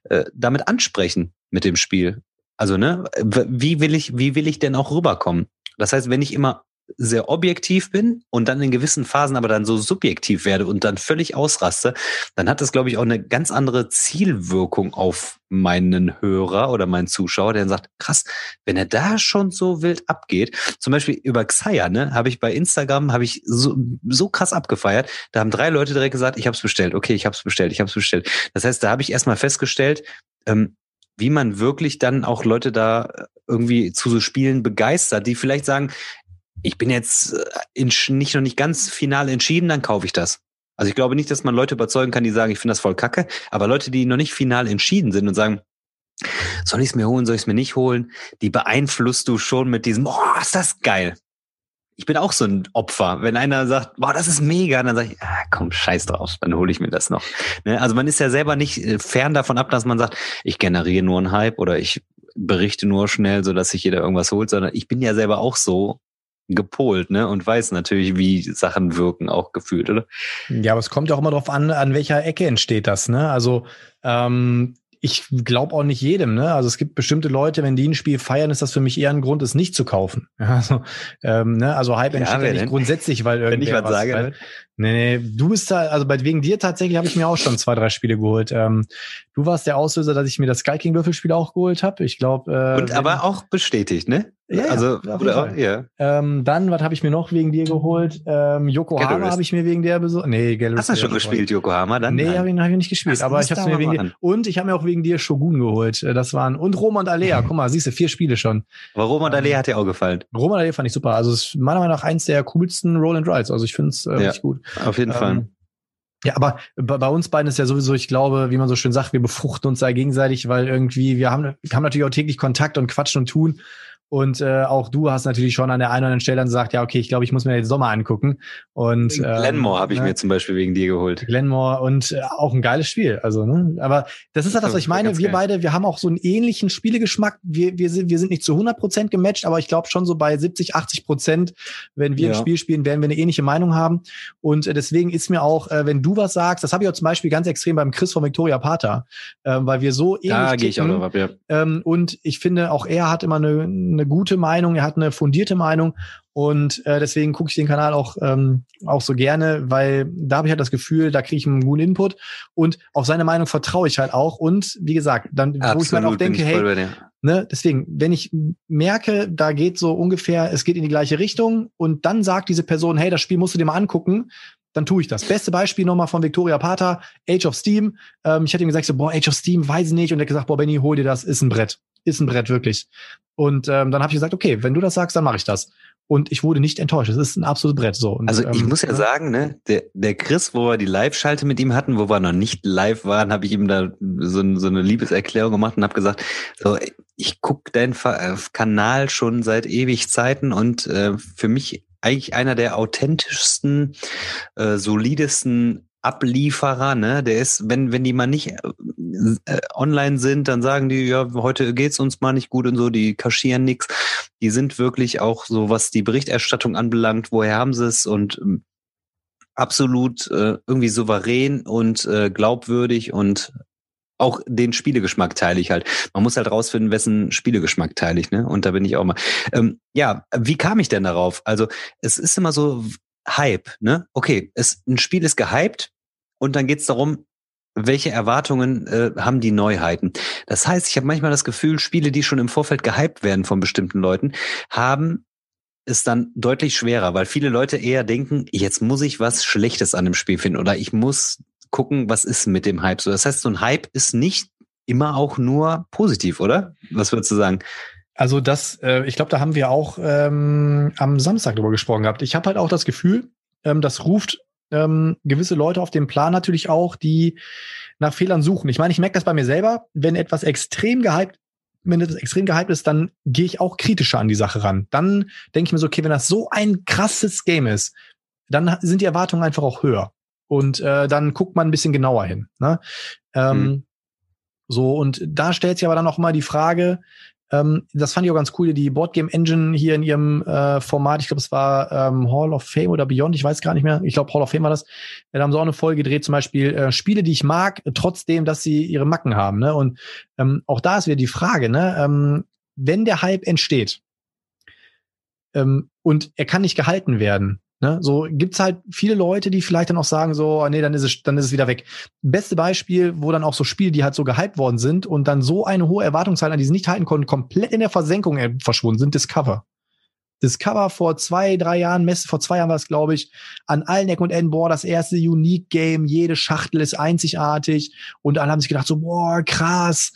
Speaker 3: äh, damit ansprechen mit dem Spiel. Also, ne, wie will ich, wie will ich denn auch rüberkommen? Das heißt, wenn ich immer sehr objektiv bin und dann in gewissen Phasen aber dann so subjektiv werde und dann völlig ausraste, dann hat das, glaube ich, auch eine ganz andere Zielwirkung auf meinen Hörer oder meinen Zuschauer, der dann sagt, krass, wenn er da schon so wild abgeht, zum Beispiel über Xaya, ne, habe ich bei Instagram, habe ich so, so krass abgefeiert, da haben drei Leute direkt gesagt, ich habe es bestellt, okay, ich habe es bestellt, ich habe es bestellt. Das heißt, da habe ich erstmal festgestellt, ähm, wie man wirklich dann auch Leute da irgendwie zu so Spielen begeistert, die vielleicht sagen, ich bin jetzt äh, in, nicht noch nicht ganz final entschieden, dann kaufe ich das. Also ich glaube nicht, dass man Leute überzeugen kann, die sagen, ich finde das voll kacke, aber Leute, die noch nicht final entschieden sind und sagen, soll ich es mir holen, soll ich es mir nicht holen, die beeinflusst du schon mit diesem, oh, ist das geil. Ich bin auch so ein Opfer. Wenn einer sagt, boah, das ist mega, dann sage ich, ah, komm, scheiß drauf, dann hole ich mir das noch. Ne? Also man ist ja selber nicht äh, fern davon ab, dass man sagt, ich generiere nur einen Hype oder ich berichte nur schnell, so dass sich jeder irgendwas holt, sondern ich bin ja selber auch so gepolt, ne? Und weiß natürlich, wie Sachen wirken, auch gefühlt, oder?
Speaker 2: Ja, aber es kommt ja auch immer darauf an, an welcher Ecke entsteht das, ne? Also ähm, ich glaube auch nicht jedem, ne? Also es gibt bestimmte Leute, wenn die ein Spiel feiern, ist das für mich eher ein Grund, es nicht zu kaufen. Also, ähm, ne? also Hype entsteht ja, ja nicht denn? grundsätzlich, weil irgendwer
Speaker 3: Wenn ich was, was sage,
Speaker 2: weil, Nee, nee, du bist da, also bei wegen dir tatsächlich habe ich mir auch schon zwei, drei Spiele geholt. Ähm, du warst der Auslöser, dass ich mir das Sky King Würfelspiel auch geholt habe. Ich glaube.
Speaker 3: Äh, Und aber auch bestätigt, ne?
Speaker 2: Ja, also ja, oder auch, ja. Ähm, dann, was habe ich mir noch wegen dir geholt? Ähm, Yokohama habe ich mir wegen der besorgt. Nee,
Speaker 3: Gallery Hast du schon gespielt, Yokohama dann?
Speaker 2: Nee, habe ich, hab ich nicht gespielt. Das aber ich habe mir wegen dir. Und ich habe mir auch wegen dir Shogun geholt. Äh, das waren und Roma und Alea. Guck mal, siehst du, vier Spiele schon.
Speaker 3: Aber Roma und Alea ähm, hat dir auch gefallen.
Speaker 2: Roma und Alea fand ich super. Also es ist meiner Meinung nach eins der coolsten Roll and Rides. Also ich finde es äh, ja, richtig gut.
Speaker 3: Auf jeden ähm, Fall.
Speaker 2: Ja, aber bei uns beiden ist ja sowieso, ich glaube, wie man so schön sagt, wir befruchten uns da gegenseitig, weil irgendwie, wir haben, wir haben natürlich auch täglich Kontakt und quatschen und tun. Und äh, auch du hast natürlich schon an der einen oder anderen Stelle dann gesagt, ja, okay, ich glaube, ich muss mir den Sommer angucken. Und
Speaker 3: ähm, Glenmore habe ich ne? mir zum Beispiel wegen dir geholt.
Speaker 2: Glenmore und äh, auch ein geiles Spiel. Also, ne? Aber das ist halt das, was ich meine. Wir geil. beide, wir haben auch so einen ähnlichen Spielegeschmack. Wir, wir, sind, wir sind nicht zu 100 Prozent gematcht, aber ich glaube schon so bei 70, 80 Prozent, wenn wir ja. ein Spiel spielen, werden wir eine ähnliche Meinung haben. Und äh, deswegen ist mir auch, äh, wenn du was sagst, das habe ich auch zum Beispiel ganz extrem beim Chris von Victoria Pater, äh, weil wir so ähnlich
Speaker 3: Da gehe ich auch noch ab, ja.
Speaker 2: Ähm, und ich finde, auch er hat immer eine, eine gute Meinung, er hat eine fundierte Meinung und äh, deswegen gucke ich den Kanal auch, ähm, auch so gerne, weil da habe ich halt das Gefühl, da kriege ich einen guten Input und auf seine Meinung vertraue ich halt auch. Und wie gesagt, dann, Absolut, wo ich dann auch denke, hey, ne, deswegen, wenn ich merke, da geht so ungefähr, es geht in die gleiche Richtung und dann sagt diese Person, hey, das Spiel musst du dir mal angucken, dann tue ich das. Beste Beispiel nochmal von Victoria Pater, Age of Steam. Ähm, ich hatte ihm gesagt, so, boah, Age of Steam, weiß ich nicht. Und er hat gesagt, boah, Benny, hol dir das, ist ein Brett. Ist ein Brett, wirklich. Und ähm, dann habe ich gesagt, okay, wenn du das sagst, dann mache ich das und ich wurde nicht enttäuscht. Es ist ein absolutes Brett so. Und,
Speaker 3: also ich ähm, muss ja, sagen, ne, der, der Chris, wo wir die Live-Schalte mit ihm hatten, wo wir noch nicht live waren, habe ich ihm da so, so eine Liebeserklärung gemacht und habe gesagt, so ich guck deinen äh, Kanal schon seit ewig Zeiten und äh, für mich eigentlich einer der authentischsten, äh, solidesten Ablieferer, ne? Der ist, wenn, wenn die mal nicht äh, äh, online sind, dann sagen die, ja, heute geht's uns mal nicht gut und so, die kaschieren nix. Die sind wirklich auch so, was die Berichterstattung anbelangt, woher haben sie es und ähm, absolut äh, irgendwie souverän und äh, glaubwürdig und auch den Spielegeschmack teile ich halt. Man muss halt rausfinden, wessen Spielegeschmack teile ich, ne? Und da bin ich auch mal. Ähm, ja, wie kam ich denn darauf? Also es ist immer so, Hype, ne? Okay, es, ein Spiel ist gehypt und dann geht's darum, welche Erwartungen äh, haben die Neuheiten. Das heißt, ich habe manchmal das Gefühl, Spiele, die schon im Vorfeld gehypt werden von bestimmten Leuten, haben es dann deutlich schwerer, weil viele Leute eher denken, jetzt muss ich was Schlechtes an dem Spiel finden oder ich muss gucken, was ist mit dem Hype so. Das heißt, so ein Hype ist nicht immer auch nur positiv, oder? Was würdest du sagen?
Speaker 2: Also das, äh, ich glaube, da haben wir auch ähm, am Samstag drüber gesprochen gehabt. Ich habe halt auch das Gefühl, ähm, das ruft ähm, gewisse Leute auf den Plan natürlich auch, die nach Fehlern suchen. Ich meine, ich merke das bei mir selber, wenn etwas extrem gehypt, wenn etwas extrem gehypt ist, dann gehe ich auch kritischer an die Sache ran. Dann denke ich mir so, okay, wenn das so ein krasses Game ist, dann sind die Erwartungen einfach auch höher. Und äh, dann guckt man ein bisschen genauer hin. Ne? Ähm, mhm. So, und da stellt sich aber dann auch mal die Frage, ähm, das fand ich auch ganz cool, die Boardgame Engine hier in ihrem äh, Format, ich glaube, es war ähm, Hall of Fame oder Beyond, ich weiß gar nicht mehr. Ich glaube, Hall of Fame war das. Da haben sie auch eine Folge gedreht, zum Beispiel äh, Spiele, die ich mag, trotzdem, dass sie ihre Macken haben. Ne? Und ähm, auch da ist wieder die Frage, ne? ähm, wenn der Hype entsteht ähm, und er kann nicht gehalten werden, Ne? So gibt's halt viele Leute, die vielleicht dann auch sagen so, nee, dann ist es, dann ist es wieder weg. Beste Beispiel, wo dann auch so Spiele, die halt so gehypt worden sind und dann so eine hohe Erwartungshaltung an die sie nicht halten konnten, komplett in der Versenkung äh, verschwunden sind. Discover. Discover vor zwei, drei Jahren, Messe, vor zwei Jahren war es, glaube ich, an allen Ecken und Enden, boah, das erste Unique Game, jede Schachtel ist einzigartig und alle haben sich gedacht so, boah, krass.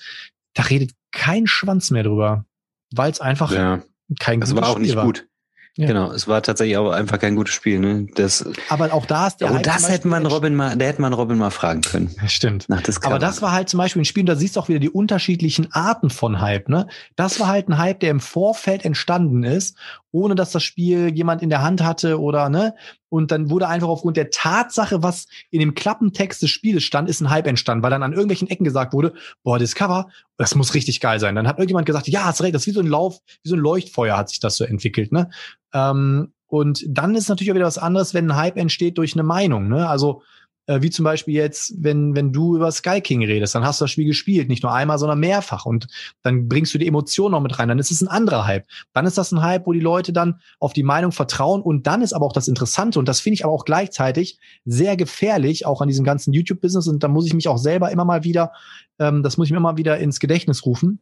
Speaker 2: Da redet kein Schwanz mehr drüber, weil es einfach ja. kein
Speaker 3: Das war auch Spiel nicht war. gut. Ja. Genau, es war tatsächlich auch einfach kein gutes Spiel. Ne? Das,
Speaker 2: aber auch da ist
Speaker 3: der. Oh, halt das hätte man Robin mal, da hätte man Robin mal fragen können.
Speaker 2: Stimmt. aber das war halt zum Beispiel ein Spiel, da siehst du auch wieder die unterschiedlichen Arten von Hype. Ne? Das war halt ein Hype, der im Vorfeld entstanden ist, ohne dass das Spiel jemand in der Hand hatte oder ne. Und dann wurde einfach aufgrund der Tatsache, was in dem Klappentext des Spieles stand, ist ein Hype entstanden, weil dann an irgendwelchen Ecken gesagt wurde, boah, Discover, das muss richtig geil sein. Dann hat irgendjemand gesagt, ja, hast recht, das ist wie so ein Lauf, wie so ein Leuchtfeuer hat sich das so entwickelt. Ne? Ähm, und dann ist natürlich auch wieder was anderes, wenn ein Hype entsteht durch eine Meinung. Ne? Also wie zum Beispiel jetzt, wenn, wenn du über Sky King redest, dann hast du das Spiel gespielt, nicht nur einmal, sondern mehrfach. Und dann bringst du die Emotionen noch mit rein. Dann ist es ein anderer Hype. Dann ist das ein Hype, wo die Leute dann auf die Meinung vertrauen. Und dann ist aber auch das Interessante, und das finde ich aber auch gleichzeitig sehr gefährlich, auch an diesem ganzen YouTube-Business. Und da muss ich mich auch selber immer mal wieder, ähm, das muss ich mir immer wieder ins Gedächtnis rufen.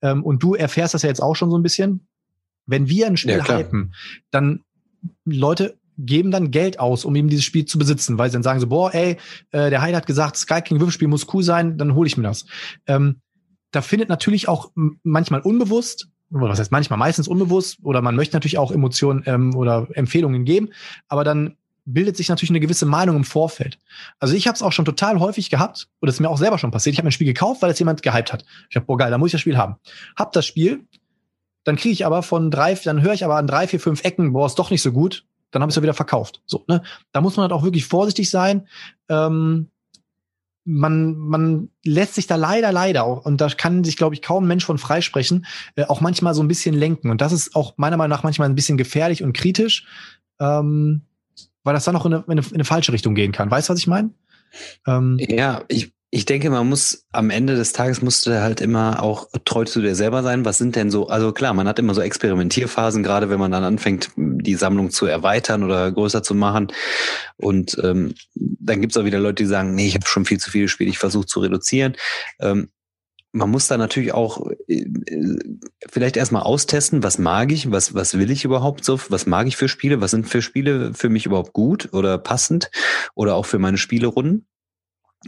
Speaker 2: Ähm, und du erfährst das ja jetzt auch schon so ein bisschen. Wenn wir ein Spiel ja, hypen, dann Leute geben dann Geld aus, um eben dieses Spiel zu besitzen, weil sie dann sagen so, boah, ey, äh, der Heide hat gesagt, Sky King Würfelspiel muss cool sein, dann hole ich mir das. Ähm, da findet natürlich auch manchmal unbewusst, oder was heißt manchmal, meistens unbewusst, oder man möchte natürlich auch Emotionen ähm, oder Empfehlungen geben, aber dann bildet sich natürlich eine gewisse Meinung im Vorfeld. Also ich habe es auch schon total häufig gehabt, oder es ist mir auch selber schon passiert. Ich habe ein Spiel gekauft, weil es jemand gehypt hat. Ich habe, boah geil, da muss ich das Spiel haben. Hab das Spiel, dann kriege ich aber von drei, dann höre ich aber an drei, vier, fünf Ecken, boah, ist doch nicht so gut dann habe ich es ja wieder verkauft. So, ne? Da muss man halt auch wirklich vorsichtig sein. Ähm, man, man lässt sich da leider, leider auch, und da kann sich, glaube ich, kaum ein Mensch von freisprechen, äh, auch manchmal so ein bisschen lenken. Und das ist auch meiner Meinung nach manchmal ein bisschen gefährlich und kritisch, ähm, weil das dann auch in eine, in eine, in eine falsche Richtung gehen kann. Weißt du, was ich meine?
Speaker 3: Ähm, ja, ich, ich denke, man muss am Ende des Tages musst du halt immer auch treu zu dir selber sein. Was sind denn so, also klar, man hat immer so Experimentierphasen, gerade wenn man dann anfängt, die Sammlung zu erweitern oder größer zu machen. Und ähm, dann gibt's auch wieder Leute, die sagen, nee, ich habe schon viel zu viele Spiele, ich versuche zu reduzieren. Ähm, man muss da natürlich auch äh, vielleicht erstmal austesten, was mag ich, was, was will ich überhaupt so, was mag ich für Spiele, was sind für Spiele für mich überhaupt gut oder passend oder auch für meine Spielerunden.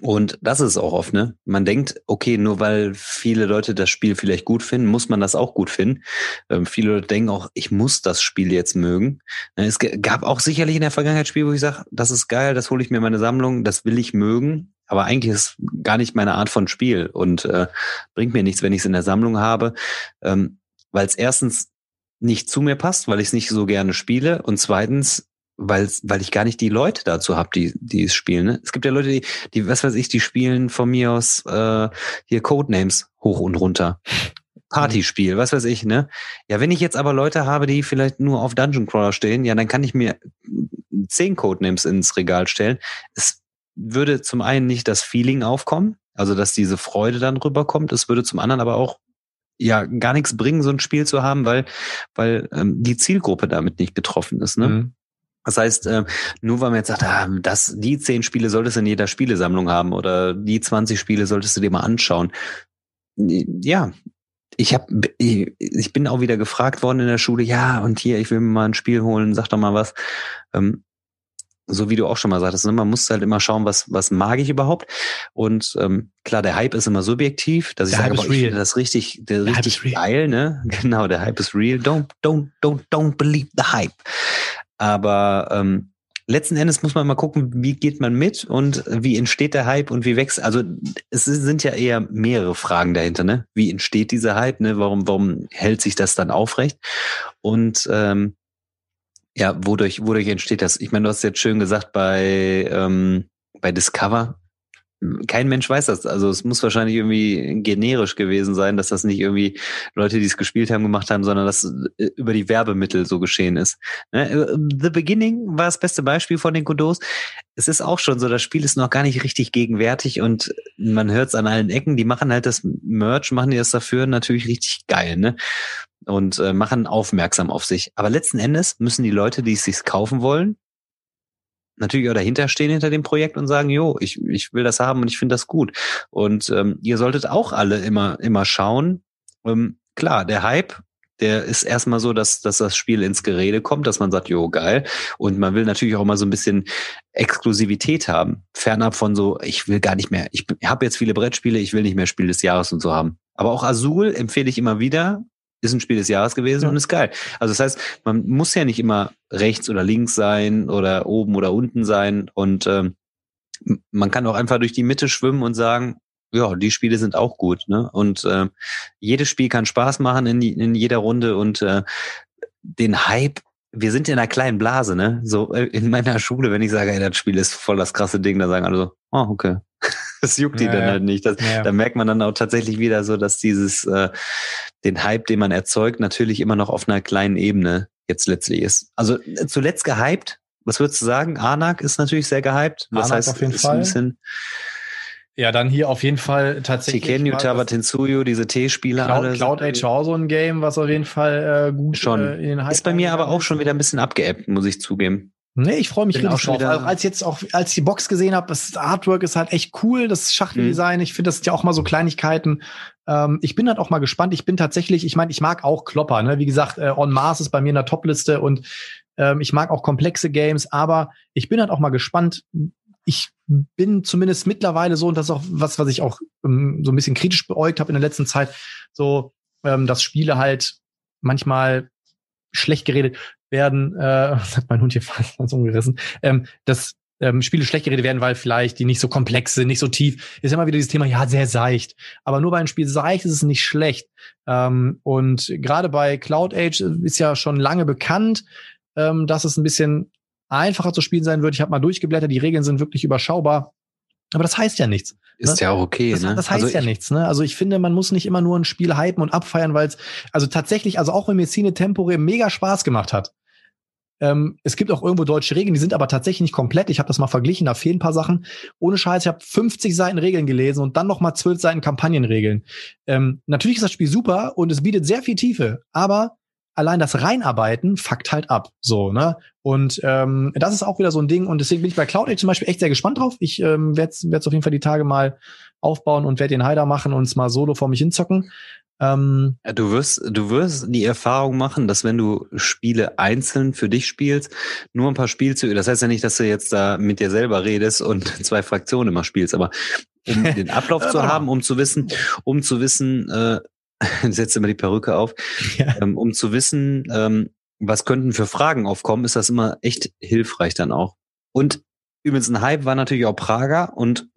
Speaker 3: Und das ist auch oft, ne? Man denkt, okay, nur weil viele Leute das Spiel vielleicht gut finden, muss man das auch gut finden. Ähm, viele Leute denken auch, ich muss das Spiel jetzt mögen. Ne, es gab auch sicherlich in der Vergangenheit Spiele, wo ich sage, das ist geil, das hole ich mir in meine Sammlung, das will ich mögen. Aber eigentlich ist gar nicht meine Art von Spiel und äh, bringt mir nichts, wenn ich es in der Sammlung habe, ähm, weil es erstens nicht zu mir passt, weil ich es nicht so gerne spiele und zweitens weil weil ich gar nicht die Leute dazu habe, die die es spielen. Ne? Es gibt ja Leute, die die was weiß ich, die spielen von mir aus äh, hier Codenames hoch und runter. Partyspiel, was weiß ich, ne? Ja, wenn ich jetzt aber Leute habe, die vielleicht nur auf Dungeon Crawler stehen, ja, dann kann ich mir zehn Codenames ins Regal stellen. Es würde zum einen nicht das Feeling aufkommen, also dass diese Freude dann rüberkommt. Es würde zum anderen aber auch ja gar nichts bringen, so ein Spiel zu haben, weil weil ähm, die Zielgruppe damit nicht getroffen ist. Ne? Mhm. Das heißt, äh, nur weil man jetzt sagt, ah, das, die zehn Spiele solltest du in jeder Spielesammlung haben oder die 20 Spiele solltest du dir mal anschauen. Ja, ich habe, ich bin auch wieder gefragt worden in der Schule, ja, und hier, ich will mir mal ein Spiel holen, sag doch mal was. Ähm, so wie du auch schon mal sagtest, ne, man muss halt immer schauen, was, was mag ich überhaupt. Und ähm, klar, der Hype ist immer subjektiv, dass ich der sage, boah, ich finde das richtig, der, der richtig geil, ne? Genau, der Hype ist real. Don't, don't, don't, don't believe the hype. Aber ähm, letzten Endes muss man mal gucken, wie geht man mit und wie entsteht der Hype und wie wächst. Also es sind ja eher mehrere Fragen dahinter, ne? Wie entsteht dieser Hype, ne? Warum, warum hält sich das dann aufrecht? Und ähm, ja, wodurch, wodurch entsteht das? Ich meine, du hast jetzt schön gesagt bei, ähm, bei Discover, kein Mensch weiß das. Also es muss wahrscheinlich irgendwie generisch gewesen sein, dass das nicht irgendwie Leute, die es gespielt haben, gemacht haben, sondern dass äh, über die Werbemittel so geschehen ist. Ne? Äh, The Beginning war das beste Beispiel von den Godot. Es ist auch schon so, das Spiel ist noch gar nicht richtig gegenwärtig und man hört es an allen Ecken. Die machen halt das Merch, machen die das dafür natürlich richtig geil, ne? Und äh, machen aufmerksam auf sich. Aber letzten Endes müssen die Leute, die es sich kaufen wollen, natürlich auch dahinter stehen hinter dem Projekt und sagen, jo, ich, ich will das haben und ich finde das gut. Und ähm, ihr solltet auch alle immer, immer schauen. Ähm, klar, der Hype, der ist erstmal so, dass, dass das Spiel ins Gerede kommt, dass man sagt, jo, geil. Und man will natürlich auch mal so ein bisschen Exklusivität haben. Fernab von so, ich will gar nicht mehr, ich habe jetzt viele Brettspiele, ich will nicht mehr Spiel des Jahres und so haben. Aber auch Azul empfehle ich immer wieder, ist ein Spiel des Jahres gewesen ja. und ist geil. Also das heißt, man muss ja nicht immer rechts oder links sein oder oben oder unten sein und ähm, man kann auch einfach durch die Mitte schwimmen und sagen, ja, die Spiele sind auch gut. Ne? Und äh, jedes Spiel kann Spaß machen in, in jeder Runde und äh, den Hype wir sind in einer kleinen Blase, ne? So äh, in meiner Schule, wenn ich sage, ey, das Spiel ist voll das krasse Ding, da sagen alle so, oh, okay. Das juckt die ja, dann halt nicht. Das, ja. Da merkt man dann auch tatsächlich wieder so, dass dieses, äh, den Hype, den man erzeugt, natürlich immer noch auf einer kleinen Ebene jetzt letztlich ist. Also äh, zuletzt gehypt Was würdest du sagen? Anak ist natürlich sehr gehypt. Was
Speaker 2: Anak
Speaker 3: heißt
Speaker 2: auf jeden Fall. Ja, dann hier auf jeden Fall tatsächlich.
Speaker 3: Chikenyu,
Speaker 2: mal
Speaker 3: Taba
Speaker 2: das
Speaker 3: Tensuyo, diese T-Spiele
Speaker 2: Cloud,
Speaker 3: alle.
Speaker 2: Cloud Age war auch so ein Game, was auf jeden Fall äh, gut
Speaker 3: Schon.
Speaker 2: Äh,
Speaker 3: Ist bei mir aber auch schon wieder ein bisschen abgeappt, muss ich zugeben.
Speaker 2: Nee, ich freue mich
Speaker 3: Bin
Speaker 2: richtig
Speaker 3: schon
Speaker 2: drauf. Auch als jetzt auch, als ich die Box gesehen habe, das Artwork ist halt echt cool, das Schachteldesign. Ich finde, das sind ja auch mal so Kleinigkeiten. Ähm, ich bin halt auch mal gespannt. Ich bin tatsächlich, ich meine, ich mag auch Klopper. Ne? Wie gesagt, äh, On Mars ist bei mir in der Topliste und ähm, ich mag auch komplexe Games, aber ich bin halt auch mal gespannt. Ich bin zumindest mittlerweile so, und das ist auch was, was ich auch ähm, so ein bisschen kritisch beäugt habe in der letzten Zeit, so, ähm, dass Spiele halt manchmal schlecht geredet werden, äh, das hat mein Hund hier fast ganz umgerissen, ähm, dass ähm, Spiele schlecht geredet werden, weil vielleicht die nicht so komplex sind, nicht so tief. Ist immer wieder dieses Thema, ja, sehr seicht. Aber nur bei einem Spiel seicht ist es nicht schlecht. Ähm, und gerade bei Cloud Age ist ja schon lange bekannt, ähm, dass es ein bisschen einfacher zu spielen sein wird. Ich habe mal durchgeblättert, die Regeln sind wirklich überschaubar. Aber das heißt ja nichts.
Speaker 3: Ist ja auch okay,
Speaker 2: Das,
Speaker 3: ne?
Speaker 2: das heißt
Speaker 3: also
Speaker 2: ja
Speaker 3: ich,
Speaker 2: nichts, ne? Also ich finde, man muss nicht immer nur ein Spiel hypen und abfeiern, weil es, also tatsächlich, also auch wenn mir Cine Tempore mega Spaß gemacht hat. Ähm, es gibt auch irgendwo deutsche Regeln, die sind aber tatsächlich nicht komplett. Ich habe das mal verglichen, da fehlen ein paar Sachen. Ohne Scheiß, ich habe 50 Seiten Regeln gelesen und dann noch mal 12 Seiten Kampagnenregeln. Ähm, natürlich ist das Spiel super und es bietet sehr viel Tiefe, aber allein das Reinarbeiten fuckt halt ab. So, ne? Und ähm, das ist auch wieder so ein Ding. Und deswegen bin ich bei Cloud Age zum Beispiel echt sehr gespannt drauf. Ich ähm, werde es auf jeden Fall die Tage mal aufbauen und werde den Heider machen und es mal solo vor mich hinzocken. Ähm,
Speaker 3: du wirst, du wirst die Erfahrung machen, dass wenn du Spiele einzeln für dich spielst, nur ein paar Spielzüge, das heißt ja nicht, dass du jetzt da mit dir selber redest und zwei Fraktionen immer spielst, aber um den Ablauf zu
Speaker 2: mal.
Speaker 3: haben, um zu wissen, um zu wissen, äh, setze immer die Perücke auf,
Speaker 2: Ja.
Speaker 3: ähm, um zu wissen, ähm, was könnten für Fragen aufkommen, ist das immer echt hilfreich dann auch. Und übrigens ein Hype war natürlich auch Prager und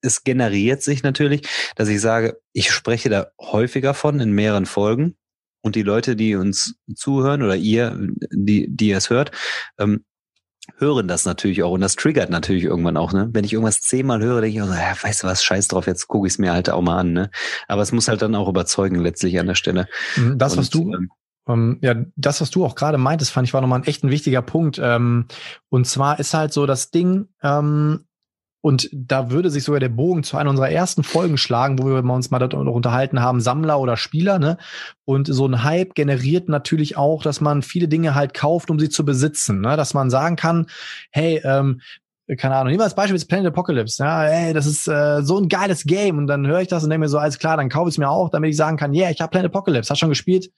Speaker 3: es generiert sich natürlich, dass ich sage, ich spreche da häufiger von in mehreren Folgen und die Leute, die uns zuhören oder ihr, die, die es hört, ähm, hören das natürlich auch und das triggert natürlich irgendwann auch, ne? Wenn ich irgendwas zehnmal höre, denke ich auch so, ja, weißt du was, scheiß drauf, jetzt gucke ich es mir halt auch mal an, ne? Aber es muss halt dann auch überzeugen letztlich an der Stelle.
Speaker 2: das, was
Speaker 3: Und,
Speaker 2: du,
Speaker 3: ähm,
Speaker 2: Ähm, ja, das, was du auch gerade meintest, fand ich war nochmal ein echt ein wichtiger Punkt. Ähm, und zwar ist halt so das Ding, ähm, und da würde sich sogar der Bogen zu einer unserer ersten Folgen schlagen, wo wir uns mal darüber unterhalten haben, Sammler oder Spieler, ne? Und so ein Hype generiert natürlich auch, dass man viele Dinge halt kauft, um sie zu besitzen, ne? Dass man sagen kann, hey, ähm, keine Ahnung, nehmen wir als Beispiel jetzt Planet Apocalypse, ja, ey, das ist äh, so ein geiles Game und dann höre ich das und denke mir so, alles klar, dann kaufe ich es mir auch, damit ich sagen kann, yeah, ich habe Planet Apocalypse, hast schon gespielt?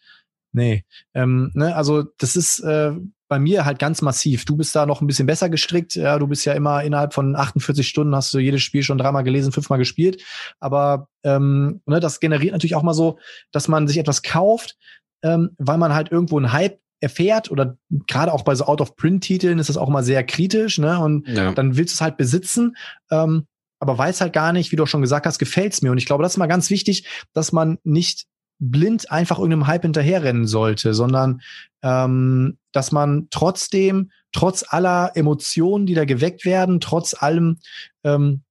Speaker 2: Nee, ähm, ne, also das ist äh, bei mir halt ganz massiv. Du bist da noch ein bisschen besser gestrickt. Ja, du bist ja immer innerhalb von 48 Stunden hast du jedes Spiel schon dreimal gelesen, fünfmal gespielt. Aber ähm, ne, das generiert natürlich auch mal so, dass man sich etwas kauft, ähm, weil man halt irgendwo einen Hype erfährt oder gerade auch bei so Out-of-Print-Titeln ist das auch mal sehr kritisch, ne? Und
Speaker 3: ja.
Speaker 2: dann willst du es halt besitzen, ähm, aber weiß halt gar nicht, wie du auch schon gesagt hast, gefällt's mir. Und ich glaube, das ist mal ganz wichtig, dass man nicht blind einfach irgendeinem Hype hinterherrennen sollte, sondern ähm, dass man trotzdem, trotz aller Emotionen, die da geweckt werden, trotz allem, ähm,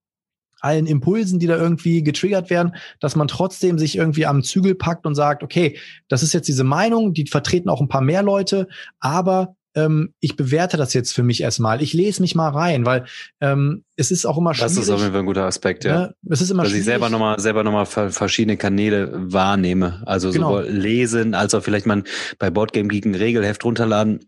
Speaker 2: allen Impulsen, die da irgendwie getriggert werden, dass man trotzdem sich irgendwie am Zügel packt und sagt, okay, das ist jetzt diese Meinung, die vertreten auch ein paar mehr Leute, aber ähm, ich bewerte das jetzt für mich erstmal. Ich lese mich mal rein, weil ähm, es ist auch immer schwierig.
Speaker 3: Das ist auf jeden Fall ein guter Aspekt, ja.
Speaker 2: ne? Es ist immer
Speaker 3: Dass ich
Speaker 2: schwierig.
Speaker 3: selber nochmal selber noch mal ver- verschiedene Kanäle wahrnehme. Also
Speaker 2: Genau.
Speaker 3: sowohl lesen, als auch vielleicht mal bei Boardgame Geek ein Regelheft runterladen.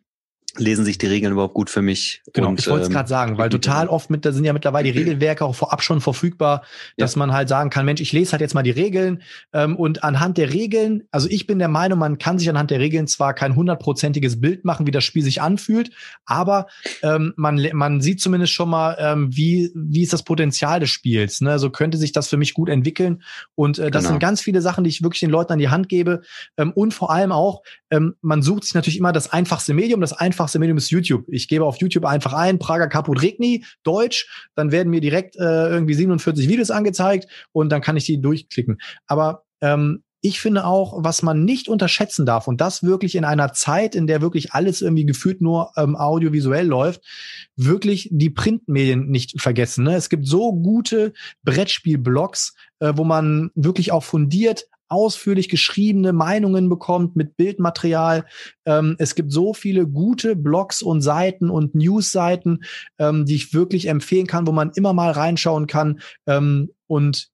Speaker 3: Lesen sich die Regeln überhaupt gut für mich?
Speaker 2: Genau,
Speaker 3: Und,
Speaker 2: ich wollte es
Speaker 3: ähm,
Speaker 2: gerade sagen, weil total oft mit, da sind ja mittlerweile die Regelwerke auch vorab schon verfügbar, dass man halt sagen kann, Mensch, ich lese halt jetzt mal die Regeln ähm, und anhand der Regeln, also ich bin der Meinung, man kann sich anhand der Regeln zwar kein hundertprozentiges Bild machen, wie das Spiel sich anfühlt, aber ähm, man, man sieht zumindest schon mal, ähm, wie, wie ist das Potenzial des Spiels. Ne? So könnte sich das für mich gut entwickeln und äh, das
Speaker 3: Genau.
Speaker 2: sind ganz viele Sachen, die ich wirklich den Leuten an die Hand gebe ähm, und vor allem auch, ähm, man sucht sich natürlich immer das einfachste Medium. Das einfachste Medium ist YouTube. Ich gebe auf YouTube einfach ein, Prager Caput Regni, Deutsch, dann werden mir direkt äh, irgendwie 47 Videos angezeigt und dann kann ich die durchklicken. Aber ähm, ich finde auch, was man nicht unterschätzen darf, und das wirklich in einer Zeit, in der wirklich alles irgendwie gefühlt nur ähm, audiovisuell läuft, wirklich die Printmedien nicht vergessen. Ne? Es gibt so gute Brettspielblogs, äh, wo man wirklich auch fundiert ausführlich geschriebene Meinungen bekommt mit Bildmaterial. Ähm, es gibt so viele gute Blogs und Seiten und Newsseiten, ähm, die ich wirklich empfehlen kann, wo man immer mal reinschauen kann. Ähm, und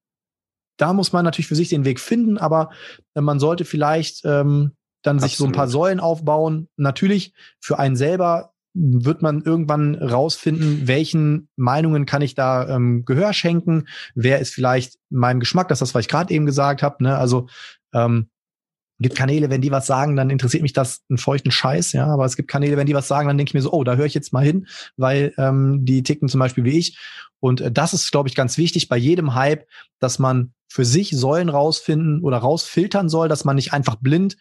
Speaker 2: da muss man natürlich für sich den Weg finden, aber äh, man sollte vielleicht ähm, dann Absolut. sich so ein paar Säulen aufbauen. Natürlich für einen selber wird man irgendwann rausfinden, welchen Meinungen kann ich da ähm, Gehör schenken, wer ist vielleicht meinem Geschmack, das ist das, was ich gerade eben gesagt habe. Ne? Also ähm, gibt Kanäle, wenn die was sagen, dann interessiert mich das einen feuchten Scheiß, ja. Aber es gibt Kanäle, wenn die was sagen, dann denke ich mir so, oh, da höre ich jetzt mal hin, weil ähm, die ticken zum Beispiel wie ich. Und äh, das ist, glaube ich, ganz wichtig bei jedem Hype, dass man für sich Säulen rausfinden oder rausfiltern soll, dass man nicht einfach blind,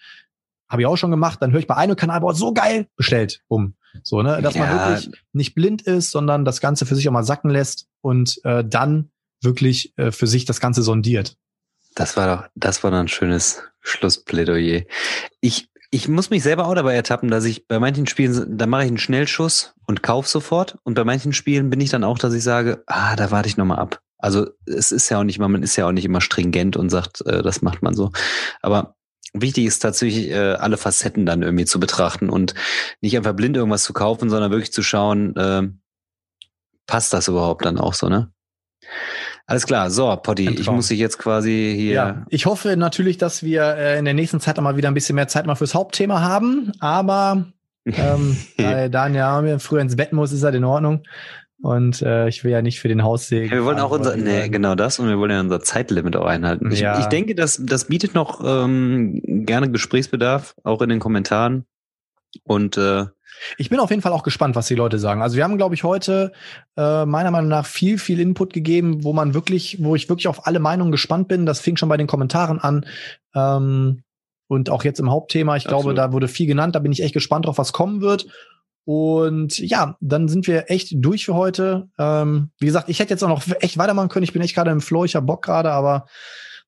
Speaker 2: habe ich auch schon gemacht, dann höre ich bei einem Kanal, boah, so geil, bestellt, um. So, ne? Dass ja. man wirklich nicht blind ist, sondern das Ganze für sich auch mal sacken lässt und äh, dann wirklich äh, für sich das Ganze sondiert.
Speaker 3: Das war doch, das war doch ein schönes Schlussplädoyer. Ich, ich muss mich selber auch dabei ertappen, dass ich bei manchen Spielen, da mache ich einen Schnellschuss und kauf sofort. Und bei manchen Spielen bin ich dann auch, dass ich sage, ah, da warte ich nochmal ab. Also es ist ja auch nicht immer, man ist ja auch nicht immer stringent und sagt, äh, das macht man so. Aber wichtig ist tatsächlich, äh, alle Facetten dann irgendwie zu betrachten und nicht einfach blind irgendwas zu kaufen, sondern wirklich zu schauen, äh, passt das überhaupt dann auch so, ne? Alles klar, so, Potti, ich muss dich jetzt quasi hier. Ja,
Speaker 2: ich hoffe natürlich, dass wir äh, in der nächsten Zeit mal wieder ein bisschen mehr Zeit mal fürs Hauptthema haben, aber ähm, weil Daniel früher ins Bett muss, ist halt in Ordnung. Und äh, ich will ja nicht für den Haussegen.
Speaker 3: wir wollen auch unser, nee, genau das und wir wollen ja unser Zeitlimit auch einhalten. Ich, ja. ich denke, das, das bietet noch ähm, gerne Gesprächsbedarf, auch in den Kommentaren. Und äh,
Speaker 2: ich bin auf jeden Fall auch gespannt, was die Leute sagen. Also wir haben, glaube ich, heute äh, meiner Meinung nach viel, viel Input gegeben, wo man wirklich, wo ich wirklich auf alle Meinungen gespannt bin. Das fing schon bei den Kommentaren an. Ähm, und auch jetzt im Hauptthema. Ich Absolut. glaube, da wurde viel genannt. Da bin ich echt gespannt drauf, was kommen wird. Und ja, dann sind wir echt durch für heute. Ähm, wie gesagt, ich hätte jetzt auch noch echt weitermachen können. Ich bin echt gerade im Flow, ich hab Bock gerade, aber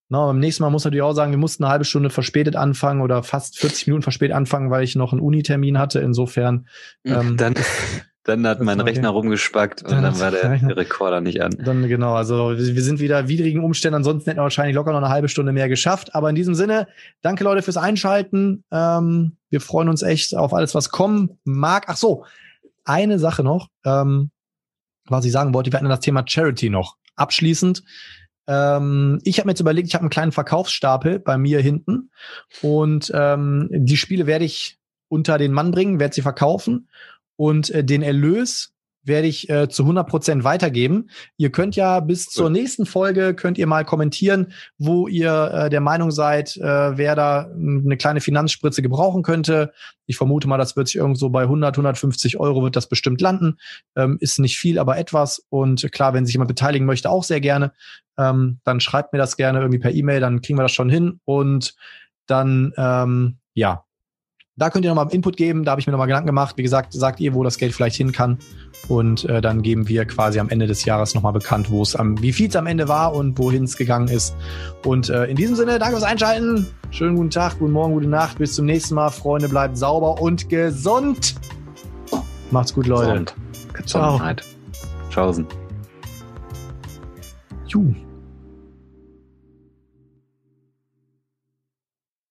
Speaker 2: na, beim nächsten Mal muss natürlich auch sagen, wir mussten eine halbe Stunde verspätet anfangen oder fast 40 Minuten verspätet anfangen, weil ich noch einen Unitermin hatte. Insofern.
Speaker 3: Ähm, dann, dann hat mein Rechner rumgespackt und dann, dann war der, der, Rekorder nicht an.
Speaker 2: Dann genau, also wir sind wieder widrigen Umständen, ansonsten hätten wir wahrscheinlich locker noch eine halbe Stunde mehr geschafft. Aber in diesem Sinne, danke Leute fürs Einschalten. Ähm, wir freuen uns echt auf alles, was kommen mag. Ach so, eine Sache noch, ähm, was ich sagen wollte, wir hatten das Thema Charity noch. Abschließend, ähm, ich habe mir jetzt überlegt, ich habe einen kleinen Verkaufsstapel bei mir hinten und ähm, die Spiele werde ich unter den Mann bringen, werde sie verkaufen und äh, den Erlös werde ich äh, zu 100 Prozent weitergeben. Ihr könnt ja bis zur nächsten Folge könnt ihr mal kommentieren, wo ihr äh, der Meinung seid, äh, wer da eine kleine Finanzspritze gebrauchen könnte. Ich vermute mal, das wird sich irgendwo bei 100, 150 Euro wird das bestimmt landen. Ähm, ist nicht viel, aber etwas. Und klar, wenn sich jemand beteiligen möchte, auch sehr gerne. Ähm, dann schreibt mir das gerne irgendwie per E-Mail, dann kriegen wir das schon hin. Und dann, ähm, ja, da könnt ihr nochmal Input geben, da habe ich mir nochmal Gedanken gemacht. Wie gesagt, sagt ihr, wo das Geld vielleicht hin kann. Und äh, dann geben wir quasi am Ende des Jahres nochmal bekannt, wo es am, wie viel es am Ende war und wohin es gegangen ist. Und äh, in diesem Sinne, danke fürs Einschalten. Schönen guten Tag, guten Morgen, gute Nacht. Bis zum nächsten Mal. Freunde, bleibt sauber und gesund. Macht's gut, Leute.
Speaker 3: Gesund. Gesundheit. Ciao. Tschaußen. Juh.